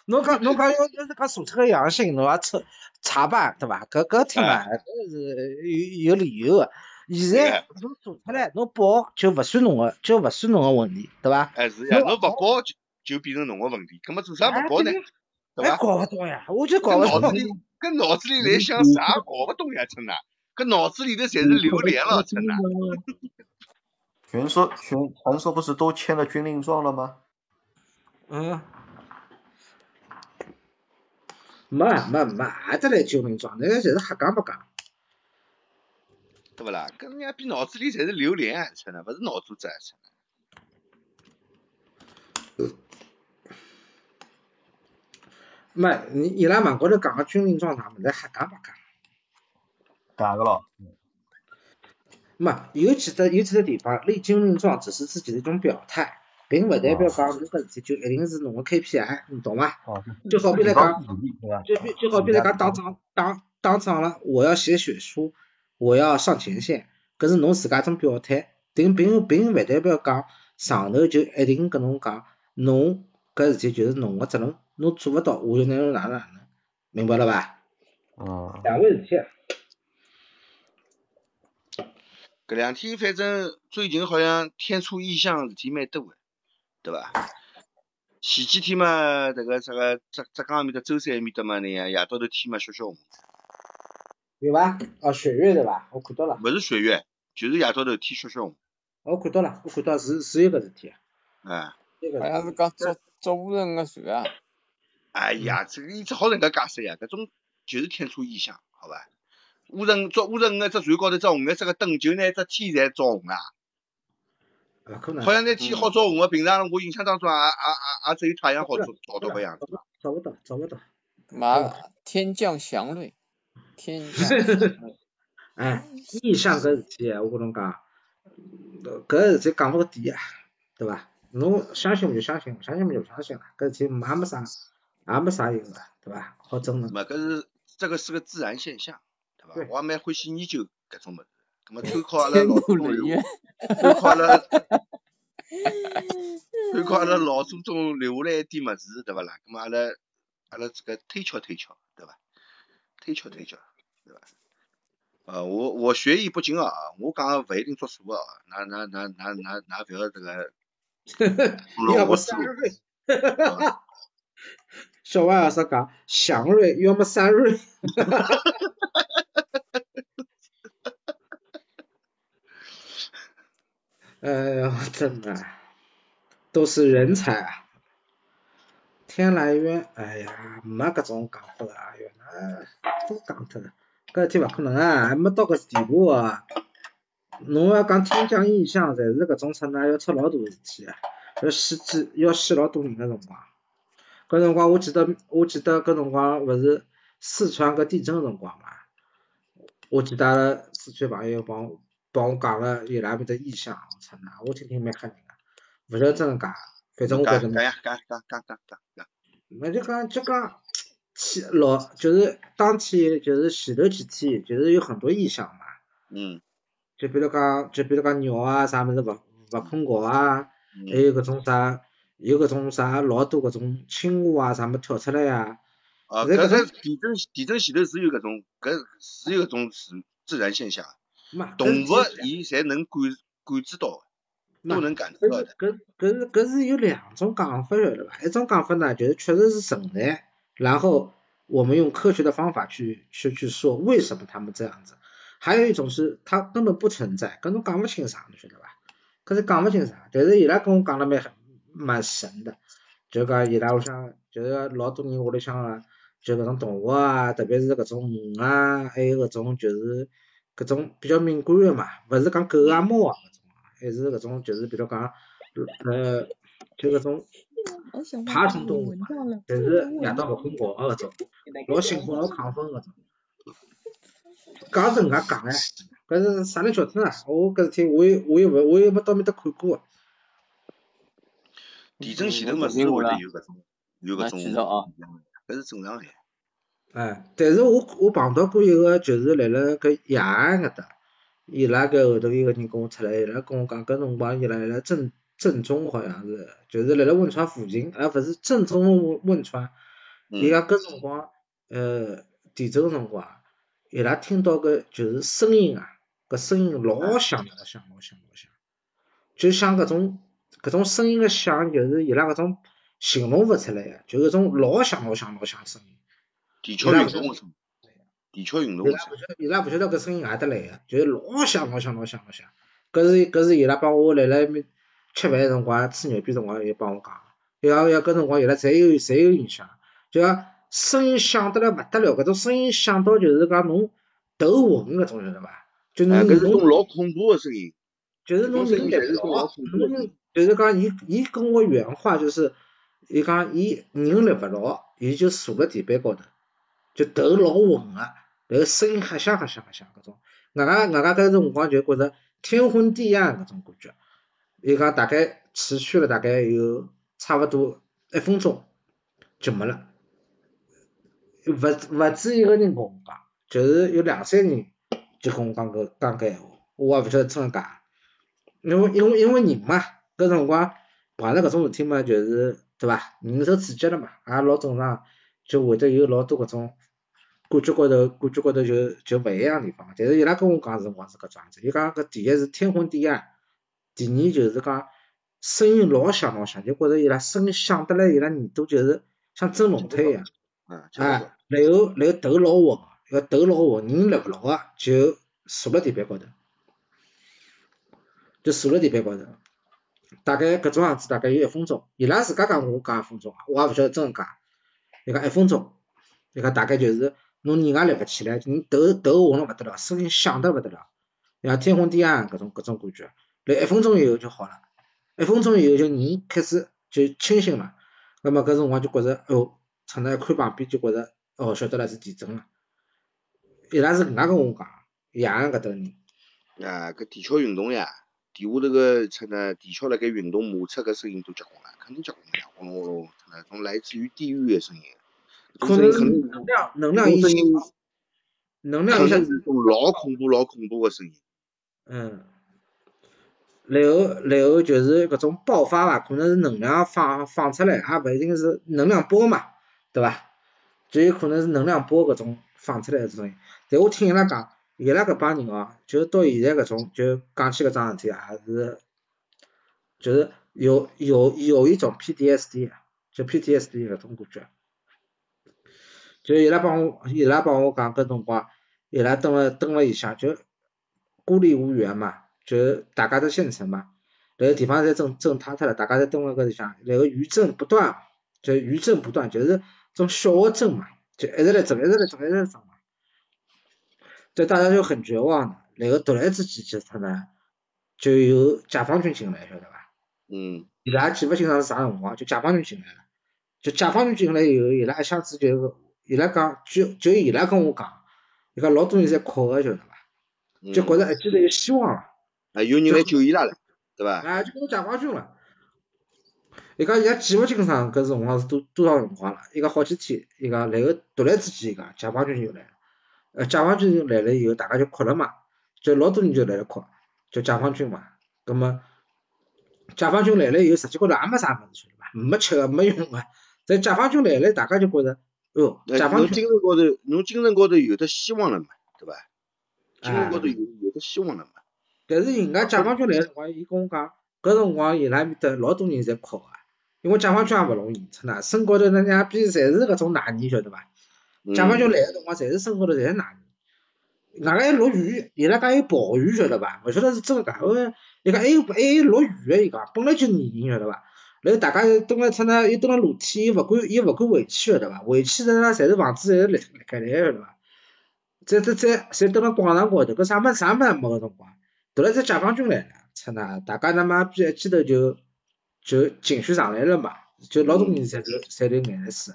侬讲 侬讲要要是讲查出个阳性，侬要查查办对伐？搿搿挺难，搿是有有理由个。现在侬查出来，侬报就勿算侬个，就勿算侬个问题，对伐？哎是呀，侬勿报就就变成侬个问题，搿么做啥勿报呢？对伐？搞勿懂呀，我就搞勿懂。脑子里搿脑子里在想啥？搞勿懂呀，真的。搿脑子里头侪是榴莲了，真的。传说传传说不是都签了军令状了吗？嗯。没没没，得来军令状，那个侪是瞎讲不讲，对不啦？跟人家比脑子里侪是榴莲，真的，勿是脑子子，真的。没，你伊拉网高头讲个军令状啥物事，瞎讲不讲？假个咯。没，有几只有几只地方立军令状只是自己的一种表态。并勿代表讲搿个事体就一定是侬个 KPI，你懂伐？就好比来讲，就比就好比来讲打仗打打仗了，我要写血书，我要上前线，搿是侬自家种表态，并并并勿代表讲上头就一定跟侬讲，侬搿事体就是侬个责任，侬做勿到，我就拿侬哪能哪能，明白了伐？哦。两回事体。搿两天反正最近好像天出异象事体蛮多个。对伐？前几天嘛，这个这个浙浙江面的舟山面的嘛，那样夜到头天嘛小小红。有伐？哦，雪月对伐？我看到了。勿是雪月，就是夜到头天小小红。我看到了，我看到是是有个事体。哎。好像是讲捉捉无人个船啊。哎呀，这个你只好人家解释呀，搿种就是天出异象，好伐？乌人捉乌人个只船高头只红颜色个灯，就拿只天侪照红啊。好像那天好照红个，平常我印象当中也也也也只有太阳好照照到个样子。找不到，找不到。妈，天降祥瑞，天降。哎，异象搿事体，我跟侬讲，搿事体讲勿个底啊，对伐？侬相信我就相信，相信我就相信了，搿事体也没啥，也没啥用个，对伐？好争论。嘛，搿是这个是个自然现象，对伐？我也蛮欢喜研究搿种物事。咁么参考阿拉老祖宗留，参考阿拉，参考阿拉老祖宗留下来一点物事，对伐啦？咁么阿拉阿拉这个推敲推敲，对伐？推敲推敲，对伐？呃，我我学艺不精啊，我讲个勿一定作数啊，那那那那那那勿要这个，要么三瑞，小王老师讲祥瑞，要么三瑞。哎呀，真的，都是人才啊！天来源，哎呀，没搿种讲法啊，哟，那都讲脱了，搿事体勿可能啊，还没到搿地步啊。侬要讲天降异象，侪是搿种出那要出老大事体，要死几要死老多人个辰光。搿辰光我记得我记得搿辰光勿是四川搿地震个辰光嘛，我记得四川朋友帮我帮我讲了伊拉面的异象，我操那我听听蛮吓人个，勿晓得真个假，反正我觉着。讲呀讲讲讲讲讲讲。那就讲就讲前老就是当天就是前头几天就是有很多异象嘛。嗯。就比如讲，就比如讲鸟啊，啥物事勿勿困觉啊，还有搿种啥，有搿种啥老多搿种青蛙啊，啥物跳出来呀。啊，搿个地震地震前头是有搿种，搿是有搿种自自然现象。动物伊侪能感感知到，都能感知到的。搿搿是搿是有两种讲法晓得伐？一种讲法呢，就是确实是存在，然后我们用科学的方法去去去说为什么他们这样子。还有一种是它根本不存在，搿侬讲勿清啥，侬晓得伐？搿是讲勿清啥，但是伊拉跟我讲了蛮蛮神的，就讲伊拉屋里向就是老多人屋里向啊，就搿种动物啊，特别是搿种鱼啊，还有搿种就是搿种比较敏感个嘛，勿是讲狗啊猫啊搿种，还是搿种就是比如讲呃就搿种爬虫动物嘛，但是夜到勿困觉个搿种，老兴奋老亢奋搿种。讲是搿能介讲哎，搿是啥人晓得呢？我搿事体我也我也勿我也没到面搭看过。地震前头嘛是会得有搿种有搿种，搿是正常个。哎，但是我我碰到过一个就是辣辣搿雅安搿搭，伊拉搿后头一个人跟我出来，伊拉跟我讲搿辰光伊拉辣正正中好像是，就是辣辣汶川附近，而勿是正中汶汶川。伊讲搿辰光呃地震个辰光。伊拉听到搿就是声音啊，搿声音老响老响老响老响，就像搿种搿种声音个响，就是伊拉搿种形容勿出来个，就搿种老响老响老响声音。地壳运动个声，地壳运动个声。伊拉勿晓得搿声音哪搭来个，就是老响老响老响老响。搿是搿是伊拉帮我辣辣面吃饭辰光吹牛逼辰光，伊帮我讲，伊讲要搿辰光伊拉侪有侪有印象，就讲。声音响得来勿得了，搿种声音响到就是讲侬头昏搿种晓得伐？就侬搿种老恐怖个声音，就是侬人立牢，侬就是讲伊伊跟我原话就是，伊讲伊人立勿牢，伊就坐辣地板高头，就头老昏个，然后声音黑响黑响黑响搿种，外加外加搿辰光就觉着天昏地暗搿种感觉，伊讲大概持续了大概有差勿多一分钟就没了。勿勿止一个人跟我讲，就是有两三人就跟我讲搿讲搿闲话，我也勿晓得真假。因为因为因为人嘛，搿辰光碰着搿种事体嘛，就是对伐？人受刺激了嘛，也老正常，就会得有老多搿种感觉高头感觉高头就就勿一样地方。但是伊拉跟我讲辰光是搿桩子，伊讲搿第一是天昏地暗，第二就是讲声音老响老响，就觉着伊拉声音响得来，伊拉耳朵就是像震聋脱一样。啊，然后然后头老昏，要头老昏，人立勿牢个，就坐辣地板高头，就坐辣地板高头，大概搿种样子大概有一分钟，伊拉自家讲我讲一分钟，我也勿晓得真个假，伊讲一分钟，伊讲大概就是侬人也立勿起来，你头头昏了勿得了，声音响得勿得了，像天昏地暗搿种搿种感觉，来一分钟以后就好了，一分钟以后就人开始就清醒了，那么搿辰光就觉着哦。出来看旁边就觉着，哦，晓得了是地震了。伊拉是搿能跟我讲，夜安搿搭人。啊，搿地壳运动呀，地下头个出呢，地壳辣盖运动，摩擦搿声音都结棍了，肯定结棍呀，轰隆隆，那种来自于地狱的声音。可能能量能量一下，能量一下子种老恐怖老恐怖个声音。嗯。然后，然后就是搿种爆发伐，可能是能量放放出来，也勿一定是能量波嘛。对伐？就有可能是能量波搿种放出来这种，但我听伊拉讲，伊拉搿帮人哦，就到现在搿种就讲起搿桩事体还，是就是有有有一种 PTSD，就 PTSD 搿种感觉。就伊拉帮我伊拉帮我讲搿辰光，伊拉蹲了蹲了一下，就孤立无援嘛，就大家都县城嘛，然后地方侪震震塌脱了，大家侪蹲辣搿里向，然后余震不断。就余震不断，就是种小的震嘛，就一直来震，一直来震，一直来震嘛。这大家就很绝望的，那个突然之间其实呢，就有解放军进来，晓得伐？嗯。伊拉记勿清爽是啥辰光，就解放军进来了。就解放军进来以后，伊拉一下子就，伊拉讲，就就伊拉跟我讲，伊讲老多人在哭个，晓得伐？就觉着一记头有希望了。啊，有人来救伊拉了，对伐？啊，就觉着解放军了。伊讲伊拉记勿清爽搿辰光是多多少辰光了，伊讲好几天，伊讲然后突然之间伊讲解放军就来了，呃，解放军来了以后，大家就哭了嘛，就老多人就来了哭，就解放军嘛，葛么解放军来了以后，实际高头也没啥物事，晓得伐？没吃个，没用个，在解放军来了，大家就觉着，哦，解放军。侬精神高头，侬精神高头有的希望了嘛，对伐？精神高头有有的希望了嘛。但是人家解放军来个辰光，伊跟我讲，搿辰光伊拉面搭老多人在哭个，因为解放军也勿容易，真的，身高头那两边侪是搿种烂泥，晓得伐？解放军来个辰光，侪是身高头侪是烂泥，外加还落雨，伊拉讲有暴雨，晓得伐？勿晓得是真个假个，伊讲还有还有落雨个，伊讲本来就泥泞，晓得伐？然后大家蹲辣出呢，又蹲辣露天，又勿敢又勿敢回去，晓得伐？回去呢，侪是房子侪是裂开来，晓得伐？再再再侪蹲辣广场高头，搿啥物啥物事没个辰光。突然间解放军来了，出那大家他妈逼一记头就就情绪上来了嘛，就老多人侪是侪流眼泪水。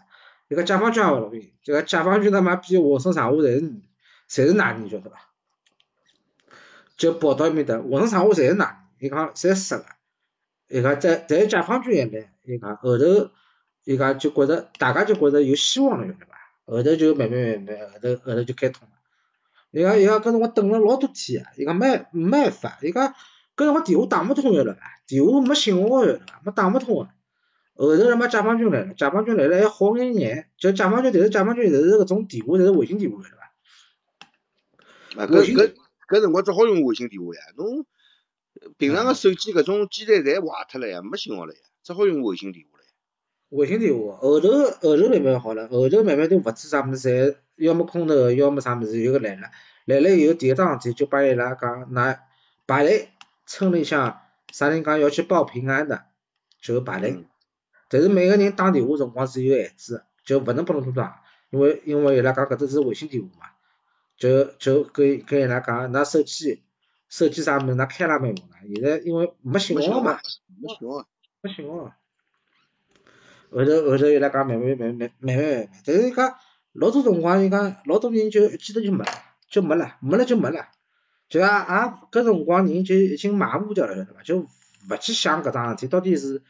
一个解放军也勿容易，这个解放军他妈逼浑身上下侪是侪是烂泥，晓得伐？就跑到埃面搭，浑身上下侪是烂泥，伊讲侪湿个。伊讲在在解放军一来，伊讲后头伊讲就觉着大家就觉着有希望了，晓得伐？后头就慢慢慢慢后头后头就开通了。伊讲伊讲搿辰光等了老多天，伊讲没没办法，伊讲搿辰光电话打勿通晓得伐？电话没信号晓得伐？没打勿通个。后头他妈解放军来了，解放军来了还好眼眼，就解放军，但是解放军侪是搿种电话，侪是卫星电话晓得伐？啊，搿搿搿辰光只好用卫星电话呀，侬平常个手机搿种基站侪坏脱了呀，没信号了呀，只好用卫星电话了呀。卫星电话，后头后头慢慢好了，后头慢慢都物资啥物事侪。要么空投，要么啥物事，有个来了，来了以后第一桩事体就帮伊拉讲，那排队，村里向啥人讲要去报平安的，就排队。但是每个人打电话辰光是有限制，就勿能拨侬多打，因为因为伊拉讲搿只是卫星电话嘛，就就跟跟伊拉讲，㑚手机手机啥物事，㑚开了没用啦？现在因为没信号嘛，没信号，没信号。后头后头伊拉讲慢慢慢慢慢慢慢慢，但是伊讲。老多辰光，伊讲老多人就一记头就没了，就没了，没了就没了，就啊啊搿辰光人就已经麻木掉了，晓得伐？就勿去想搿桩事体到底是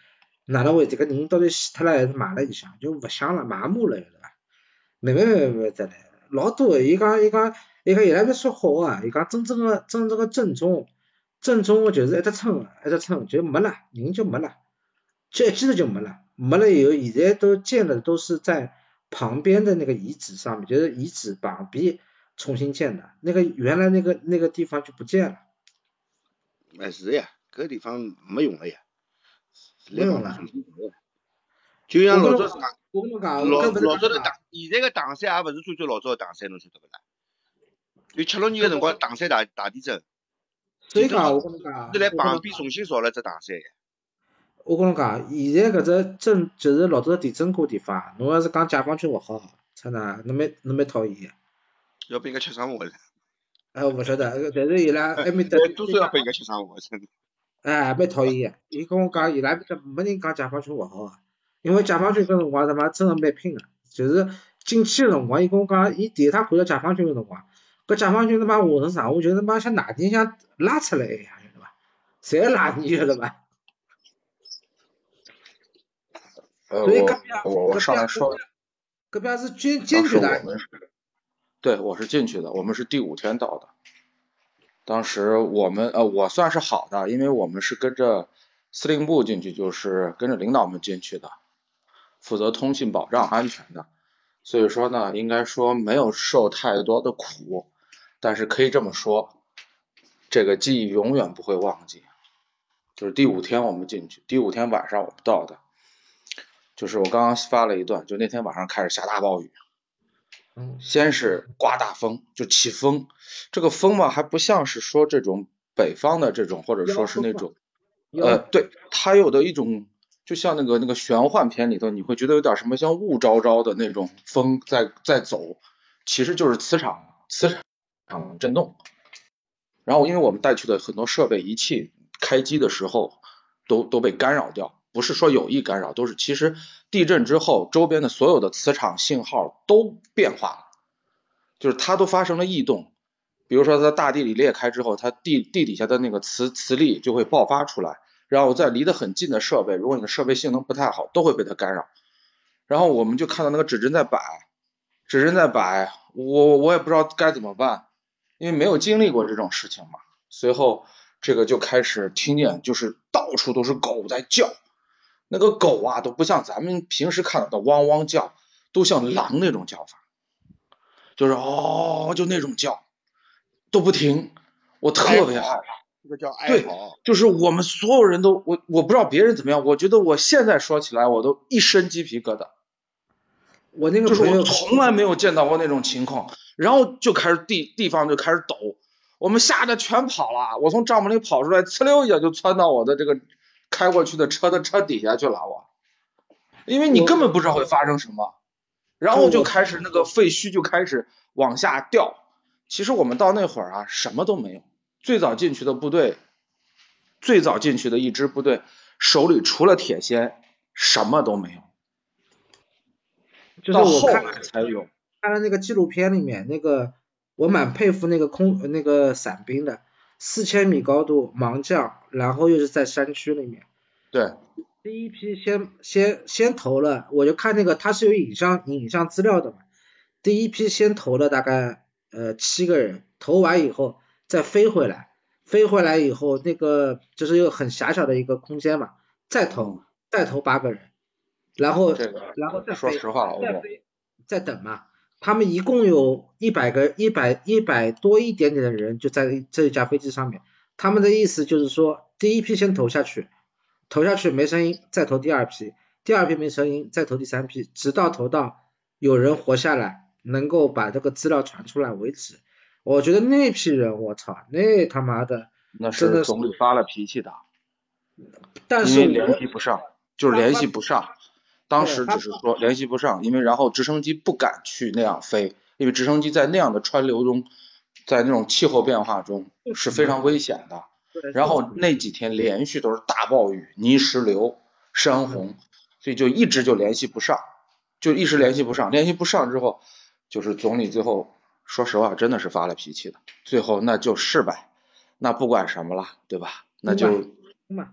哪能回事，搿人到底死脱了还是埋辣里向，就勿想了，麻木了，晓得伐？慢慢慢慢再来，老多，伊讲伊讲伊讲伊拉勿说好啊，伊讲真正个真正个正宗，正宗个就是一只村一只村就没了，人就没了，就一记头就没了，没了以后，现在都建的都是在。旁边的那个遗址上面，就是遗址旁边重新建的，那个原来那个那个地方就不见了。哎是呀，搿个地方没用了呀，没用了。就像老早讲，老老早的唐，现在个唐山也勿是最最老早的唐山，侬晓得勿啦？有七六年个辰光，唐山大大地震，所以讲我跟侬讲，是来旁边重新造了只唐山呀。我跟侬讲，现在搿只震就是老早地震过地方，侬要是讲解放军勿好，操那，侬蛮侬蛮讨厌。要被人家吃生活了。哎，我勿晓得，但是伊拉埃面搭。多少要被人家吃生活，真的。哎，蛮讨厌个。伊跟我讲，伊拉面搭没人讲解放军勿好个，因为解放军搿辰光他妈真的蛮拼个，就是进去个辰光，伊跟我讲，伊第一趟看到解放军个辰光，搿解放军他妈浑身上下就他妈像哪天像拉出来一样，晓得伐？侪拉你，晓得伐？呃，我我我上来说，隔壁是进进去的，对，我是进去的，我们是第五天到的。当时我们呃，我算是好的，因为我们是跟着司令部进去，就是跟着领导们进去的，负责通信保障安全的，所以说呢，应该说没有受太多的苦，但是可以这么说，这个记忆永远不会忘记。就是第五天我们进去，第五天晚上我们到的。就是我刚刚发了一段，就那天晚上开始下大暴雨，先是刮大风，就起风，这个风嘛还不像是说这种北方的这种，或者说是那种，呃，对，它有的一种就像那个那个玄幻片里头，你会觉得有点什么像雾昭昭的那种风在在走，其实就是磁场磁场震动。然后因为我们带去的很多设备仪器开机的时候都都被干扰掉，不是说有意干扰，都是其实地震之后周边的所有的磁场信号都变化了，就是它都发生了异动。比如说在大地里裂开之后，它地地底下的那个磁磁力就会爆发出来。然后在离得很近的设备，如果你的设备性能不太好，都会被它干扰。然后我们就看到那个指针在摆，指针在摆，我我也不知道该怎么办，因为没有经历过这种事情嘛。随后这个就开始听见，就是到处都是狗在叫，那个狗啊都不像咱们平时看到的汪汪叫，都像狼那种叫法，就是哦就那种叫，都不停，我特别害怕。这个叫哀嚎，就是我们所有人都我我不知道别人怎么样，我觉得我现在说起来我都一身鸡皮疙瘩。我那个就是我从来没有见到过那种情况，然后就开始地地方就开始抖，我们吓得全跑了。我从帐篷里跑出来，呲溜一下就窜到我的这个开过去的车的车底下去了。我，因为你根本不知道会发生什么，然后就开始那个废墟就开始往下掉。其实我们到那会儿啊，什么都没有。最早进去的部队，最早进去的一支部队，手里除了铁锨，什么都没有。就是我看才有。看了那个纪录片里面，那个我蛮佩服那个空那个伞兵的，四千米高度盲降，然后又是在山区里面。对。第一批先先先投了，我就看那个他是有影像影像资料的嘛。第一批先投了大概呃七个人，投完以后。再飞回来，飞回来以后，那个就是一个很狭小的一个空间嘛，再投，再投八个人，然后，然后再说实话了，再飞，再等嘛。他们一共有一百个，一百一百多一点点的人就在这一架飞机上面。他们的意思就是说，第一批先投下去，投下去没声音，再投第二批，第二批没声音，再投第三批，直到投到有人活下来，能够把这个资料传出来为止。我觉得那批人，我操，那他妈的，那是总理发了脾气的，但是联系不上，就是联系不上，当时只是说联系不上，因为然后直升机不敢去那样飞，因为直升机在那样的川流中，在那种气候变化中是非常危险的。然后那几天连续都是大暴雨、泥石流、山洪，所以就一直就联系不上，就一直联系不上，联系不上之后，就是总理最后。说实话，真的是发了脾气的。最后那就是呗，那不管什么了，对吧？那就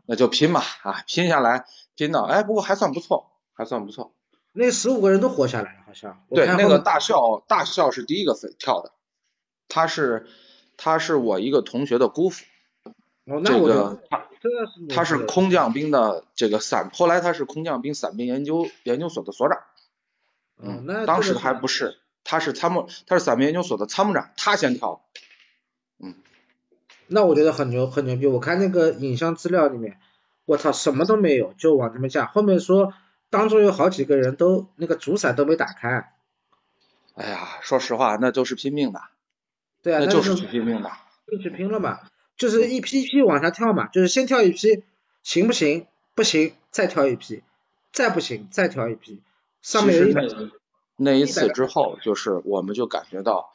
那就拼吧啊，拼下来，拼到哎，不过还算不错，还算不错。那十五个人都活下来了，好像。对，那个大校大校是第一个飞跳的，他是他是我一个同学的姑父。哦，那这个他他是空降兵的这个伞，后来他是空降兵伞兵研究研究所的所长。嗯，那当时还不是。他是参谋，他是伞兵研究所的参谋长，他先跳，嗯，那我觉得很牛，很牛逼。我看那个影像资料里面，我操，什么都没有，就往这边架。后面说当中有好几个人都那个主伞都没打开。哎呀，说实话，那就是拼命的。对啊，那就是去拼命的。就去拼了嘛，就是一批一批往下跳嘛，就是先跳一批，行不行？不行，再跳一批，再不行，再跳一批。上面一百。那一次之后，就是我们就感觉到，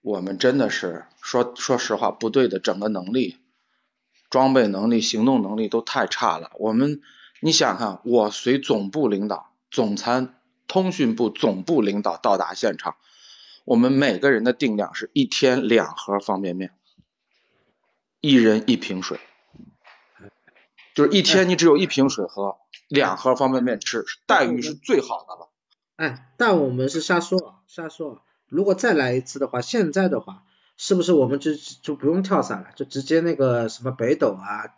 我们真的是说说实话，部队的整个能力、装备能力、行动能力都太差了。我们，你想想，我随总部领导、总参、通讯部总部领导到达现场，我们每个人的定量是一天两盒方便面，一人一瓶水，就是一天你只有一瓶水喝，两盒方便面吃，待遇是最好的了。哎，但我们是瞎说，瞎说。如果再来一次的话，现在的话，是不是我们就就不用跳伞了，就直接那个什么北斗啊、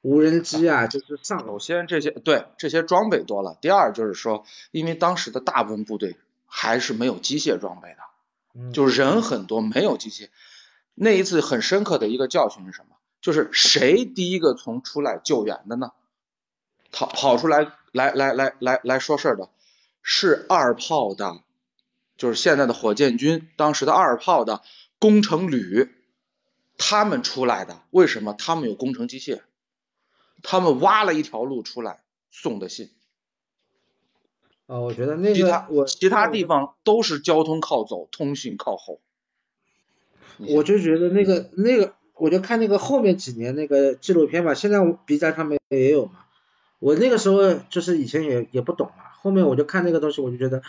无人机啊，就是上。首先这些对这些装备多了，第二就是说，因为当时的大部分部队还是没有机械装备的，就是人很多没有机械。那一次很深刻的一个教训是什么？就是谁第一个从出来救援的呢？跑跑出来来来来来来说事儿的。是二炮的，就是现在的火箭军当时的二炮的工程旅，他们出来的，为什么？他们有工程机械，他们挖了一条路出来，送的信。哦，我觉得那个其他我其他地方都是交通靠走，通信靠后。我就觉得那个那个，我就看那个后面几年那个纪录片吧，现在 B 站上面也有嘛。我那个时候就是以前也也不懂嘛，后面我就看那个东西，我就觉得，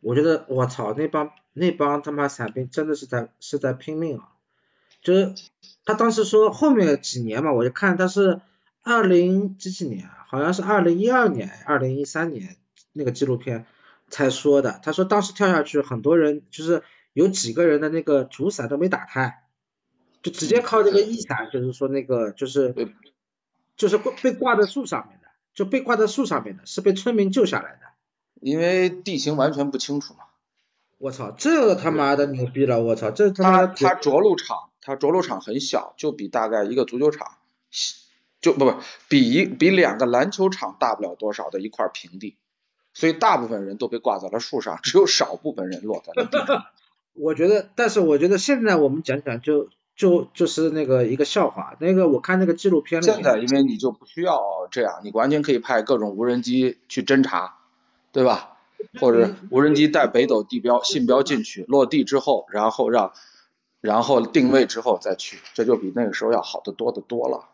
我觉得我操，那帮那帮他妈伞兵真的是在是在拼命啊！就是他当时说后面几年嘛，我就看他是二零几几年，好像是二零一二年、二零一三年那个纪录片才说的。他说当时跳下去，很多人就是有几个人的那个主伞都没打开，就直接靠这个翼伞，就是说那个就是就是被挂在树上面的，就被挂在树上面的，是被村民救下来的。因为地形完全不清楚嘛。我操，这个他妈的牛逼了！我操，这他妈他着陆场。他着陆场很小，就比大概一个足球场，就不不比一比两个篮球场大不了多少的一块平地，所以大部分人都被挂在了树上，只有少部分人落在了地上。我觉得，但是我觉得现在我们讲讲就就就是那个一个笑话，那个我看那个纪录片现在因为你就不需要这样，你完全可以派各种无人机去侦查，对吧？或者无人机带北斗地标信标进去，落地之后，然后让。然后定位之后再去，这就比那个时候要好得多得多了。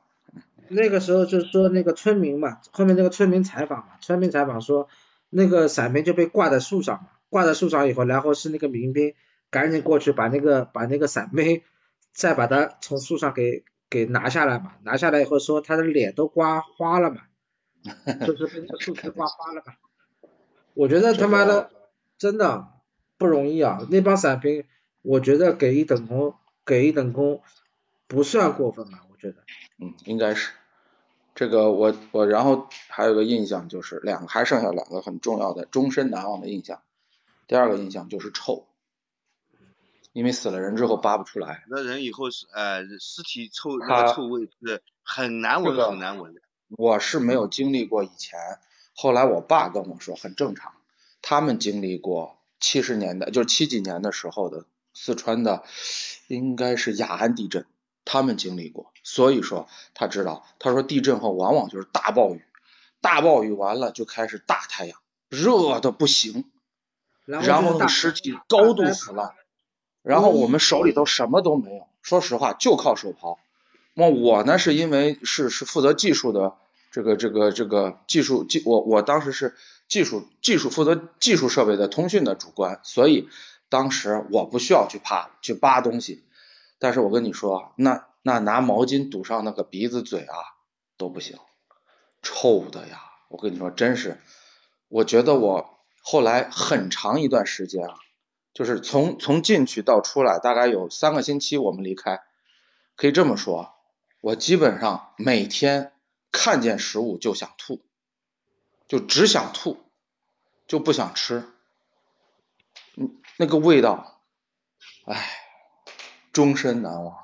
那个时候就是说那个村民嘛，后面那个村民采访嘛，村民采访说那个伞兵就被挂在树上嘛，挂在树上以后，然后是那个民兵赶紧过去把那个把那个伞兵再把他从树上给给拿下来嘛，拿下来以后说他的脸都刮花了嘛，就是被那个树枝刮花了嘛。我觉得他妈的真的不容易啊，那帮伞兵。我觉得给一等功，给一等功不算过分吧？我觉得，嗯，应该是。这个我我然后还有个印象就是两个还剩下两个很重要的终身难忘的印象。第二个印象就是臭，因为死了人之后扒不出来。那人以后是呃尸体臭那个臭味是很难闻很难闻的。我是没有经历过以前，后来我爸跟我说很正常，他们经历过七十年代就是七几年的时候的。四川的应该是雅安地震，他们经历过，所以说他知道。他说地震后往往就是大暴雨，大暴雨完了就开始大太阳，热的不行，然后那尸体高度腐烂，然后我们手里头什么都没有，说实话就靠手刨。那我呢是因为是是负责技术的这个这个这个技术技我我当时是技术技术负责技术设备的通讯的主观，所以。当时我不需要去扒去扒东西，但是我跟你说，那那拿毛巾堵上那个鼻子嘴啊都不行，臭的呀！我跟你说，真是，我觉得我后来很长一段时间啊，就是从从进去到出来，大概有三个星期，我们离开，可以这么说，我基本上每天看见食物就想吐，就只想吐，就不想吃。嗯那个味道，唉，终身难忘。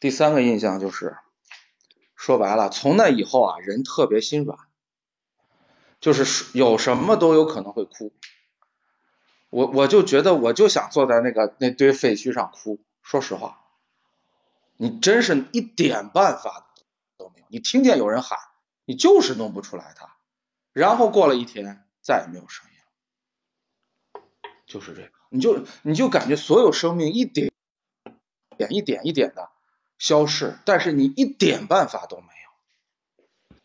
第三个印象就是，说白了，从那以后啊，人特别心软，就是有什么都有可能会哭。我我就觉得，我就想坐在那个那堆废墟上哭。说实话，你真是一点办法都没有。你听见有人喊，你就是弄不出来它。然后过了一天，再也没有声音了。就是这个，你就你就感觉所有生命一点点一点一点的消逝，但是你一点办法都没有，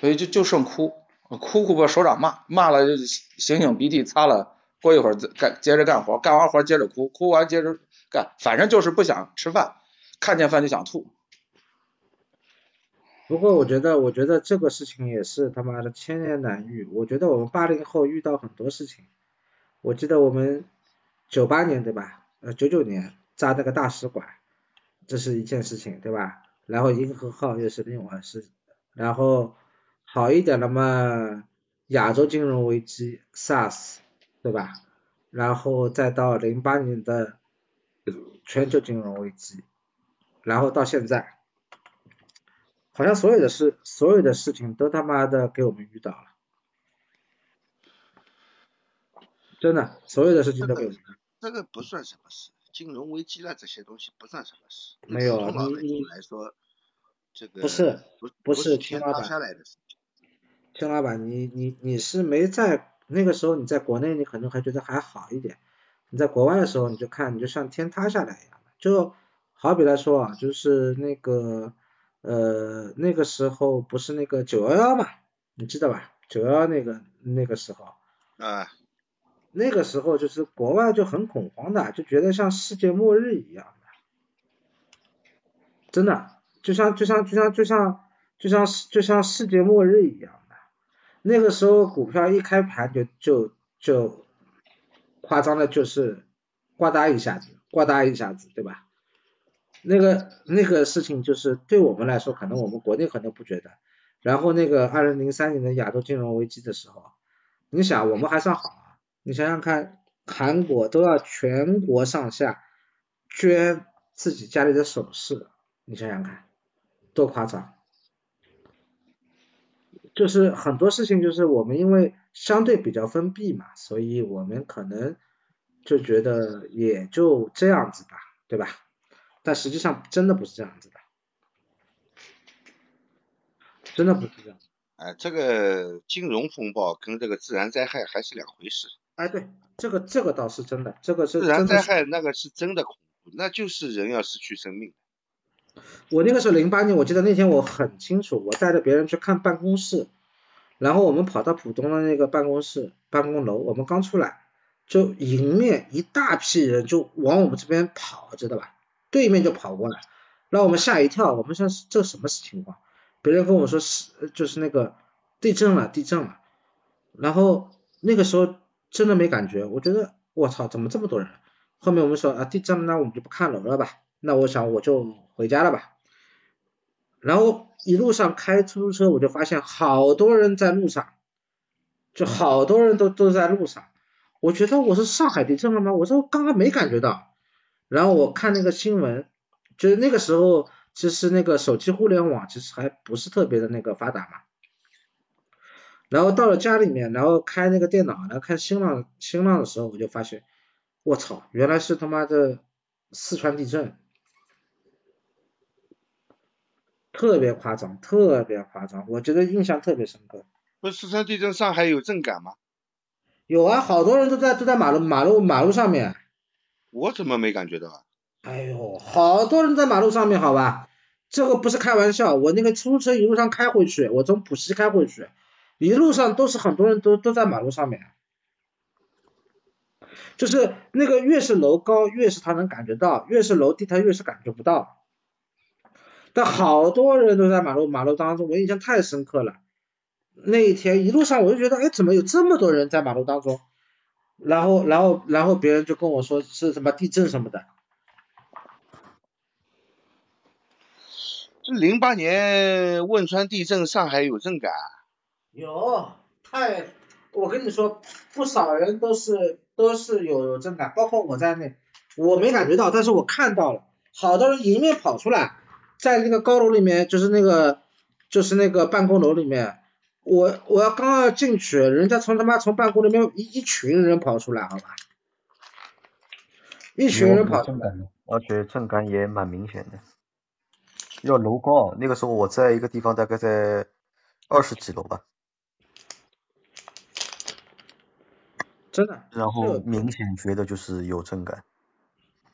所以就就剩哭，哭哭把首长骂，骂了就醒醒鼻涕擦了，过一会儿再干接着干活，干完活接着哭，哭完接着干，反正就是不想吃饭，看见饭就想吐。不过我觉得，我觉得这个事情也是他妈的千年难遇。我觉得我们八零后遇到很多事情。我记得我们九八年对吧？呃，九九年炸那个大使馆，这是一件事情对吧？然后银河号又是另外事，然后好一点了嘛，亚洲金融危机 SARS 对吧？然后再到零八年的全球金融危机，然后到现在，好像所有的事，所有的事情都他妈的给我们遇到了。真的，所有的事情都给我们这个不算什么事，金融危机了这些东西不算什么事。没有，老百姓来说，这个不是不不是秦老板下来的事情。秦老板，你你你是没在那个时候，你在国内你可能还觉得还好一点，你在国外的时候你就看你就像天塌下来一样的，就好比来说啊，就是那个呃那个时候不是那个九幺幺嘛，你记得吧？九幺幺那个那个时候。啊。那个时候就是国外就很恐慌的，就觉得像世界末日一样的，真的，就像就像就像就像就像就像世界末日一样的。那个时候股票一开盘就就就夸张的，就是呱嗒一下子，呱嗒一下子，对吧？那个那个事情就是对我们来说，可能我们国内可能不觉得。然后那个二零零三年的亚洲金融危机的时候，你想我们还算好啊。你想想看，韩国都要全国上下捐自己家里的首饰，你想想看，多夸张！就是很多事情，就是我们因为相对比较封闭嘛，所以我们可能就觉得也就这样子吧，对吧？但实际上真的不是这样子的，真的不是这样。哎，这个金融风暴跟这个自然灾害还是两回事。哎，对，这个这个倒是真的，这个是自然灾害，那个是真的恐怖，那就是人要失去生命。我那个时候零八年，我记得那天我很清楚，我带着别人去看办公室，然后我们跑到浦东的那个办公室办公楼，我们刚出来，就迎面一大批人就往我们这边跑，知道吧？对面就跑过来，让我们吓一跳，我们说这什么情况？别人跟我说是就是那个地震了，地震了，然后那个时候。真的没感觉，我觉得我操，怎么这么多人？后面我们说啊地震了，那我们就不看楼了吧？那我想我就回家了吧。然后一路上开出租车，我就发现好多人在路上，就好多人都都在路上。我觉得我是上海地震了吗？我说刚刚没感觉到。然后我看那个新闻，就是那个时候其实那个手机互联网其实还不是特别的那个发达嘛。然后到了家里面，然后开那个电脑，然后看新浪新浪的时候，我就发现，我操，原来是他妈的四川地震，特别夸张，特别夸张，我觉得印象特别深刻。不是四川地震，上海有震感吗？有啊，好多人都在都在马路马路马路上面。我怎么没感觉到啊？哎呦，好多人在马路上面，好吧，这个不是开玩笑，我那个出租车一路上开回去，我从浦西开回去。一路上都是很多人都都在马路上面，就是那个越是楼高，越是他能感觉到，越是楼低他越是感觉不到。但好多人都在马路马路当中，我印象太深刻了。那一天一路上我就觉得，哎，怎么有这么多人在马路当中？然后然后然后别人就跟我说是什么地震什么的。这零八年汶川地震，上海有震感。有，太，我跟你说，不少人都是都是有有震感，包括我在内，我没感觉到，但是我看到了，好多人迎面跑出来，在那个高楼里面，就是那个就是那个办公楼里面，我我要刚要进去，人家从他妈从办公里面一一群人跑出来，好吧，一群人跑出来，而且震感也蛮明显的，要楼高，那个时候我在一个地方，大概在二十几楼吧。真的，然后明显觉得就是有震感，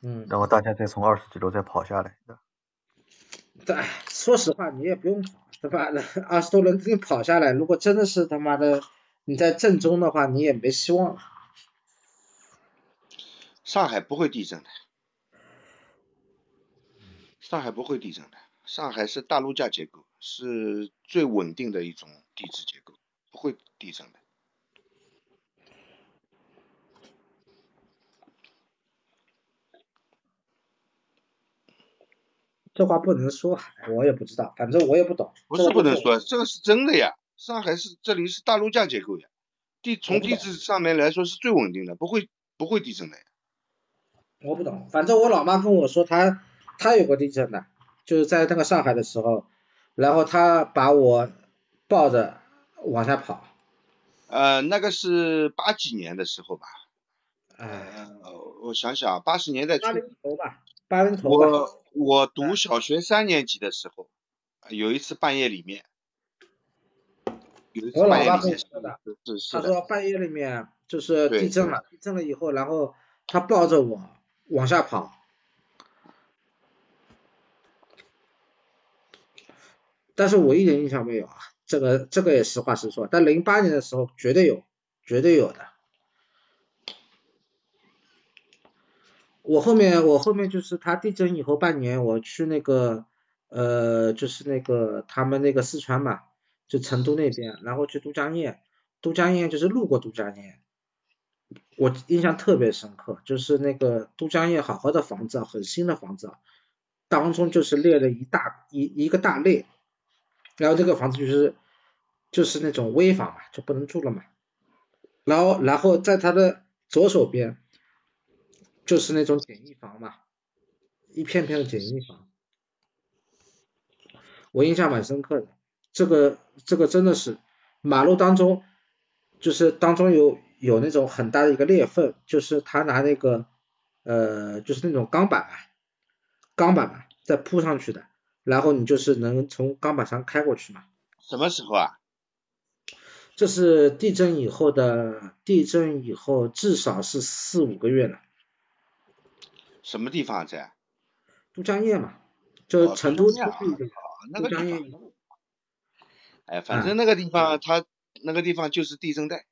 嗯，然后大家再从二十几楼再跑下来，对，说实话你也不用跑，对吧？二十多人给你跑下来，如果真的是他妈的你在震中的话，你也没希望了。上海不会地震的，上海不会地震的，上海是大陆架结构，是最稳定的一种地质结构，不会地震的。这话不能说，我也不知道，反正我也不懂。不是不能说，这个是真的呀。上海是这里是大陆架结构呀，地从地质上面来说是最稳定的，不会不会地震的呀。我不懂，反正我老妈跟我说，她她有过地震的，就是在那个上海的时候，然后她把我抱着往下跑。呃，那个是八几年的时候吧？呃，我想想，八十年代初。八零头吧，八零头。我我读小学三年级的时候，有一次半夜里面，我老爸跟我说的，他说半夜里面就是地震了，地震了以后，然后他抱着我往下跑。但是我一点印象没有啊，这个这个也实话实说。但零八年的时候绝对有，绝对有的。我后面我后面就是他地震以后半年，我去那个呃就是那个他们那个四川嘛，就成都那边，然后去都江堰，都江堰就是路过都江堰，我印象特别深刻，就是那个都江堰好好的房子，很新的房子，当中就是裂了一大一一个大裂。然后这个房子就是就是那种危房嘛，就不能住了嘛。然后然后在他的左手边就是那种简易房嘛，一片片的简易房，我印象蛮深刻的。这个这个真的是马路当中就是当中有有那种很大的一个裂缝，就是他拿那个呃就是那种钢板嘛，钢板嘛再铺上去的。然后你就是能从钢板上开过去嘛？什么时候啊？这是地震以后的，地震以后至少是四五个月了。什么地方在？都江堰嘛，就成都出去的。那个地方。哎，反正那个地方，它那个地方就是地震带。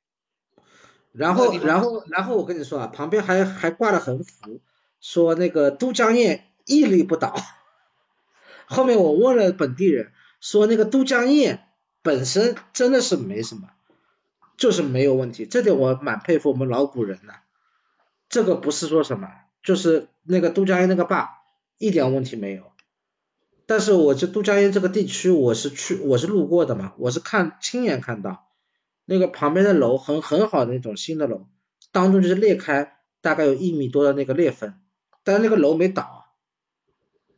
然后，然后，然后我跟你说啊，旁边还还挂了横幅，说那个都江堰屹立不倒。后面我问了本地人，说那个都江堰本身真的是没什么，就是没有问题，这点我蛮佩服我们老古人的。这个不是说什么，就是那个都江堰那个坝一点问题没有。但是我这都江堰这个地区我是去我是路过的嘛，我是看亲眼看到那个旁边的楼很很好的那种新的楼，当中就是裂开大概有一米多的那个裂缝，但是那个楼没倒。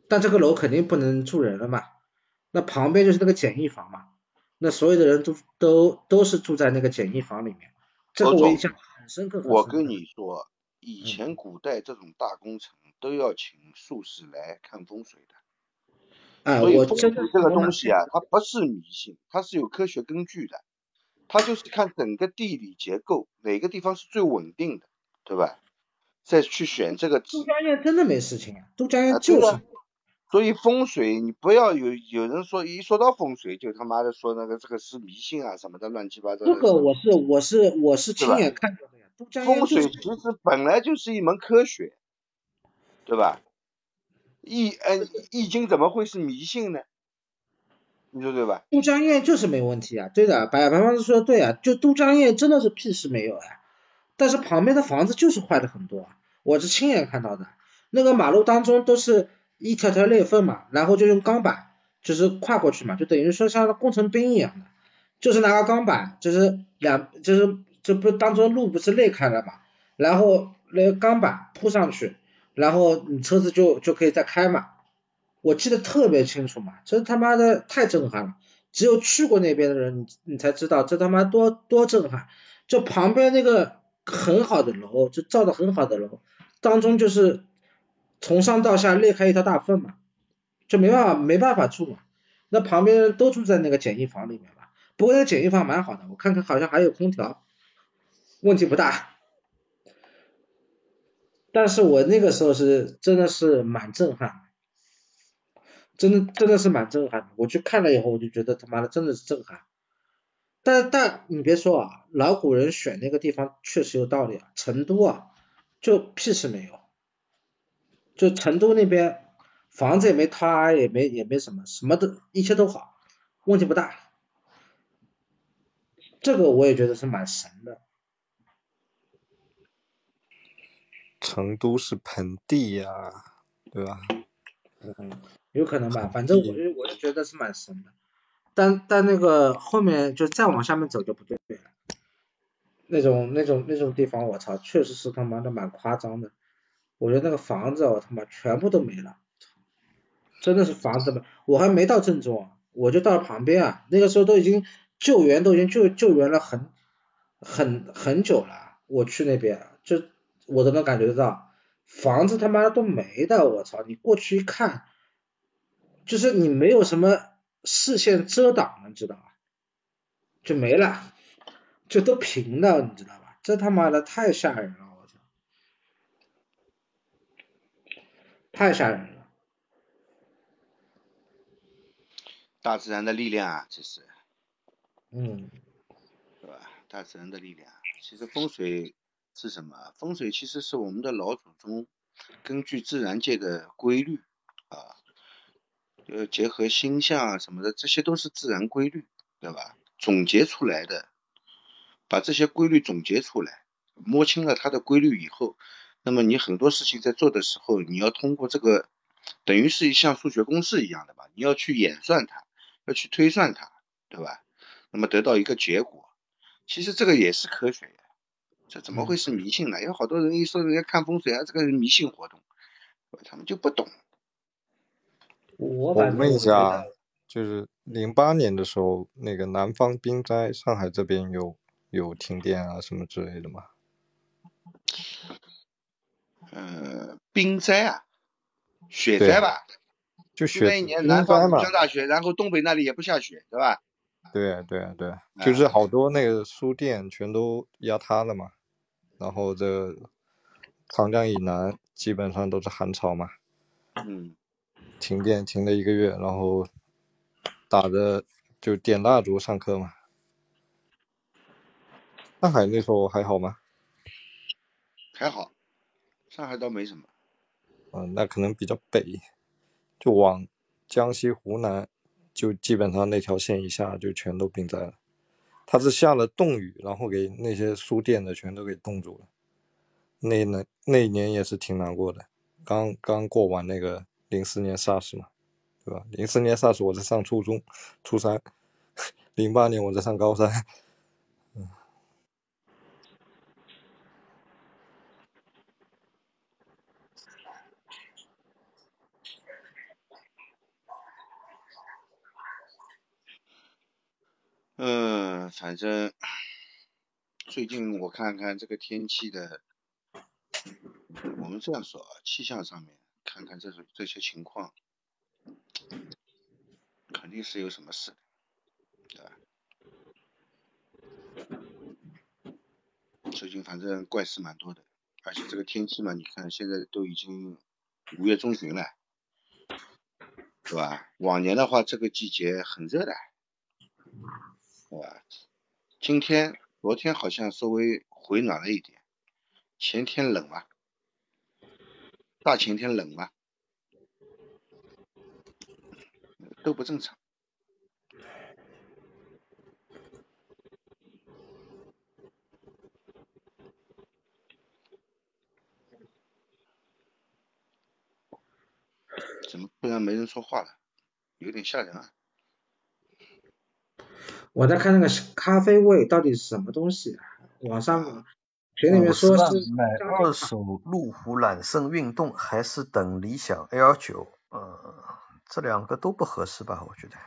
但这个楼肯定不能住人了嘛，那旁边就是那个简易房嘛，那所有的人都都都是住在那个简易房里面，这个我印象很深刻。我跟你说，以前古代这种大工程都要请术士来看风水的。哎，我风水这个东西啊，它不是迷信，它是有科学根据的，它就是看整个地理结构哪个地方是最稳定的，对吧？再去选这个。都江堰真的没事情啊，都江堰就是。所以风水你不要有有人说一说到风水就他妈的说那个这个是迷信啊什么的乱七八糟。这个我是我是我是亲眼看到的呀。风水其实本来就是一门科学，对吧？易呃易经怎么会是迷信呢？你说对吧？都江堰就是没问题啊，对的，白白胖子说的对啊，就都江堰真的是屁事没有啊，但是旁边的房子就是坏的很多，我是亲眼看到的，那个马路当中都是。一条条裂缝嘛，然后就用钢板，就是跨过去嘛，就等于说像工程兵一样的，就是拿个钢板，就是两，就是这不当中路不是裂开了嘛，然后那个钢板铺上去，然后你车子就就可以再开嘛。我记得特别清楚嘛，这他妈的太震撼了，只有去过那边的人，你你才知道这他妈多多震撼。就旁边那个很好的楼，就造的很好的楼，当中就是。从上到下裂开一条大缝嘛，就没办法没办法住嘛。那旁边都住在那个简易房里面嘛。不过那个简易房蛮好的，我看看好像还有空调，问题不大。但是我那个时候是真的是蛮震撼，真的真的是蛮震撼的。我去看了以后，我就觉得他妈的真的是震撼。但但你别说啊，老古人选那个地方确实有道理啊。成都啊，就屁事没有。就成都那边房子也没塌，也没也没什么，什么都一切都好，问题不大。这个我也觉得是蛮神的。成都是盆地呀，对吧？嗯，有可能吧，反正我就我就觉得是蛮神的。但但那个后面就再往下面走就不对了，那种那种那种地方，我操，确实是他妈的蛮夸张的。我觉得那个房子，我他妈全部都没了，真的是房子没，我还没到正中，我就到了旁边啊，那个时候都已经救援都已经救救援了很很很久了，我去那边就我都能感觉得到，房子他妈的都没的，我操，你过去一看，就是你没有什么视线遮挡了，知道吧？就没了，就都平的，你知道吧？这他妈的太吓人了，我操！太吓人了。大自然的力量啊，这是。嗯。是吧？大自然的力量，其实风水是什么？风水其实是我们的老祖宗根据自然界的规律啊，呃，结合星象啊什么的，这些都是自然规律，对吧？总结出来的，把这些规律总结出来，摸清了它的规律以后，那么你很多事情在做的时候，你要通过这个，等于是像数学公式一样的吧，你要去演算它，要去推算它，对吧？那么得到一个结果。其实这个也是科学，这怎么会是迷信呢？有好多人一说人家看风水啊，这个是迷信活动，他们就不懂。我问一下，就是零八年的时候，那个南方冰灾，上海这边有有停电啊什么之类的吗？呃，冰灾啊，雪灾吧？就雪那一年南方下大雪，然后东北那里也不下雪，对吧？对啊，对啊，对啊，就是好多那个书店全都压塌了嘛，然后这长江以南基本上都是寒潮嘛，嗯，停电停了一个月，然后打着就点蜡烛上课嘛。上海那时候还好吗？还好，上海倒没什么。嗯，那可能比较北，就往江西、湖南。就基本上那条线以下就全都冰灾了，他是下了冻雨，然后给那些书店的全都给冻住了。那那那一年也是挺难过的，刚刚过完那个零四年 SARS 嘛，对吧？零四年 SARS 我在上初中，初三，零八年我在上高三，嗯，反正最近我看看这个天气的，我们这样说啊，气象上面看看这种这些情况，肯定是有什么事，对吧？最近反正怪事蛮多的，而且这个天气嘛，你看现在都已经五月中旬了，是吧？往年的话，这个季节很热的。对吧？今天、昨天好像稍微回暖了一点，前天冷嘛，大前天冷嘛，都不正常。怎么突然没人说话了？有点吓人啊！我在看那个咖啡味到底是什么东西？网上群里面说是买二手路虎揽胜运动还是等理想 L 九？呃，这两个都不合适吧？我觉得，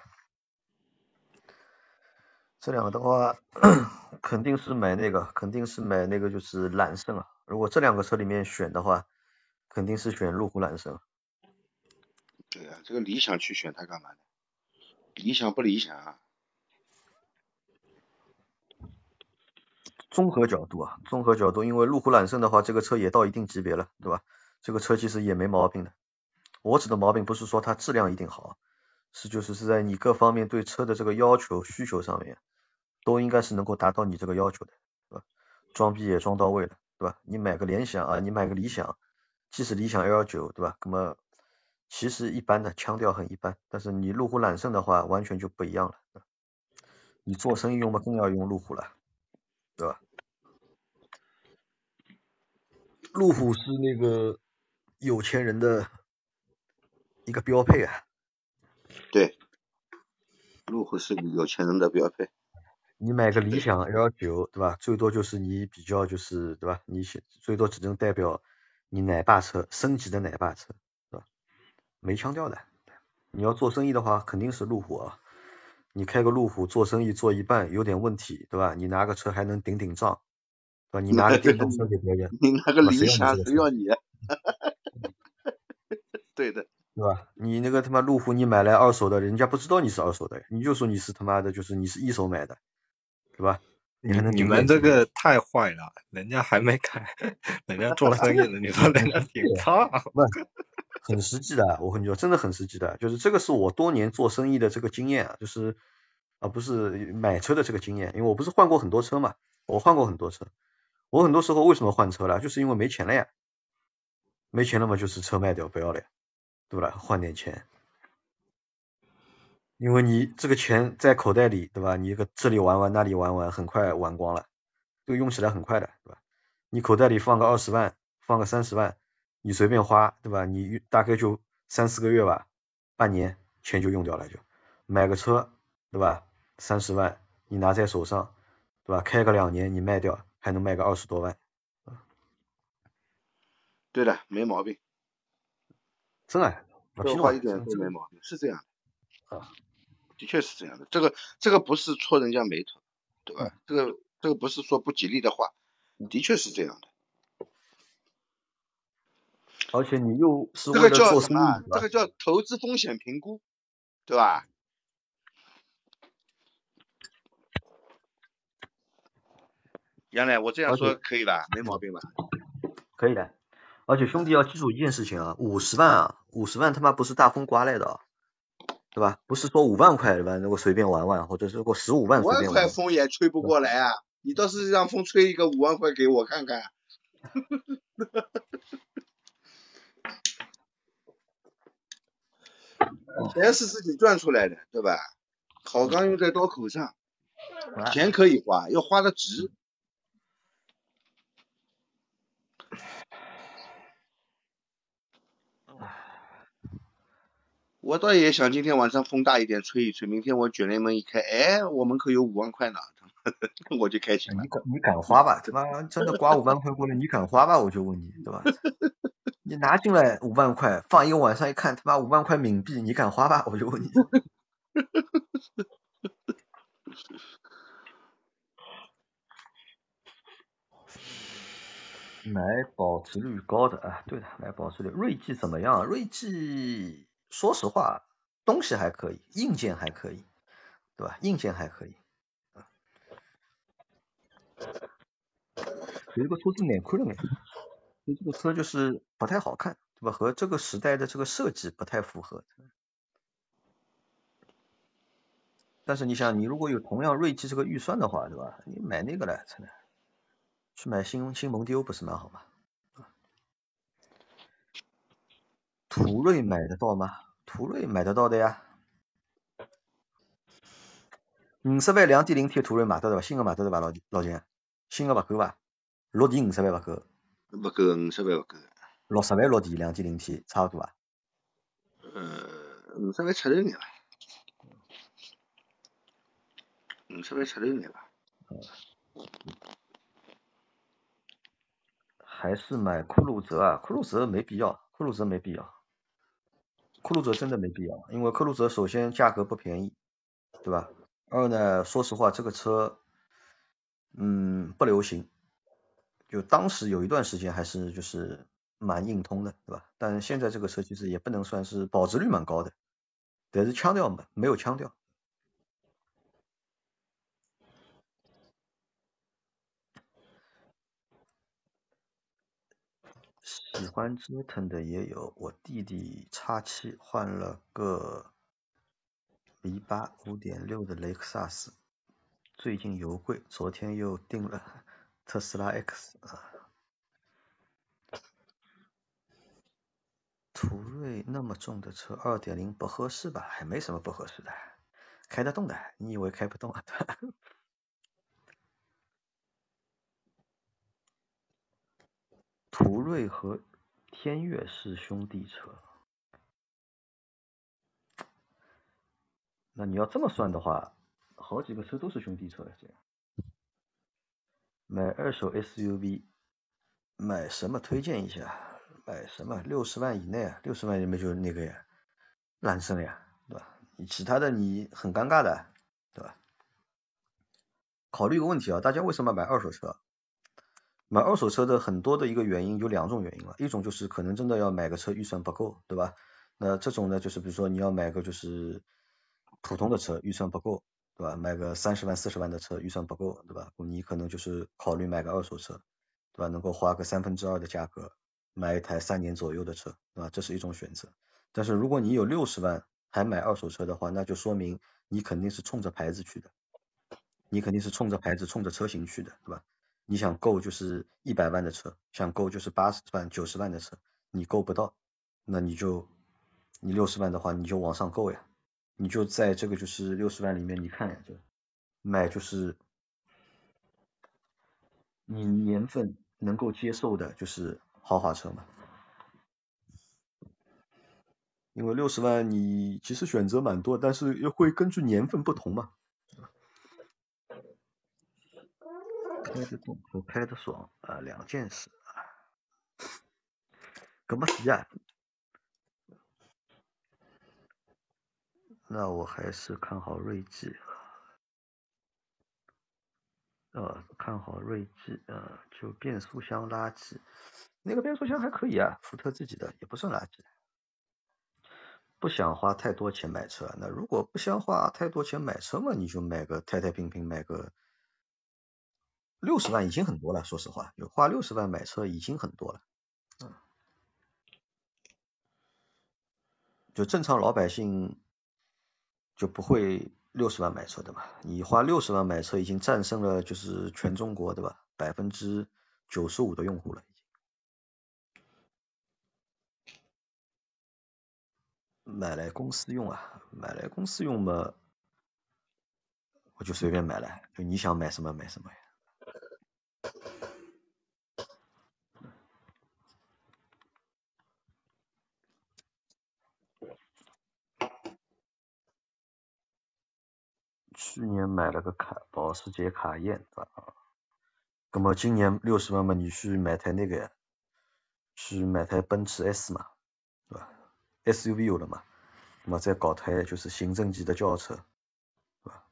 这两个的话，肯定是买那个，肯定是买那个就是揽胜啊。如果这两个车里面选的话，肯定是选路虎揽胜。对啊，这个理想去选它干嘛呢？理想不理想啊？综合角度啊，综合角度，因为路虎揽胜的话，这个车也到一定级别了，对吧？这个车其实也没毛病的。我指的毛病不是说它质量一定好，是就是是在你各方面对车的这个要求需求上面，都应该是能够达到你这个要求的，对吧？装逼也装到位了，对吧？你买个联想啊，你买个理想，即使理想 L 九，对吧？那么其实一般的，腔调很一般。但是你路虎揽胜的话，完全就不一样了。你做生意用嘛，更要用路虎了。对吧？路虎是那个有钱人的一个标配啊。对，路虎是有钱人的标配。你买个理想 L 九，对吧？最多就是你比较就是对吧？你最多只能代表你奶爸车升级的奶爸车？没腔调的。你要做生意的话，肯定是路虎啊。你开个路虎做生意做一半有点问题，对吧？你拿个车还能顶顶账，对吧？你拿个电动车给别人，你拿个理想谁要你？对的。对吧？你那个他妈路虎你买来二手的，人家不知道你是二手的，你就说你是他妈的，就是你是一手买的，对吧？你你们这个太坏了，人家还没开，人家做生意的，你说人家挺差，不，很实际的，我跟你说，真的很实际的，就是这个是我多年做生意的这个经验啊，就是啊不是买车的这个经验，因为我不是换过很多车嘛，我换过很多车，我很多时候为什么换车了，就是因为没钱了呀，没钱了嘛，就是车卖掉不要了，对吧？换点钱。因为你这个钱在口袋里，对吧？你一个这里玩玩，那里玩玩，很快玩光了，就用起来很快的，对吧？你口袋里放个二十万，放个三十万，你随便花，对吧？你大概就三四个月吧，半年钱就用掉了，就买个车，对吧？三十万你拿在手上，对吧？开个两年你卖掉还能卖个二十多万，对的，没毛病，真的，多花一点都没毛病，是这样的啊。的确是这样的，这个这个不是戳人家眉头，对吧？这个这个不是说不吉利的话，的确是这样的。而且你又是这个叫什么？这个叫投资风险评估，对吧？杨磊，我这样说可以吧？没毛病吧？可以的。而且兄弟要记住一件事情啊，五十万啊，五十万他妈不是大风刮来的。对吧？不是说五万块对吧？如果随便玩玩，或者是如果十五万随便玩。五万块风也吹不过来啊！你倒是让风吹一个五万块给我看看。钱是自己赚出来的，对吧？好钢用在刀口上，钱可以花，要花的值。我倒也想今天晚上风大一点吹一吹，明天我卷帘门一开，哎，我门口有五万块呢，我就开心了。你敢你敢花吧？对吧？真的刮五万块过来，你敢花吧？我就问你，对吧？你拿进来五万块，放一个晚上一看，他妈五万块冥币，你敢花吧？我就问你。买保值率高的啊，对的，买保值率。锐际怎么样？锐际。说实话，东西还可以，硬件还可以，对吧？硬件还可以。有一个车子难看了眼，这个车就是不太好看，对吧？和这个时代的这个设计不太符合。但是你想，你如果有同样锐际这个预算的话，对吧？你买那个来，真的，去买新新蒙迪欧不是蛮好吗？途锐买得到吗？途锐买得到的呀，五十万两点零 T 途锐买得到吧？新的买得到吧？老老金，新的不够吧？落地五十万不够？不够，五十万不够。六十万落地两点零 T 差不多吧？呃，五十万出头眼吧，五十万出头眼吧。还是买酷路泽啊？酷路泽没必要，酷路泽没必要。酷路泽真的没必要，因为酷路泽首先价格不便宜，对吧？二呢，说实话这个车，嗯，不流行，就当时有一段时间还是就是蛮硬通的，对吧？但现在这个车其实也不能算是保值率蛮高的，但是腔调嘛，没有腔调。喜欢折腾的也有，我弟弟叉七换了个 V 八五点六的雷克萨斯，最近油贵，昨天又订了特斯拉 X 啊。途锐那么重的车，二点零不合适吧？还没什么不合适的，开得动的，你以为开不动啊？途锐和天越是兄弟车，那你要这么算的话，好几个车都是兄弟车了。这样，买二手 SUV，买什么推荐一下？买什么？六十万以内啊？六十万里面就那个呀，揽胜呀，对吧？你其他的你很尴尬的，对吧？考虑一个问题啊，大家为什么买二手车？买二手车的很多的一个原因有两种原因了，一种就是可能真的要买个车预算不够，对吧？那这种呢，就是比如说你要买个就是普通的车，预算不够，对吧？买个三十万四十万的车，预算不够，对吧？你可能就是考虑买个二手车，对吧？能够花个三分之二的价格买一台三年左右的车，对吧？这是一种选择。但是如果你有六十万还买二手车的话，那就说明你肯定是冲着牌子去的，你肯定是冲着牌子、冲着车型去的，对吧？你想购就是一百万的车，想购就是八十万、九十万的车，你购不到，那你就你六十万的话，你就往上购呀，你就在这个就是六十万里面，你看呀，就买就是你年份能够接受的，就是豪华车嘛。因为六十万你其实选择蛮多，但是又会根据年份不同嘛。开得动和开得爽啊，两件事啊。搿么事啊？那我还是看好锐际。呃，看好锐际，呃，就变速箱垃圾。那个变速箱还可以啊，福特自己的也不算垃圾。不想花太多钱买车，那如果不想花太多钱买车嘛，你就买个太太平平，买个六十万已经很多了。说实话，有花六十万买车已经很多了。嗯，就正常老百姓就不会六十万买车的嘛。你花六十万买车已经战胜了就是全中国对吧？百分之九十五的用户了。买来公司用啊，买来公司用嘛，我就随便买了，就你想买什么买什么呀。去年买了个卡，保时捷卡宴，啊，那么今年六十万嘛，你去买台那个，去买台奔驰 S 嘛，对吧？SUV 有了嘛，那么再搞台就是行政级的轿车，对吧？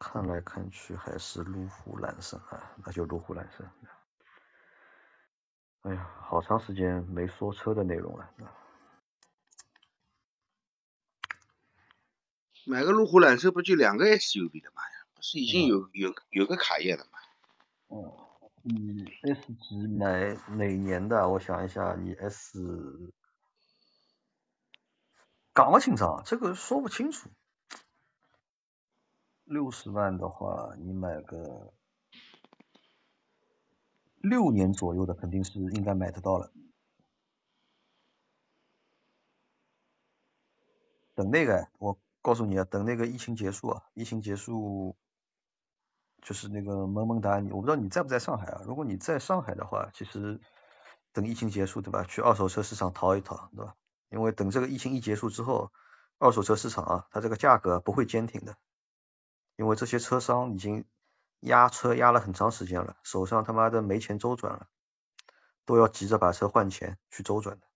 看来看去还是路虎揽胜啊，那就路虎揽胜。哎呀，好长时间没说车的内容了。买个路虎揽胜不就两个 SUV 的嘛呀？不是已经有有有个卡宴了吗？哦。你 S 级买哪年的？我想一下，你 S 讲不清楚，这个说不清楚。六十万的话，你买个六年左右的，肯定是应该买得到了。等那个，我告诉你啊，等那个疫情结束啊，疫情结束。就是那个萌萌哒，我不知道你在不在上海啊？如果你在上海的话，其实等疫情结束，对吧？去二手车市场淘一淘，对吧？因为等这个疫情一结束之后，二手车市场啊，它这个价格不会坚挺的，因为这些车商已经压车压了很长时间了，手上他妈的没钱周转了，都要急着把车换钱去周转的。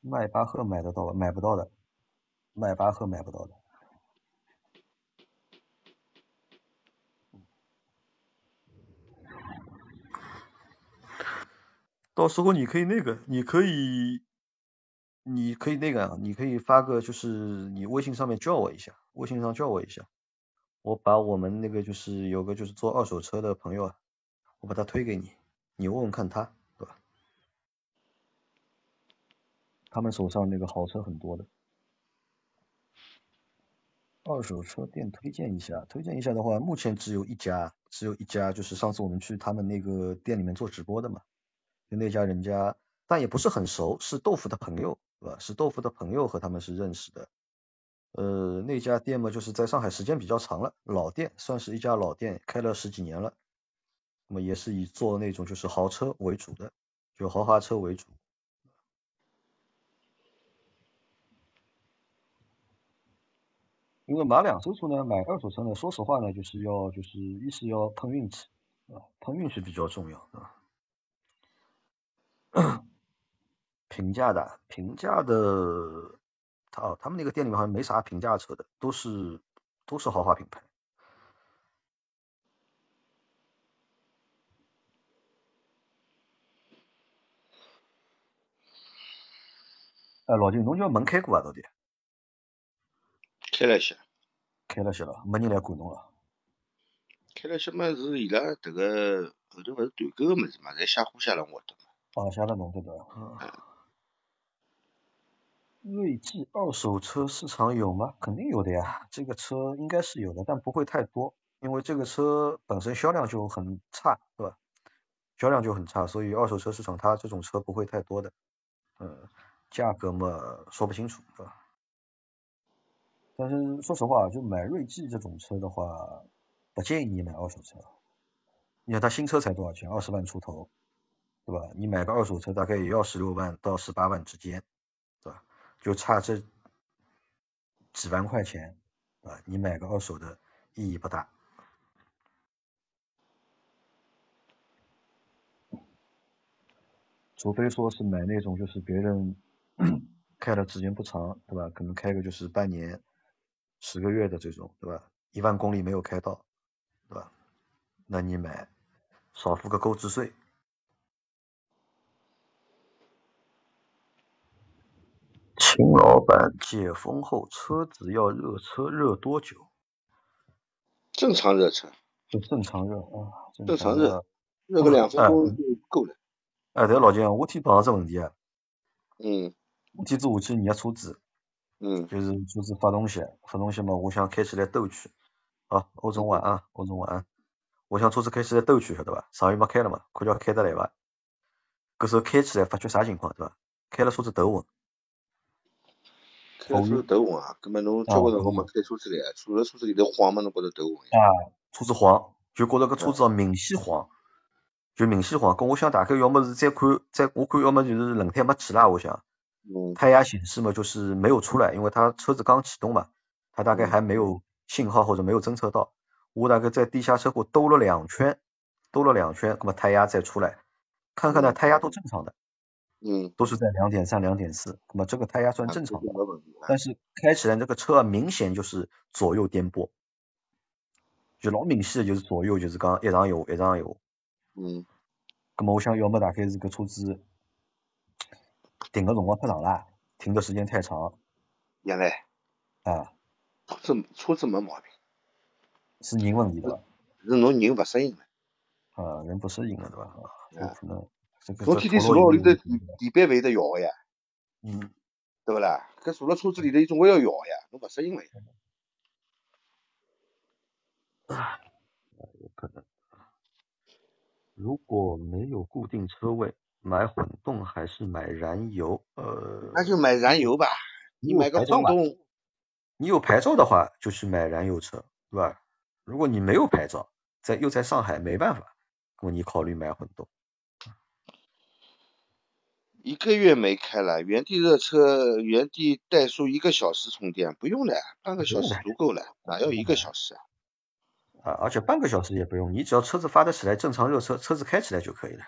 迈巴赫买得到，买不到的，迈巴赫买不到的。到时候你可以那个，你可以，你可以那个啊，你可以发个就是你微信上面叫我一下，微信上叫我一下，我把我们那个就是有个就是做二手车的朋友啊，我把他推给你，你问问看他，对吧？他们手上那个好车很多的，二手车店推荐一下，推荐一下的话，目前只有一家，只有一家，就是上次我们去他们那个店里面做直播的嘛。就那家人家，但也不是很熟，是豆腐的朋友，是吧？是豆腐的朋友和他们是认识的。呃，那家店嘛，就是在上海时间比较长了，老店，算是一家老店，开了十几年了。那么也是以做那种就是豪车为主的，就豪华车为主。因为买两手车呢，买二手车呢，说实话呢，就是要就是一是要碰运气啊，碰运气比较重要啊。平价的，平价的，他哦，他们那个店里面好像没啥平价车的，都是都是豪华品牌。哎，老金，侬叫门开过啊，到底？开了些。开了些了，没人来管侬了。开了些嘛是伊拉迭个后头勿是团购个物事嘛，侪写货写了我的嘛。啊，写了侬这个。嗯。锐际二手车市场有吗？肯定有的呀，这个车应该是有的，但不会太多，因为这个车本身销量就很差，对吧？销量就很差，所以二手车市场它这种车不会太多的。嗯，价格嘛说不清楚，对吧？但是说实话，就买锐际这种车的话，不建议你买二手车。你看它新车才多少钱？二十万出头，对吧？你买个二手车大概也要十六万到十八万之间，对吧？就差这几万块钱，啊，你买个二手的意义不大。除非说是买那种就是别人 开的时间不长，对吧？可能开个就是半年、十个月的这种，对吧？一万公里没有开到，对吧？那你买少付个购置税。秦老板，解封后车子要热车热多久？正常热车。就正常热啊。正常热，热个两分钟就够了。哎，对，老金，我提碰到这问题啊。嗯。我天子下去热车子。嗯。就是车子发动机，发动机嘛，我想开起来兜去。好，欧总晚安，欧总晚安。我想车子开起来兜去，晓得吧？上月没开了嘛，看叫开得来伐？搿时候开起来发觉啥情况，对伐？开了车子头昏。开车头昏啊，葛末侬交关辰光没开车子来，坐辣车子里头晃嘛，侬觉着头昏啊，车子晃，就觉着搿车子明显晃，就明显晃。搿我想大概要么是再看，再我看要么就是轮胎没气啦，我想。嗯。胎压显示嘛，就是没有出来，因为它车子刚启动嘛，它大概还没有信号或者没有侦测到。我大概在地下车库兜了两圈，兜了两圈，那么胎压再出来，看看呢，胎压都正常的。嗯，都是在两点三、两点四，那么这个胎压算正常的，但是开起来这个车啊明显就是左右颠簸，就老明显的就是左右就是讲一上一下，一上一下。嗯，那么我想要么大概是个车子停的辰光太长了，停的时间太长。原来。啊。车子车子没毛病。是人问题对吧？是侬人不适应了。啊，人不适应了对吧？啊，有可能。侬天天坐辣屋里头，地地板会得摇个呀，嗯，对不啦？搿坐辣车子里头，伊总归要摇个呀，侬勿适应了呀。啊，有可能。如果没有固定车位，买混动还是买燃油？呃，那就买燃油吧。你买个混动，你有牌照的话，就去买燃油车，对吧？如果你没有牌照，在又在上海，没办法，那么你考虑买混动。一个月没开了，原地热车，原地怠速一个小时充电，不用了，半个小时足够了，哪要一个小时啊？啊，而且半个小时也不用，你只要车子发得起来，正常热车，车子开起来就可以了。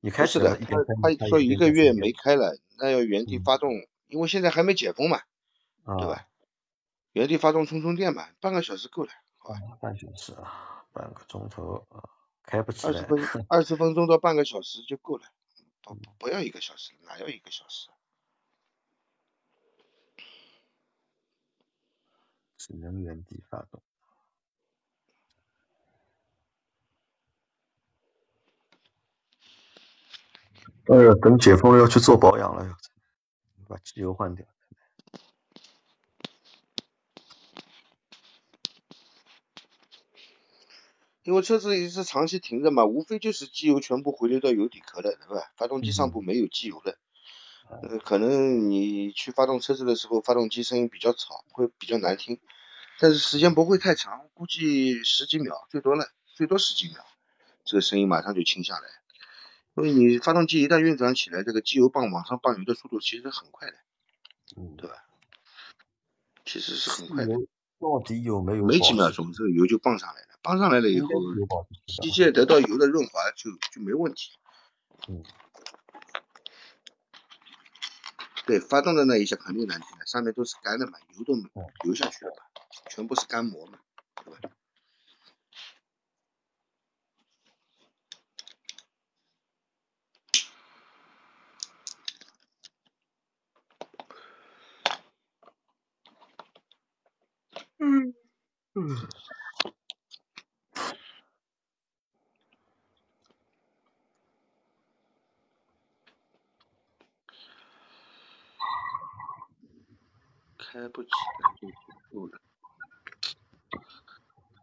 你开始的，他他说一个月没开了，那要原地发动，因为现在还没解封嘛，对吧？原地发动充充电嘛，半个小时够了，好吧？半小时啊，半个钟头啊，开不起来。二十分 二十分钟到半个小时就够了。不要一个小时，哪要一个小时？只能原地发动。哎呀，等解封了要去做保养了，要把机油换掉。因为车子也是长期停着嘛，无非就是机油全部回流到油底壳了，对吧？发动机上部没有机油了，呃，可能你去发动车子的时候，发动机声音比较吵，会比较难听，但是时间不会太长，估计十几秒最多了，最多十几秒，这个声音马上就清下来。因为你发动机一旦运转起来，这个机油泵往上泵油的速度其实很快的，嗯，对吧？其实是很快的。到底有没有？没几秒钟，这个油就泵上来了。泵上来了以后，机械得到油的润滑就就没问题。嗯。对，发动的那一下肯定难听的，上面都是干的嘛，油都流下去了嘛，全部是干膜嘛，对吧？嗯。开不起来就结束了。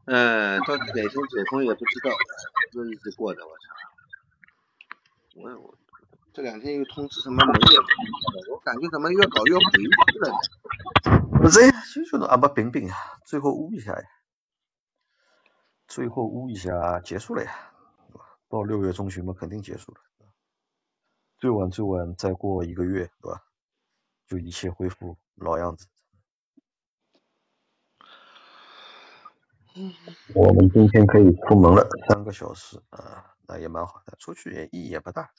嗯，到底哪天解封也不知道，这日子过的我操！我我这两天又通知什么没有？我感觉怎么越搞越回去了呢？不是，就说啊不饼饼，最后捂一下呀，最后捂一下结束了呀，到六月中旬嘛肯定结束了，最晚最晚再过一个月，对吧？就一切恢复老样子。我们今天可以出门了，三个小时啊，那也蛮好的，出去也意义也不大。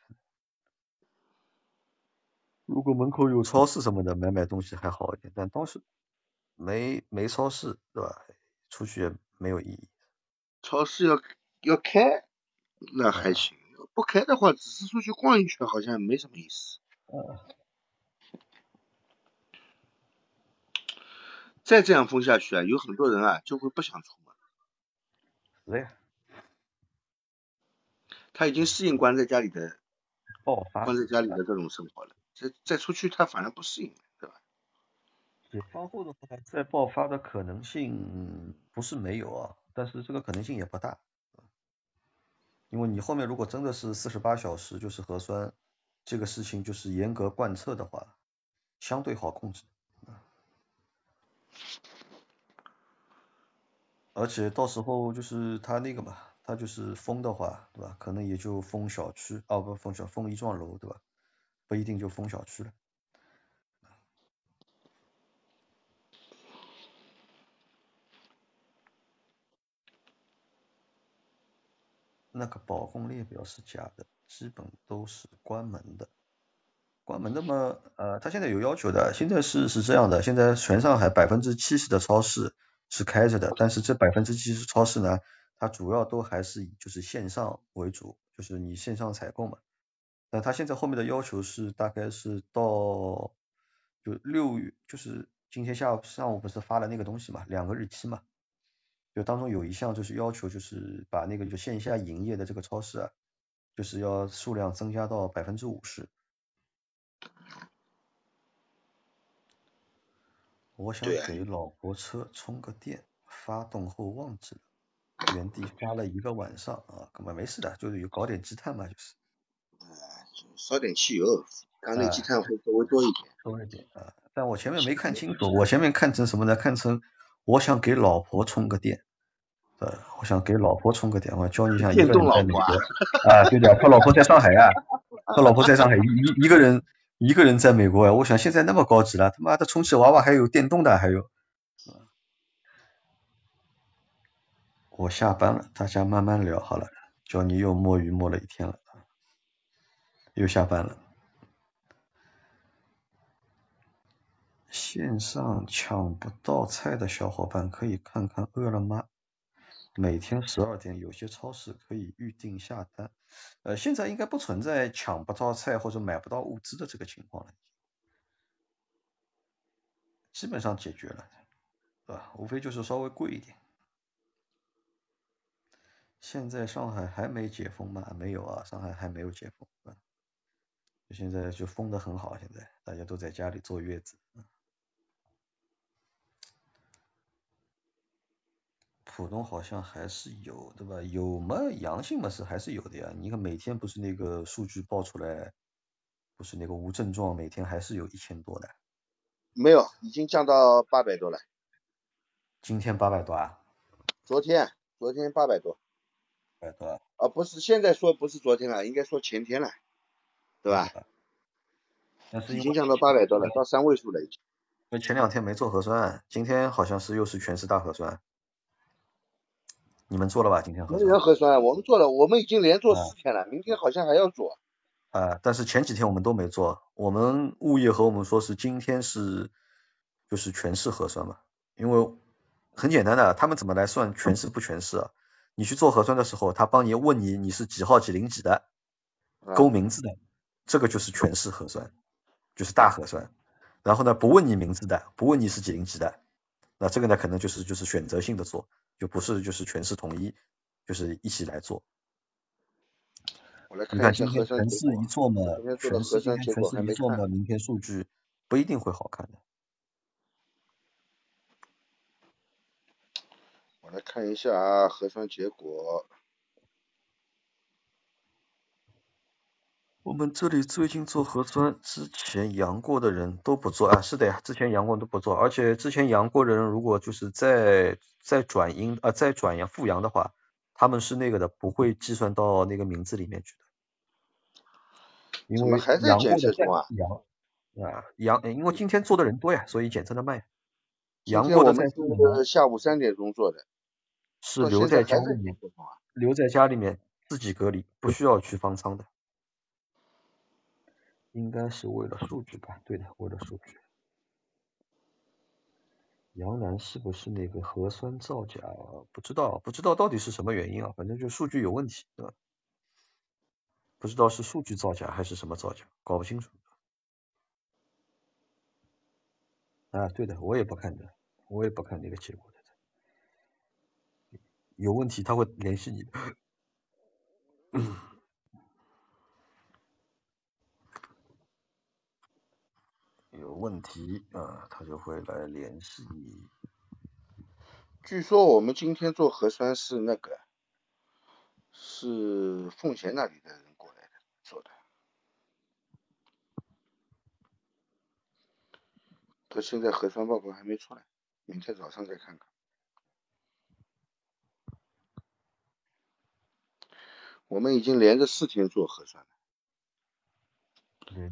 如果门口有超市什么的，买买东西还好一点，但当时没没超市，对吧？出去也没有意义。超市要要开，那还行；不开的话，只是出去逛一圈，好像没什么意思。再这样封下去啊，有很多人啊就会不想出。是呀，他已经适应关在家里的哦，关在家里的这种生活了。再再出去，他反而不适应，对吧？解放后的话，再爆发的可能性不是没有啊，但是这个可能性也不大，因为你后面如果真的是四十八小时就是核酸这个事情就是严格贯彻的话，相对好控制。而且到时候就是他那个嘛，他就是封的话，对吧？可能也就封小区，哦不封小封一幢楼，对吧？不一定就封小区了。那个保供列表是假的，基本都是关门的。关门的嘛，呃，他现在有要求的，现在是是这样的，现在全上海百分之七十的超市。是开着的，但是这百分之七十超市呢，它主要都还是以就是线上为主，就是你线上采购嘛。那他现在后面的要求是大概是到就六月，就是今天下午上午不是发了那个东西嘛，两个日期嘛，就当中有一项就是要求就是把那个就线下营业的这个超市啊，就是要数量增加到百分之五十。我想给老婆车充个电，发动后忘记了，原地发了一个晚上啊，根本没事的，就是有搞点积碳嘛，就是。啊，烧点汽油，缸内积碳会稍微多一点。多一点啊，但我前面没看清楚，我前面看成什么呢？看成我想给老婆充个电，呃，我想给老婆充个电，我教你一下一个人在美国啊，对的，他老婆在上海啊，他老婆在上海一一个人。一个人在美国啊，我想现在那么高级了，他妈的充气娃娃还有电动的，还有。我下班了，大家慢慢聊好了。叫你又摸鱼摸了一天了，又下班了。线上抢不到菜的小伙伴可以看看饿了么。每天十二点，有些超市可以预定下单。呃，现在应该不存在抢不到菜或者买不到物资的这个情况了，基本上解决了，是吧？无非就是稍微贵一点。现在上海还没解封吗？没有啊，上海还没有解封啊。现在就封的很好，现在大家都在家里坐月子。浦东好像还是有，对吧？有嘛？阳性嘛是还是有的呀。你看每天不是那个数据报出来，不是那个无症状，每天还是有一千多的。没有，已经降到八百多了。今天八百多啊？昨天，昨天八百多。八百多？啊，不是，现在说不是昨天了，应该说前天了，对吧？但是已经降到八百多了，到三位数了已经。那前两天没做核酸，今天好像是又是全市大核酸。你们做了吧？今天核酸？没人核酸，我们做了，我们已经连做四天了，明天好像还要做。啊，但是前几天我们都没做，我们物业和我们说是今天是就是全市核酸嘛，因为很简单的，他们怎么来算全市不全市啊？你去做核酸的时候，他帮你问你你是几号几零几的，勾名字的，这个就是全市核酸，就是大核酸。然后呢，不问你名字的，不问你是几零几的，那这个呢可能就是就是选择性的做，就不是就是全市统一，就是一起来做。你看今天全市一做嘛，全市今天全市一做嘛，明天数据不一定会好看的。我来看一下啊，核酸结果。我们这里最近做核酸，之前阳过的人都不做啊，是的呀，之前阳过都不做，而且之前阳过的人如果就是再再转阴啊，再转阳复阳的话，他们是那个的，不会计算到那个名字里面去的。因为阳过的阳啊阳，因为今天做的人多呀，所以检测的慢。阳过的在下午三点钟做的。是留在家里面，留在家里面自己隔离，不需要去方舱的。应该是为了数据吧？对的，为了数据。杨澜是不是那个核酸造假？不知道，不知道到底是什么原因啊？反正就数据有问题，对吧？不知道是数据造假还是什么造假，搞不清楚。啊，对的，我也不看的，我也不看那个结果的。有问题他会联系你的，有问题啊，他就会来联系你。据说我们今天做核酸是那个，是奉贤那里的人过来的做的，他现在核酸报告还没出来，明天早上再看看。我们已经连着四天做核酸了，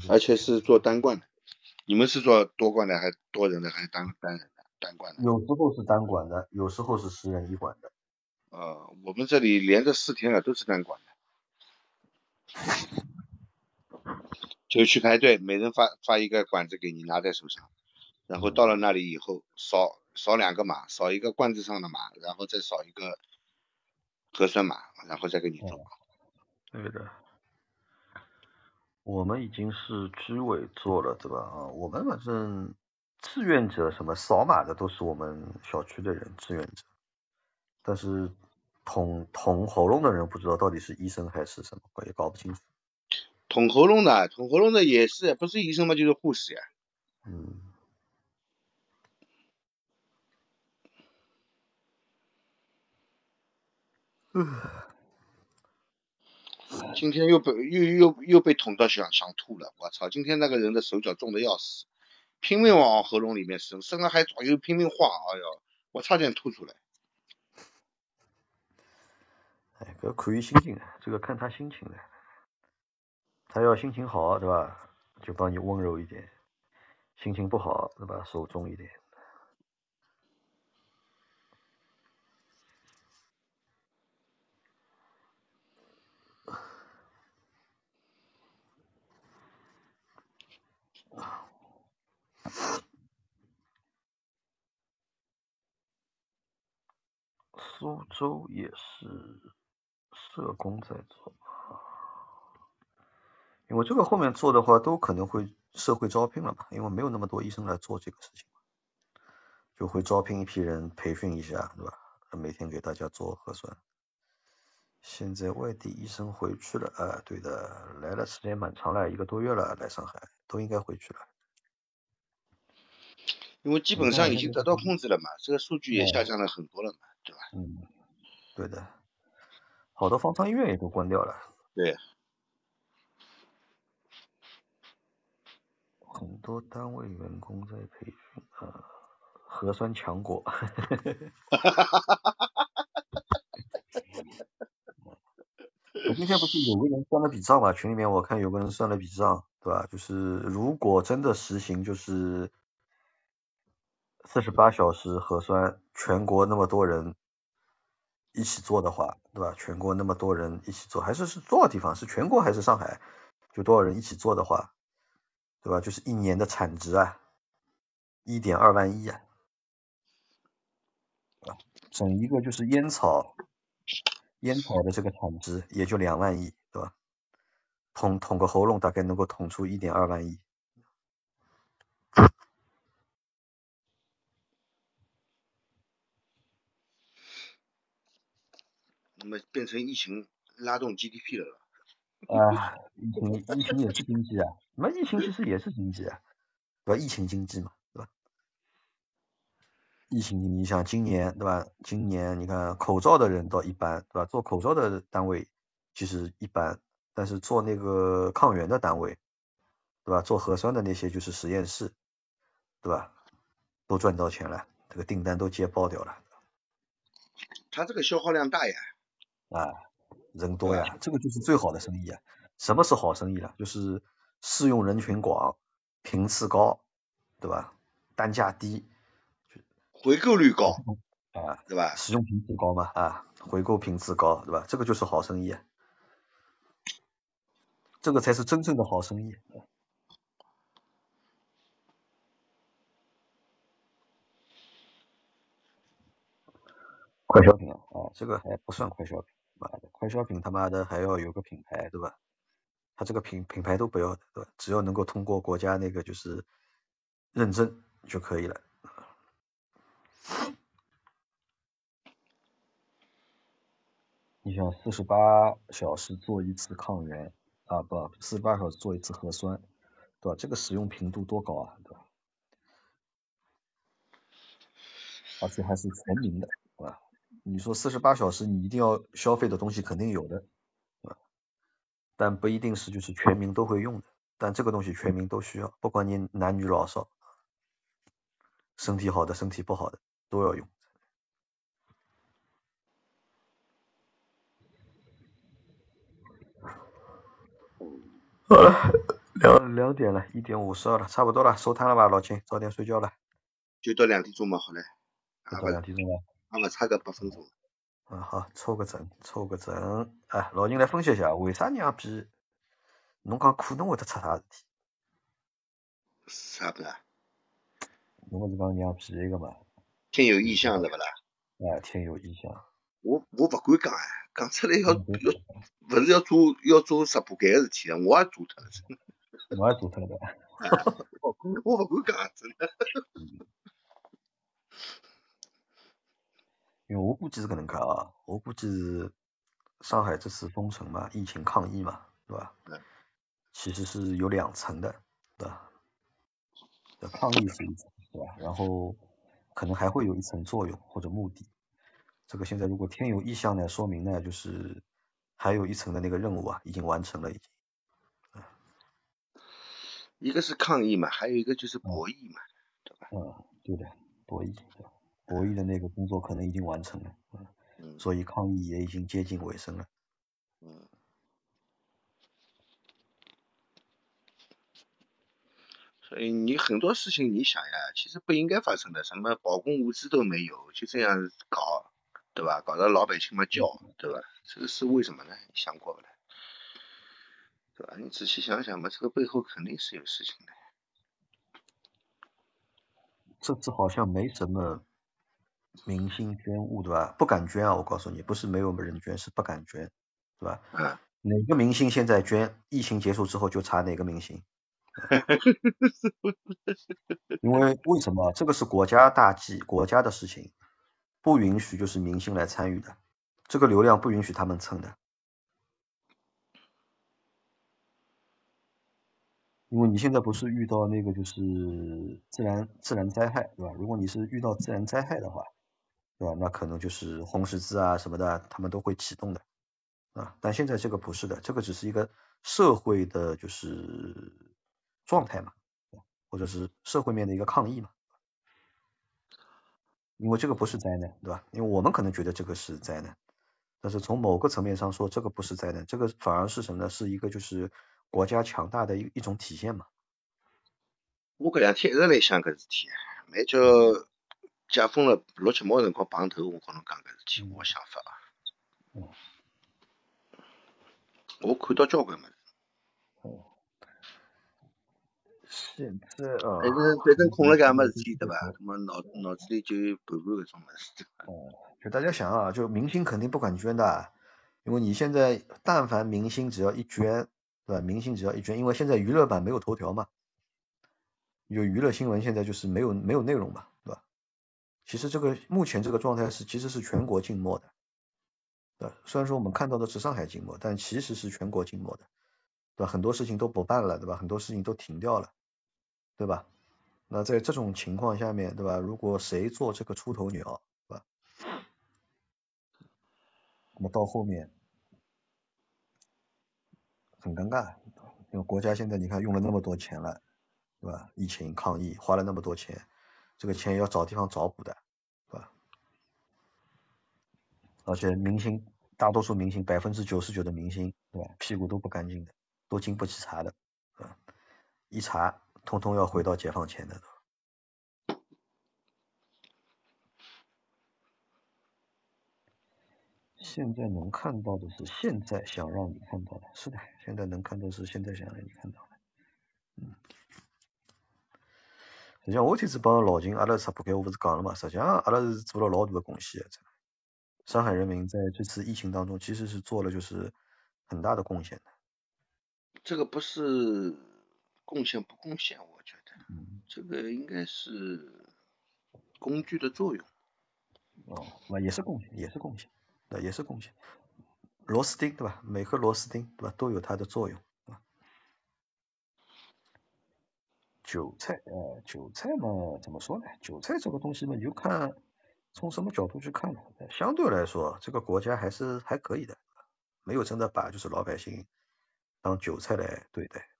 而且是做单管的。你们是做多管的，还是多人的，还是单单人的？单管的。有时候是单管的，有时候是十人一管的。呃，我们这里连着四天了，都是单管的。就去排队，每人发发一个管子给你，拿在手上，然后到了那里以后，扫扫两个码，扫一个罐子上的码，然后再扫一个核酸码，然后再给你做。对的，我们已经是居委做了，对吧？啊，我们反正志愿者什么扫码的都是我们小区的人，志愿者。但是捅捅喉咙的人不知道到底是医生还是什么，我也搞不清楚。捅喉咙的，捅喉咙的也是，不是医生嘛，就是护士呀。嗯。嗯。今天又被又又又被捅到想想吐了，我操！今天那个人的手脚重的要死，拼命往喉咙里面伸，伸了还左右拼命晃，哎呦，我差点吐出来。哎，这可以心情，这个看他心情的，他要心情好，对吧？就帮你温柔一点；心情不好，对吧？手重一点。苏州也是社工在做，因为这个后面做的话都可能会社会招聘了嘛，因为没有那么多医生来做这个事情，就会招聘一批人培训一下，对吧？每天给大家做核酸。现在外地医生回去了，啊，对的，来了时间蛮长了，一个多月了，来上海都应该回去了。因为基本上已经得到控制了嘛，这个数据也下降了很多了嘛，对吧？嗯。对的。好多方舱医院也都关掉了。对。很多单位员工在培训。啊。核酸强国。我今天不是有个人算了笔账嘛，群里面我看有个人算了笔账，对吧？就是如果真的实行，就是。四十八小时核酸。全国那么多人一起做的话，对吧？全国那么多人一起做，还是是多少地方？是全国还是上海？就多少人一起做的话，对吧？就是一年的产值啊，一点二万亿啊，整一个就是烟草，烟草的这个产值也就两万亿，对吧？捅捅个喉咙大概能够捅出一点二万亿。那么变成疫情拉动 GDP 了。啊，疫情疫情也是经济啊，那疫情其实也是经济啊，对吧？疫情经济嘛，对吧？疫情你想今年对吧？今年你看口罩的人倒一般，对吧？做口罩的单位其实一般，但是做那个抗原的单位，对吧？做核酸的那些就是实验室，对吧？都赚到钱了，这个订单都接爆掉了。他这个消耗量大呀。啊。人多呀，这个就是最好的生意啊！什么是好生意啊？就是适用人群广，频次高，对吧？单价低，回购率高，啊，对吧？使用频次高嘛，啊，回购频次高，对吧？这个就是好生意，这个才是真正的好生意。快消品啊，这个还不算快消品。快消品他妈的还要有个品牌，对吧？他这个品品牌都不要，对吧？只要能够通过国家那个就是认证就可以了。你想四十八小时做一次抗原啊，不，四十八小时做一次核酸，对吧？这个使用频度多高啊，对吧？而且还是全民的，对吧？你说四十八小时你一定要消费的东西肯定有的，啊，但不一定是就是全民都会用的，但这个东西全民都需要，不管你男女老少，身体好的身体不好的都要用。好了，两两点了，一点五十二了，差不多了，收摊了吧，老秦，早点睡觉了。就到两点钟嘛，好嘞。就到两点钟了。那么差个八分钟。啊好，抽个整，抽个整。哎，老人来分析一下，为啥娘逼？侬讲可能会得出啥事体？啥不啦？侬不是讲娘逼一个嘛？天有异象，对不啦？哎，天有异象。我我不敢讲哎，讲出来要要，不是要做要做直播间个事体啊，我也做脱了。我也做脱了 我。我不敢讲，真的。因为我估计是搿能介啊，我估计是上海这次封城嘛，疫情抗疫嘛，对吧？其实是有两层的，对吧？抗疫是一层，对吧？然后可能还会有一层作用或者目的。这个现在如果天有异象呢，说明呢就是还有一层的那个任务啊，已经完成了已经。一个是抗疫嘛，还有一个就是博弈嘛，对吧？嗯，对的，博弈。博弈的那个工作可能已经完成了，嗯，所以抗疫也已经接近尾声了，嗯，所以你很多事情你想呀，其实不应该发生的，什么保供物资都没有，就这样搞，对吧？搞得老百姓们叫，对吧？这个是为什么呢？你想过不啦？对吧？你仔细想想嘛，这个背后肯定是有事情的。这次好像没什么。明星捐物对吧？不敢捐啊！我告诉你，不是没有人捐，是不敢捐，对吧？嗯。哪个明星现在捐？疫情结束之后就查哪个明星。因为为什么？这个是国家大计，国家的事情，不允许就是明星来参与的，这个流量不允许他们蹭的。因为你现在不是遇到那个就是自然自然灾害，对吧？如果你是遇到自然灾害的话。对吧？那可能就是红十字啊什么的，他们都会启动的啊。但现在这个不是的，这个只是一个社会的，就是状态嘛，或者是社会面的一个抗议嘛。因为这个不是灾难，对吧？因为我们可能觉得这个是灾难，但是从某个层面上说，这个不是灾难，这个反而是什么呢？是一个就是国家强大的一一种体现嘛。我搿两天一直在想搿事体，蛮叫。解封了，六七毛辰光碰头，我跟侬讲搿事体，我想法啊。嗯。我看到交关物事。哦。现在啊。反正反正空了干么事体对伐？那么脑脑子里就有盘盘搿种物事。哦。就大家想啊，就明星肯定不敢捐的，因为你现在但凡明星只要一捐，对吧？明星只要一捐，因为现在娱乐版没有头条嘛，有娱乐新闻现在就是没有没有内容嘛。其实这个目前这个状态是其实是全国静默的，对吧？虽然说我们看到的是上海静默，但其实是全国静默的，对吧？很多事情都不办了，对吧？很多事情都停掉了，对吧？那在这种情况下面，对吧？如果谁做这个出头鸟，对吧？那么到后面很尴尬，因为国家现在你看用了那么多钱了，对吧？疫情抗疫花了那么多钱，这个钱要找地方找补的，对吧？而且明星大多数明星百分之九十九的明星，对吧？屁股都不干净的，都经不起查的，啊，一查通通要回到解放前的。现在能看到的是现在想让你看到的，是的，现在能看到是现在想让你看到的，嗯。实际上我天子帮老秦阿拉直播间我不是讲了嘛，实际上阿拉是做了老大的贡献的，上海人民在这次疫情当中其实是做了就是很大的贡献的。这个不是贡献不贡献，我觉得，这个应该是工具的作用。哦，那也是贡献，也是贡献。那也是贡献，螺丝钉对吧？每颗螺丝钉对吧都有它的作用啊。韭菜呃，韭菜嘛怎么说呢？韭菜这个东西嘛，你就看从什么角度去看了。相对来说，这个国家还是还可以的，没有真的把就是老百姓当韭菜来对待。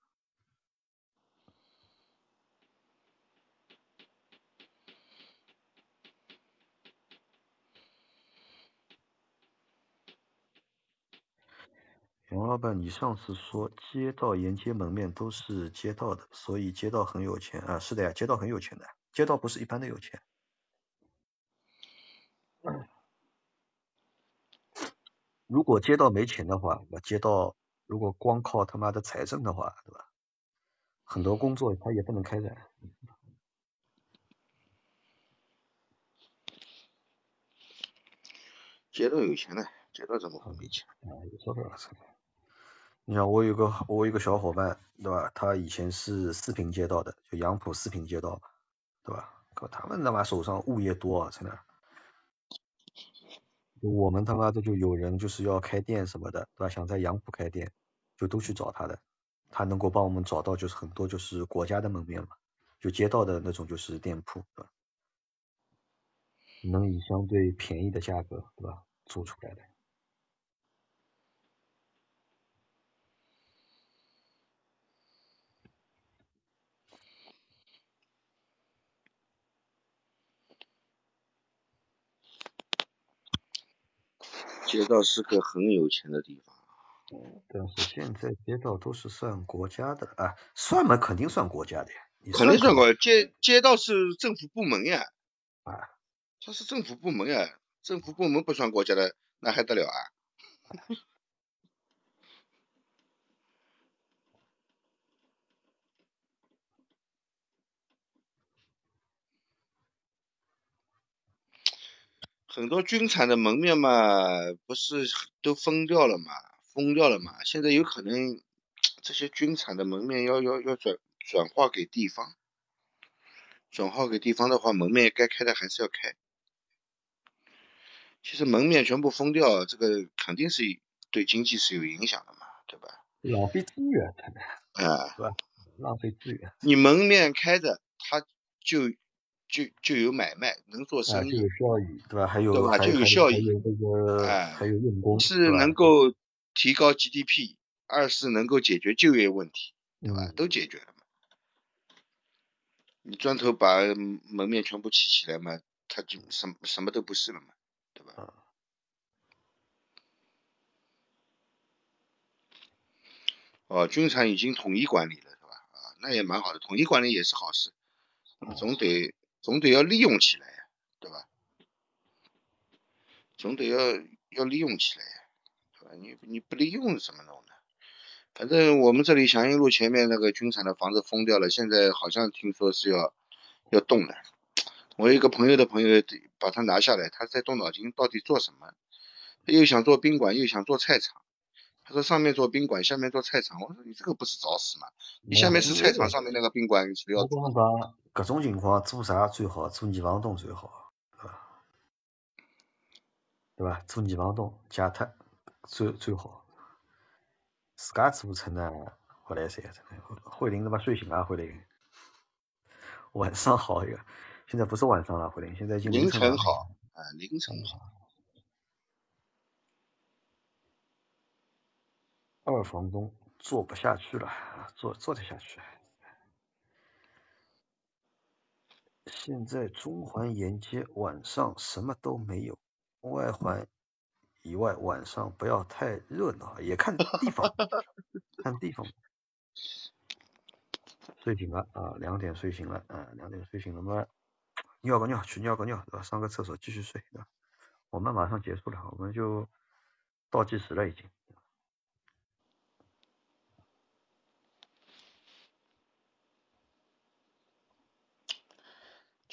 王老板，你上次说街道沿街门面都是街道的，所以街道很有钱啊？是的呀，街道很有钱的，街道不是一般的有钱。如果街道没钱的话，那街道如果光靠他妈的财政的话，对吧？很多工作他也不能开展。街道有钱的，街道怎么会没钱？啊，有说了，你像我有个我有个小伙伴，对吧？他以前是四平街道的，就杨浦四平街道，对吧？可他们他妈手上物业多啊，真的。我们他妈的就有人就是要开店什么的，对吧？想在杨浦开店，就都去找他的，他能够帮我们找到就是很多就是国家的门面嘛，就街道的那种就是店铺，对吧？能以相对便宜的价格，对吧？租出来的。街道是个很有钱的地方，但是现在街道都是算国家的啊，算嘛肯定算国家的呀，肯定算国街街道是政府部门呀，啊，它是政府部门呀，政府部门不算国家的那还得了啊？很多军产的门面嘛，不是都封掉了嘛，封掉了嘛。现在有可能这些军产的门面要要要转转化给地方，转化给地方的话，门面该开的还是要开。其实门面全部封掉，这个肯定是对经济是有影响的嘛，对吧？浪费资源，可能啊，是吧？浪费资源。你门面开着，他就。就就有买卖，能做生意，就有效益，对吧？还有对吧？就有效益，还有这个，哎，还有用工，是能够提高 GDP，二是能够解决就业问题，对吧？都解决了嘛。你砖头把门面全部砌起来嘛，它就什么什么都不是了嘛，对吧？哦，军产已经统一管理了，是吧？啊，那也蛮好的，统一管理也是好事，总得。总得要利用起来呀，对吧？总得要要利用起来呀，对吧？你你不利用怎么弄呢？反正我们这里祥云路前面那个军产的房子封掉了，现在好像听说是要要动了。我一个朋友的朋友把他拿下来，他在动脑筋到底做什么？又想做宾馆，又想做菜场。他说上面做宾馆，下面做菜场。我说你这个不是找死吗？你下面是菜场，上面那个宾馆是要。我讲各种情况做啥最好？做泥房东最好，对吧？做泥房东解脱最最好，自家做成呢不来三，慧玲他妈睡醒了，慧玲，晚上好一个，现在不是晚上了，慧玲，现在已经凌晨好，啊，凌晨好。二房东做不下去了，做做得下去。现在中环沿街晚上什么都没有，外环以外晚上不要太热闹，也看地方，看地方。睡醒了啊，两点睡醒了，啊，两点睡醒了嘛，尿个尿，去尿个尿，对吧？上个厕所继续睡，对吧？我们马上结束了，我们就倒计时了已经。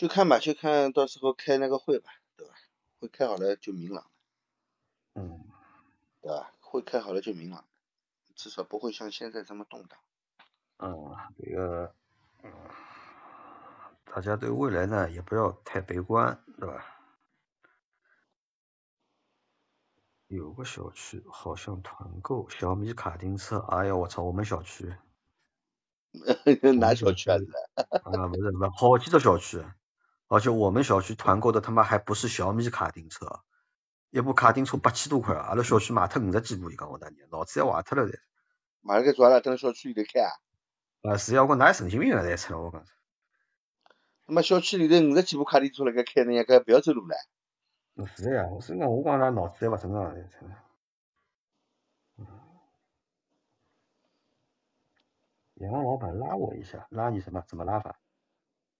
就看吧，就看到时候开那个会吧，对吧？会开好了就明朗，嗯，对吧？会开好了就明朗，至少不会像现在这么动荡。嗯，这个，嗯，大家对未来呢也不要太悲观，对吧？有个小区好像团购小米卡丁车，哎呀，我操，我们小区，哪小区啊？啊，不是，不是，好几个小区。而且我们小区团购的他妈还不是小米卡丁车，一部卡丁车八千多块，阿拉小区卖脱五十几部，伊讲我大娘，脑子要坏脱了侪。买了个做了，等小区里头开啊？啊，是呀，我哪有神经病啊？在车我讲。他妈小区里头五十几部卡丁车辣盖开，人家该不要走路了。是的呀，我所以讲我讲他脑子侪勿正常在嗯。杨老板拉我一下，拉你什么？怎么拉法？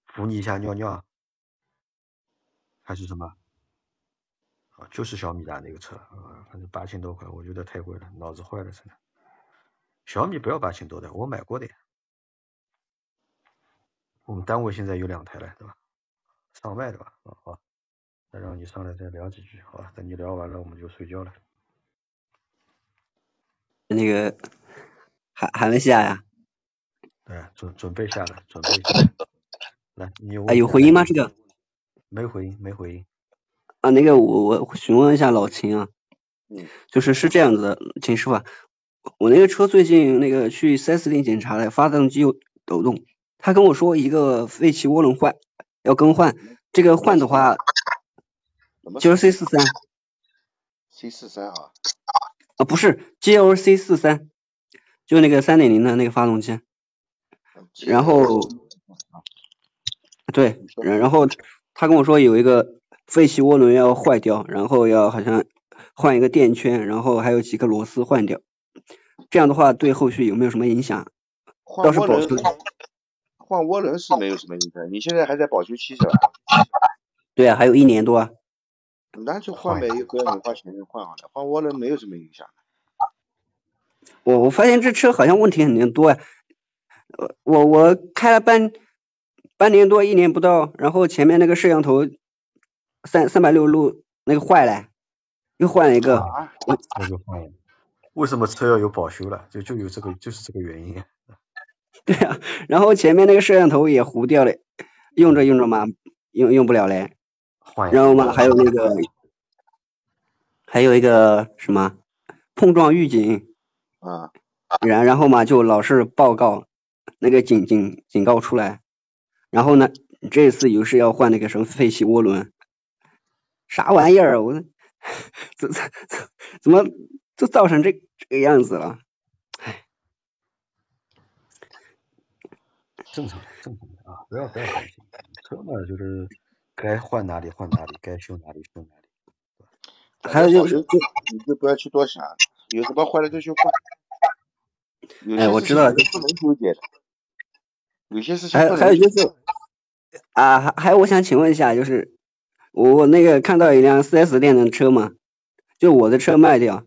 扶你一下尿尿。还是什么？啊，就是小米的那个车啊，反正八千多块，我觉得太贵了，脑子坏了真的。小米不要八千多的，我买过的。我们单位现在有两台了，对吧？上麦的吧？啊好，再让你上来再聊几句，好吧？等你聊完了，我们就睡觉了。那个还还没下呀？对，准准备下了，准备下来。来，你有啊有回音吗？这个？没回音，没回音。啊，那个我我询问一下老秦啊，嗯，就是是这样子的，秦师傅，我那个车最近那个去四 S 店检查了，发动机有抖动，他跟我说一个废气涡轮换，要更换，这个换的话，就是 C 四三，C 四三啊，啊不是 GLC 四三，就那个三点零的那个发动机，然后，对，然后。他跟我说有一个废气涡轮要坏掉，然后要好像换一个垫圈，然后还有几个螺丝换掉。这样的话对后续有没有什么影响？换涡轮，换涡轮是没有什么影响。你现在还在保修期是吧？对啊，还有一年多。那就换呗，又不要你花钱就换好了。换涡轮没有什么影响。我我发现这车好像问题很多啊。我我开了半。半年多一年不到，然后前面那个摄像头三三百六十度那个坏了，又换了一个，那就换了。为什么车要有保修了？就就有这个就是这个原因。对啊，然后前面那个摄像头也糊掉了，用着用着嘛，用用不了嘞。换。然后嘛，还有那个，还有一个什么碰撞预警。啊。然然后嘛，就老是报告那个警警警告出来。然后呢，这次又是要换那个什么废弃涡轮，啥玩意儿？我怎怎怎怎么就造成这这个样子了？唉，正常正常的啊，不要不要担心，车嘛就是该换哪里换哪里，该修哪里修哪里。还有就是，你就不要去多想，有什么坏了就去换。哎，我知道。不能纠结的。有些事情。还有还有就是。啊，还还有，我想请问一下，就是我那个看到一辆四 S 店的车嘛，就我的车卖掉，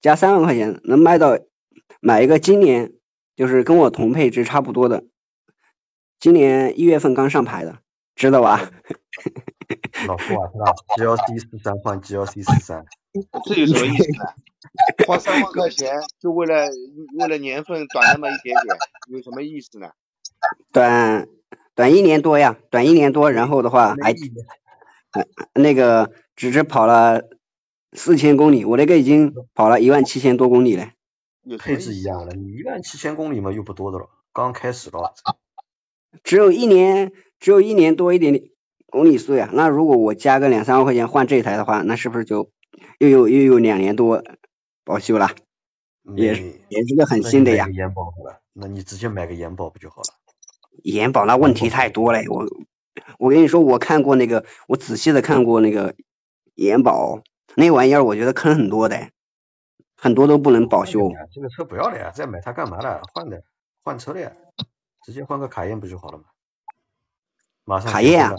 加三万块钱能卖到买一个今年就是跟我同配置差不多的，今年一月份刚上牌的，知道吧？老夫啊，是吧？GLC 四三换 GLC 四三，这有什么意思呢？花三万块钱 就为了为了年份短那么一点点，有什么意思呢？短。短一年多呀，短一年多，然后的话还，那个只是跑了四千公里，我那个已经跑了一万七千多公里了。配置一样的，你一万七千公里嘛又不多的了，刚开始了。只有一年，只有一年多一点点公里数呀。那如果我加个两三万块钱换这台的话，那是不是就又有又有两年多保修了？也也是个很新的呀。那你直接买个延保不就好了？延保那问题太多了，我我跟你说，我看过那个，我仔细的看过那个延保，那玩意儿我觉得坑很多的。很多都不能保修。这个车不要了呀，再买它干嘛了？换的，换车了呀，直接换个卡宴不就好了吗？马上卡宴啊，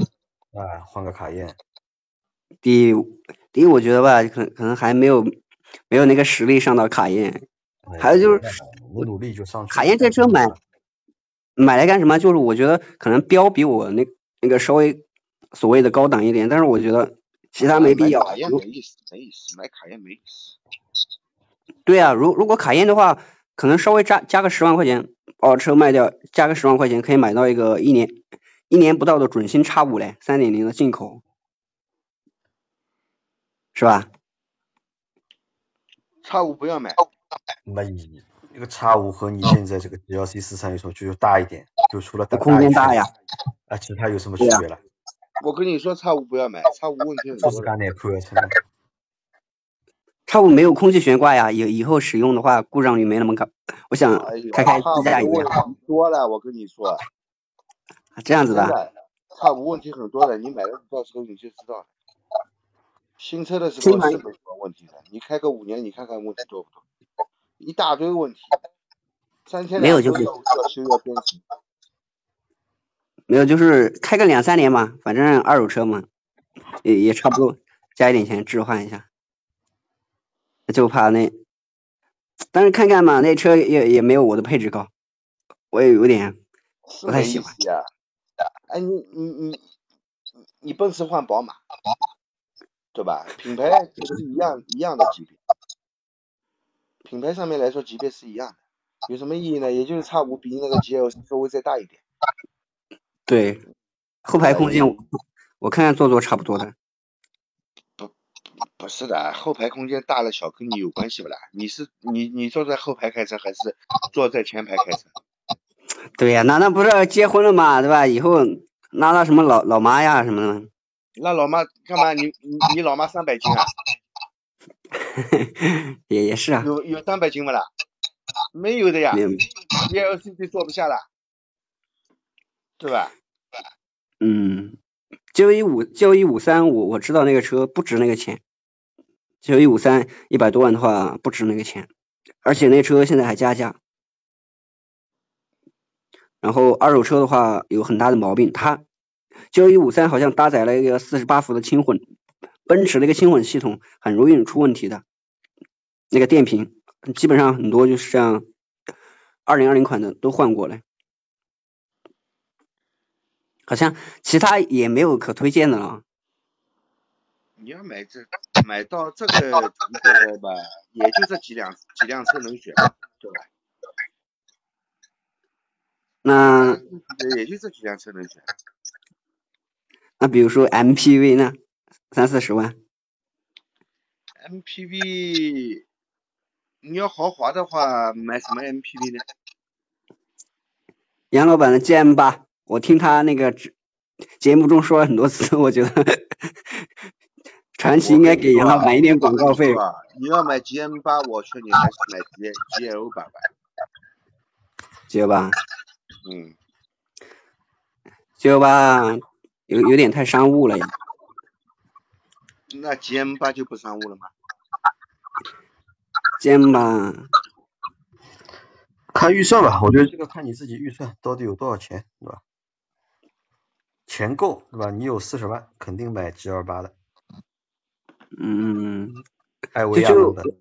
啊，换个卡宴。第第一，我觉得吧，可可能还没有没有那个实力上到卡宴。还有就是，我努力就上去。卡宴这车买买来干什么？就是我觉得可能标比我那那个稍微所谓的高档一点，但是我觉得其他没必要。卡宴没意思，没意思，买卡宴没意思。对啊，如如果卡宴的话，可能稍微加加个十万块钱，把车卖掉，加个十万块钱可以买到一个一年一年不到的准新叉五嘞，三点零的进口，是吧？叉五不要买，没意义。那个叉五和你现在这个 GLC 四三有什么区别？大一点，就除了空间大呀，啊，其他有什么区别了？我跟你说，叉五不要买，叉五问题很多。干点破车。叉五没有空气悬挂呀，以以后使用的话故障率没那么高。我想开开自驾游。问题多了，我跟你说。这样子的。叉五问题很多的，你买了到时候你就知道了。新车的时候是没什么问题的，你开个五年，你看看问题多不多？一大堆问题。三千没有就是。要变形。没有就是开个两三年嘛，反正二手车嘛，也也差不多，加一点钱置换一下。就怕那，但是看看嘛，那车也也没有我的配置高，我也有点不太喜欢。哎，你你你你奔驰换宝马，对吧？品牌是一样一样的级别，品牌上面来说级别是一样的，有什么意义呢？也就是差五比那个 G L 稍微再大一点。对，后排空间我看看坐坐差不多的。不不是的，后排空间大了小跟你有关系不啦？你是你你坐在后排开车还是坐在前排开车？对呀，那那不是结婚了嘛，对吧？以后拉拉什么老老妈呀什么的。那老妈干嘛？你你你老妈三百斤啊？也也是啊。有有三百斤不啦？没有的呀。一 L C C 坐不下了，对吧？嗯。G 一五 G 一五三，我我知道那个车不值那个钱。G 一五三一百多万的话不值那个钱，而且那车现在还加价。然后二手车的话有很大的毛病，它 G 一五三好像搭载了一个四十八伏的轻混，奔驰那个轻混系统很容易出问题的。那个电瓶基本上很多就是像二零二零款的都换过了。好像其他也没有可推荐的了。你要买这买到这个级别的吧，也就这几辆几辆车能选，对吧？那也就这几辆车能选。那比如说 MPV 呢？三四十万。MPV，你要豪华的话，买什么 MPV 呢？杨老板的 GM 八。我听他那个节目中说了很多次，我觉得 传奇应该给杨老板一点广告费。你要买 G M 八，我劝你还是买 G G L 版吧。G L 八。嗯。G L 八有有点太商务了呀。那 G M 八就不商务了吗？G M 八。看预算吧，我觉得这个看你自己预算到底有多少钱，对吧？钱够对吧？你有四十万，肯定买 G L 八的。嗯，艾维亚的，对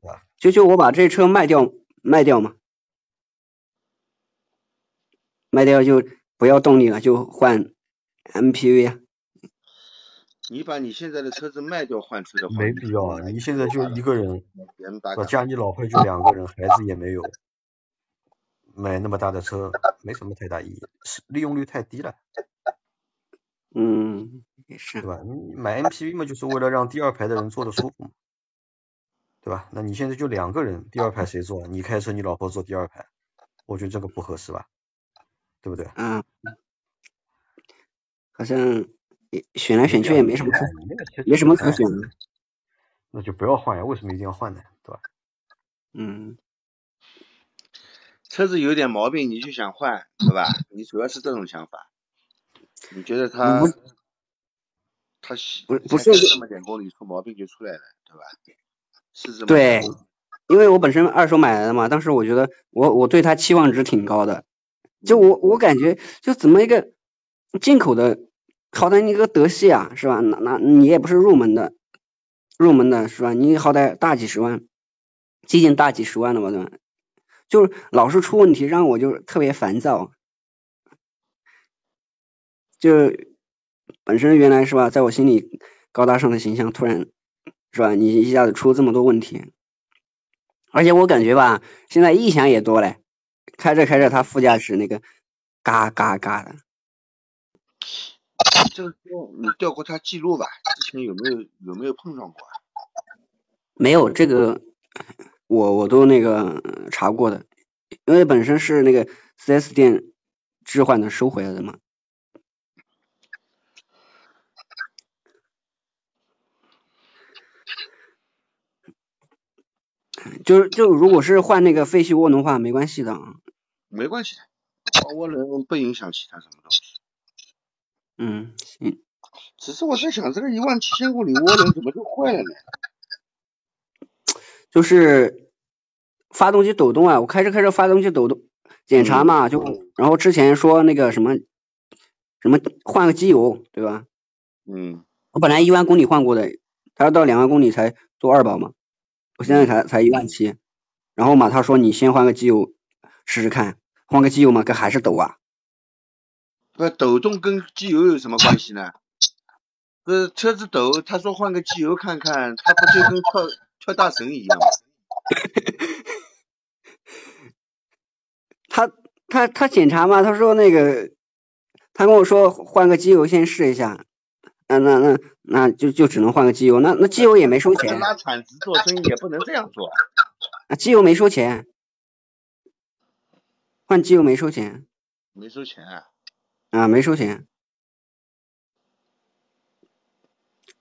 吧？就就我把这车卖掉，卖掉嘛，卖掉就不要动力了，就换 M P V 啊。你把你现在的车子卖掉换车的话，没必要啊！你现在就一个人，我家你老婆就两个人，孩子也没有，买那么大的车没什么太大意义，利用率太低了。嗯，也是，对吧？你买 MPV 嘛，就是为了让第二排的人坐的舒服嘛，对吧？那你现在就两个人，第二排谁坐？你开车，你老婆坐第二排，我觉得这个不合适吧，对不对？嗯，好像选来选去也没什么可，没什么可选的。那就不要换呀，为什么一定要换呢？对吧？嗯。车子有点毛病，你就想换，对吧？你主要是这种想法。你觉得它，它不不是这么点公里出毛病就出来了，对吧？是这么。对，因为我本身二手买来的嘛，当时我觉得我我对它期望值挺高的，就我我感觉就怎么一个进口的，好歹你个德系啊，是吧？那那你也不是入门的，入门的是吧？你好歹大几十万，接近大几十万了吧，对吧？就是老是出问题，让我就特别烦躁。就本身原来是吧，在我心里高大上的形象，突然是吧，你一下子出这么多问题，而且我感觉吧，现在异响也多嘞，开着开着，它副驾驶那个嘎嘎嘎的。这个你调过他记录吧？之前有没有有没有碰上过？没有这个。我我都那个查过的，因为本身是那个四 S 店置换的收回来的嘛。就是就如果是换那个废弃涡轮的话，没关系的啊。没关系的，换涡轮不影响其他什么东西。嗯，行。只是我在想，这个一万七千公里涡轮怎么就坏了呢？就是发动机抖动啊，我开着开着发动机抖动，检查嘛，就然后之前说那个什么什么换个机油，对吧？嗯。我本来一万公里换过的，他要到两万公里才做二保嘛，我现在才才一万七，然后嘛他说你先换个机油试试看，换个机油嘛，可还是抖啊。不抖动跟机油有什么关系呢？这车子抖，他说换个机油看看，他不就跟跳。跳大神一样吗，他他他检查嘛，他说那个，他跟我说换个机油先试一下，那那那那就就只能换个机油，那那机油也没收钱。拿产值做生意也不能这样做。啊，机油没收钱，换机油没收钱。没收钱啊？啊，没收钱，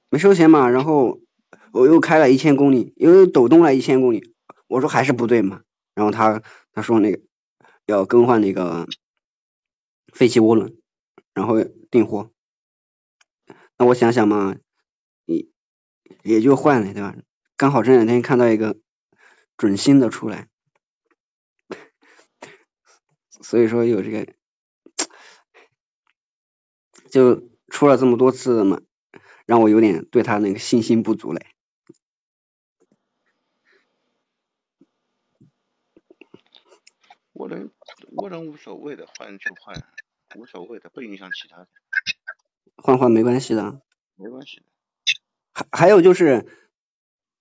没收钱嘛，然后。我又开了一千公里，又抖动了一千公里，我说还是不对嘛，然后他他说那个要更换那个废气涡轮，然后订货，那我想想嘛，也也就换了对吧？刚好这两天看到一个准新的出来，所以说有这个就出了这么多次嘛，让我有点对他那个信心不足嘞。我能，我能无所谓的，换就换，无所谓的，不影响其他的。换换没关系的。没关系的。还还有就是，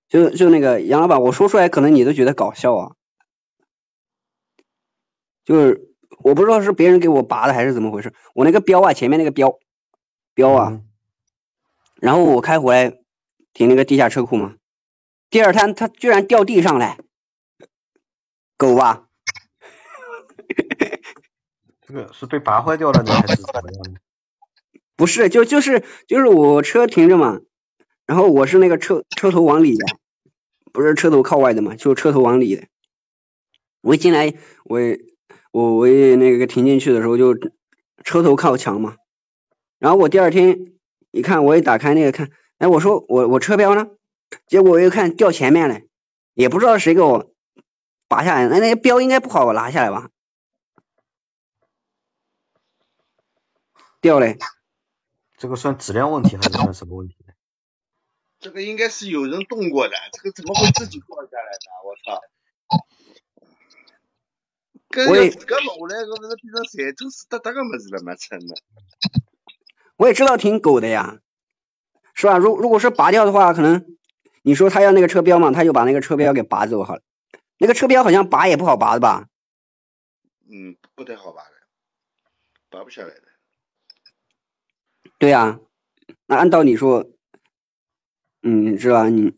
就就那个杨老板，我说出来可能你都觉得搞笑啊。就是我不知道是别人给我拔的还是怎么回事，我那个标啊，前面那个标标啊，然后我开回来停那个地下车库嘛，第二天它居然掉地上来，狗吧？这个是被拔坏掉了呢，还是怎么样的？不是，就就是就是我车停着嘛，然后我是那个车车头往里的，不是车头靠外的嘛，就车头往里的。我一进来，我我我那个停进去的时候就车头靠墙嘛，然后我第二天一看，我一打开那个看，哎，我说我我车标呢？结果我一看掉前面了，也不知道谁给我拔下来，那那个标应该不好我拿下来吧？掉嘞，这个算质量问题还是算什么问题呢？这个应该是有人动过的，这个怎么会自己掉下来呢？我操！我那个变成个了的。我也知道挺狗的呀，是吧？如如果是拔掉的话，可能你说他要那个车标嘛，他就把那个车标给拔走好了。那个车标好像拔也不好拔的吧？嗯，不太好拔的，拔不下来的。对呀，那按道理说，嗯，是吧？你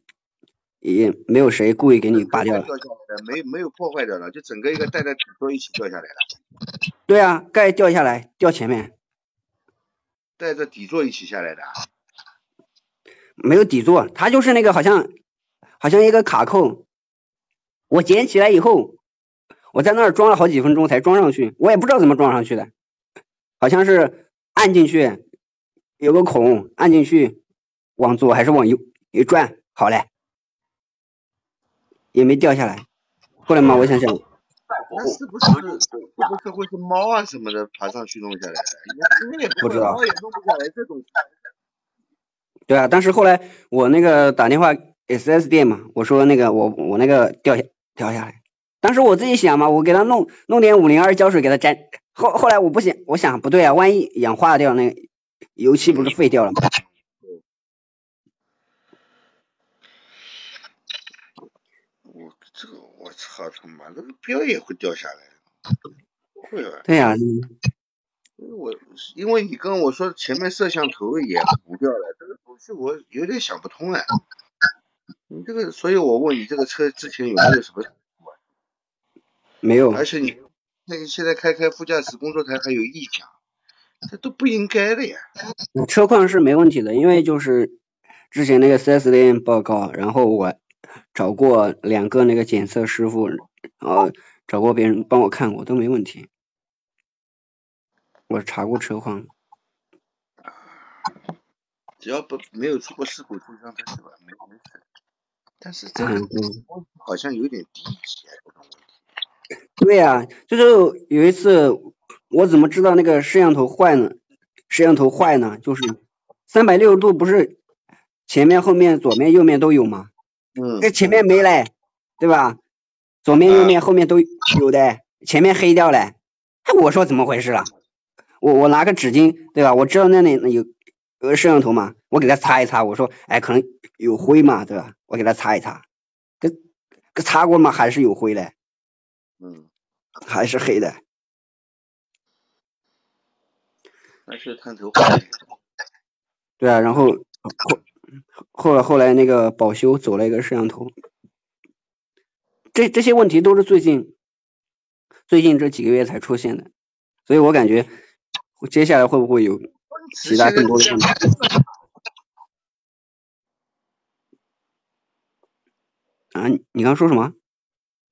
也没有谁故意给你拔掉掉下来的，没没有破坏掉的，就整个一个带着底座一起掉下来的。对啊，盖掉下来，掉前面。带着底座一起下来的。没有底座，它就是那个好像好像一个卡扣，我捡起来以后，我在那儿装了好几分钟才装上去，我也不知道怎么装上去的，好像是按进去有个孔，按进去往左还是往右一转，好嘞，也没掉下来。后来嘛，我想想，那是不是是不是会是猫啊什么的爬上去弄下来的？应该不知道，猫也弄不下来这种。对啊，但是后来我那个打电话 4S 店嘛，我说那个我我那个掉下掉下来，当时我自己想嘛，我给他弄弄点五零二胶水给他粘，后后来我不想，我想不对啊，万一氧化掉那油漆不是废掉了吗？我这个我操他妈的标也会掉下来，会啊。对呀。我因为你跟我说前面摄像头也糊掉了，这个东西我有点想不通哎。你这个，所以我问你这个车之前有没有什么？没有。而且你那个现在开开副驾驶工作台还有异响，这都不应该的呀。车况是没问题的，因为就是之前那个 4S 店报告，然后我找过两个那个检测师傅，呃找过别人帮我看过，都没问题。我查过车况，只要不没有出过事故，就让他是吧，没没事。但是这个好像有点低级啊，这种问题。对呀，就是有一次，我怎么知道那个摄像头坏呢？摄像头坏呢，就是三百六十度不是前面、后面、左面、右面都有吗？嗯。这前面没嘞，对吧？左面、右面、后面都有的，前面黑掉了。哎，我说怎么回事了？我我拿个纸巾，对吧？我知道那里有有个摄像头嘛，我给他擦一擦。我说，哎，可能有灰嘛，对吧？我给他擦一擦，给给擦过嘛，还是有灰嘞，嗯，还是黑的。还是探头对啊，然后后后来后来那个保修走了一个摄像头，这这些问题都是最近最近这几个月才出现的，所以我感觉。接下来会不会有其他更多的问题？啊，你刚刚说什么？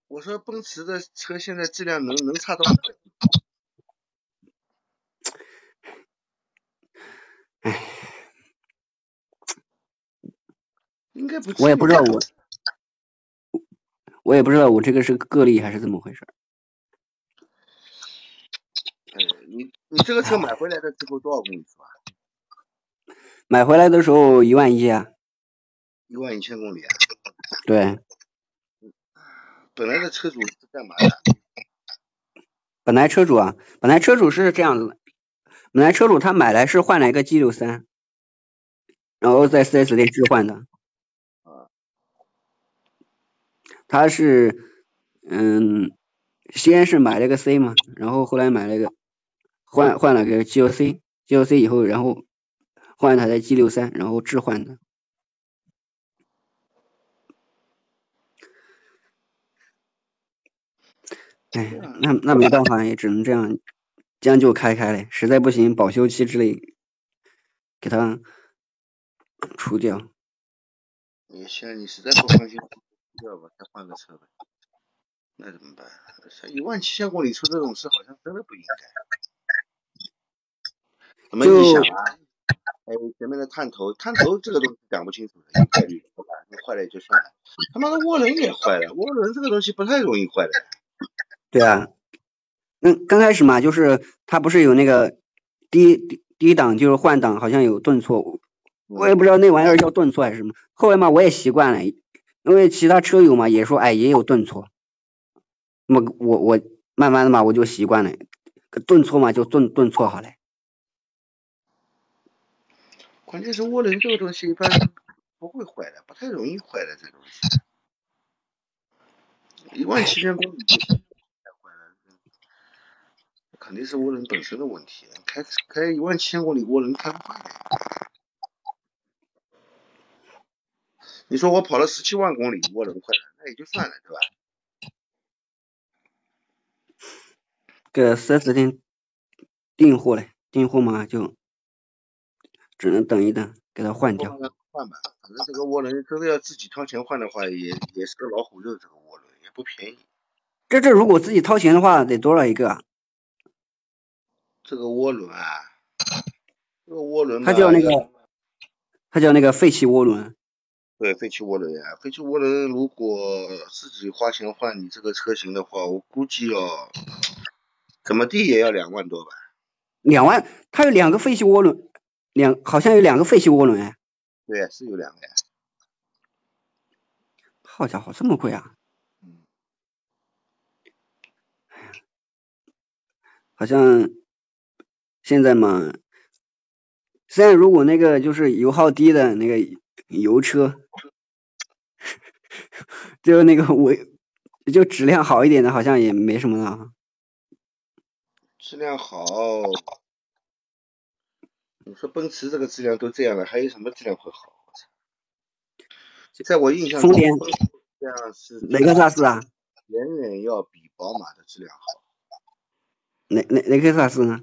我说奔驰的车现在质量能能差到？唉，应该不。我也不知道我，我也不知道我这个是个例还是怎么回事。你你这个车买回来的时候多少公里数啊？买回来的时候一万一啊。一万一千公里啊？对。本来的车主是干嘛的？本来车主啊，本来车主是这样子的，本来车主他买来是换了一个 G 六三，然后在四 S 店置换的。啊。他是嗯，先是买了个 C 嘛，然后后来买了个。换换了个 G L C，G L C 以后，然后换一台 G 六三，然后置换的。哎，那那没办法，也只能这样将就开开了，实在不行保修期之类给他除掉。你现你实在不放心，掉吧，再换个车呗。那怎么办？一万七千公里出这种事，好像真的不应该。怎么你想啊？哎，前面的探头，探头这个东西讲不清楚的，有概率对吧？那坏了也就算了，他妈的涡轮也坏了，涡轮这个东西不太容易坏的。对啊，那刚开始嘛，就是它不是有那个低低低档就是换挡好像有顿挫，我也不知道那玩意儿叫顿挫还是什么。后来嘛，我也习惯了，因为其他车友嘛也说，哎，也有顿挫。那么我我慢慢的嘛，我就习惯了，顿挫嘛就顿顿挫好了。关键是涡轮这个东西一般不会坏的，不太容易坏的这东西。一万七千公里坏了，肯定是涡轮本身的问题。开开一万七千公里涡轮开不坏的。你说我跑了十七万公里涡轮坏了，那也就算了，对吧？给四 S 店订货嘞，订货嘛就只能等一等，给它换掉。换吧，反正这个涡轮真的要自己掏钱换的话，也也是个老虎肉，这个涡轮也不便宜。这这如果自己掏钱的话，得多少一个？啊？这个涡轮啊，这个涡轮它叫那个，它叫那个废弃涡轮。对，废弃涡轮呀，废弃涡轮如果自己花钱换你这个车型的话，我估计要怎么地也要两万多吧。两万？它有两个废弃涡轮，两好像有两个废弃涡轮哎。对，是有两个呀。好家伙，这么贵啊！嗯。好像现在嘛，现在如果那个就是油耗低的那个油车，就那个我，就质量好一点的，好像也没什么了。质量好。你说奔驰这个质量都这样了，还有什么质量会好？在我印象中，丰田这样是雷克萨斯啊，远远要比宝马的质量好。雷雷雷克萨斯呢？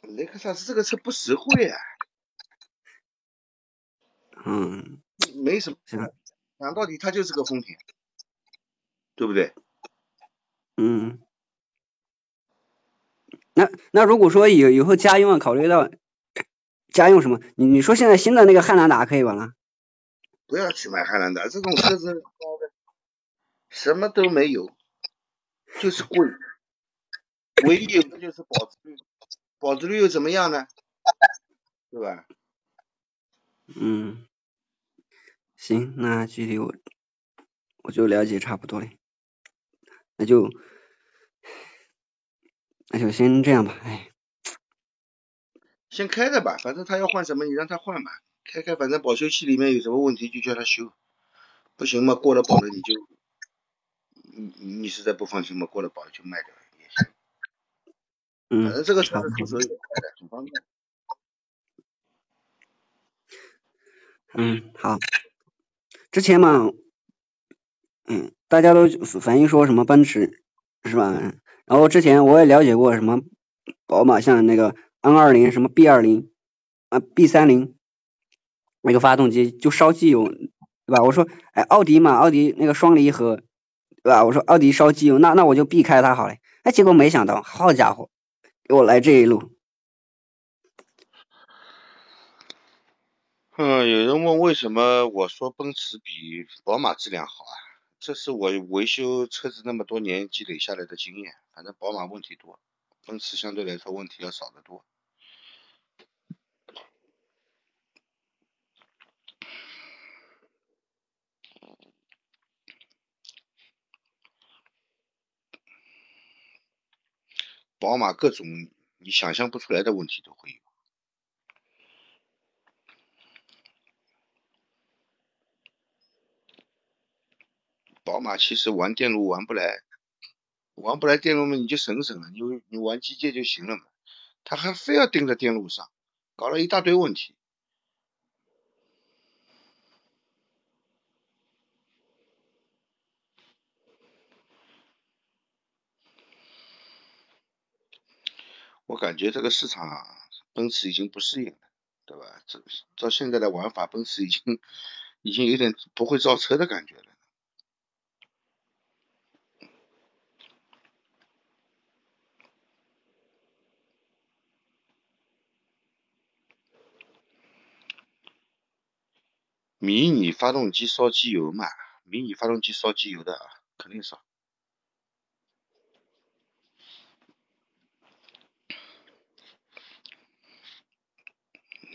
雷克萨斯这个车不实惠啊。嗯。没什么。讲到底，它就是个丰田，对不对？嗯。那那如果说以以后家用，考虑到家用什么？你你说现在新的那个汉兰达可以吗？不要去买汉兰达，这种车子什么都没有，就是贵，唯一有的就是保值率，保值率又怎么样呢？对吧？嗯，行，那具体我我就了解差不多了，那就。那就先这样吧，哎，先开着吧，反正他要换什么，你让他换吧，开开，反正保修期里面有什么问题就叫他修，不行嘛，过了保了你就，你你实在不放心嘛，过了保了就卖掉也行，嗯，反正这个车子出手也快的，很方便。嗯，好，之前嘛，嗯，大家都反映说什么奔驰是吧？然后之前我也了解过什么宝马，像那个 N 二零、什么 B 二零啊 B 三零那个发动机就烧机油，对吧？我说，哎，奥迪嘛，奥迪那个双离合，对吧？我说奥迪烧机油，那那我就避开它好了。哎，结果没想到，好家伙，给我来这一路。嗯，有人问为什么我说奔驰比宝马质量好啊？这是我维修车子那么多年积累下来的经验。反正宝马问题多，奔驰相对来说问题要少得多。宝马各种你想象不出来的问题都会有。宝马其实玩电路玩不来。玩不来电路嘛，你就省省了，你你玩机械就行了嘛。他还非要盯着电路上，搞了一大堆问题。我感觉这个市场啊奔驰已经不适应了，对吧？这照现在的玩法，奔驰已经已经有点不会造车的感觉了。迷你发动机烧机油嘛？迷你发动机烧机油的啊，肯定烧。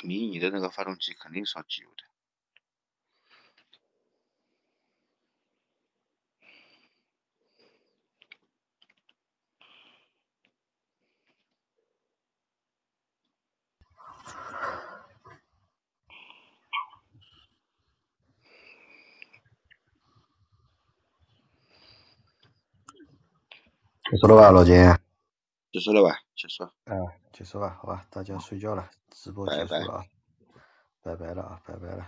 迷你的那个发动机肯定烧机油的。结束了吧，老金？结束了吧，结束。嗯，结束吧，好吧，大家睡觉了，直播结束了啊，拜拜了啊，拜拜了。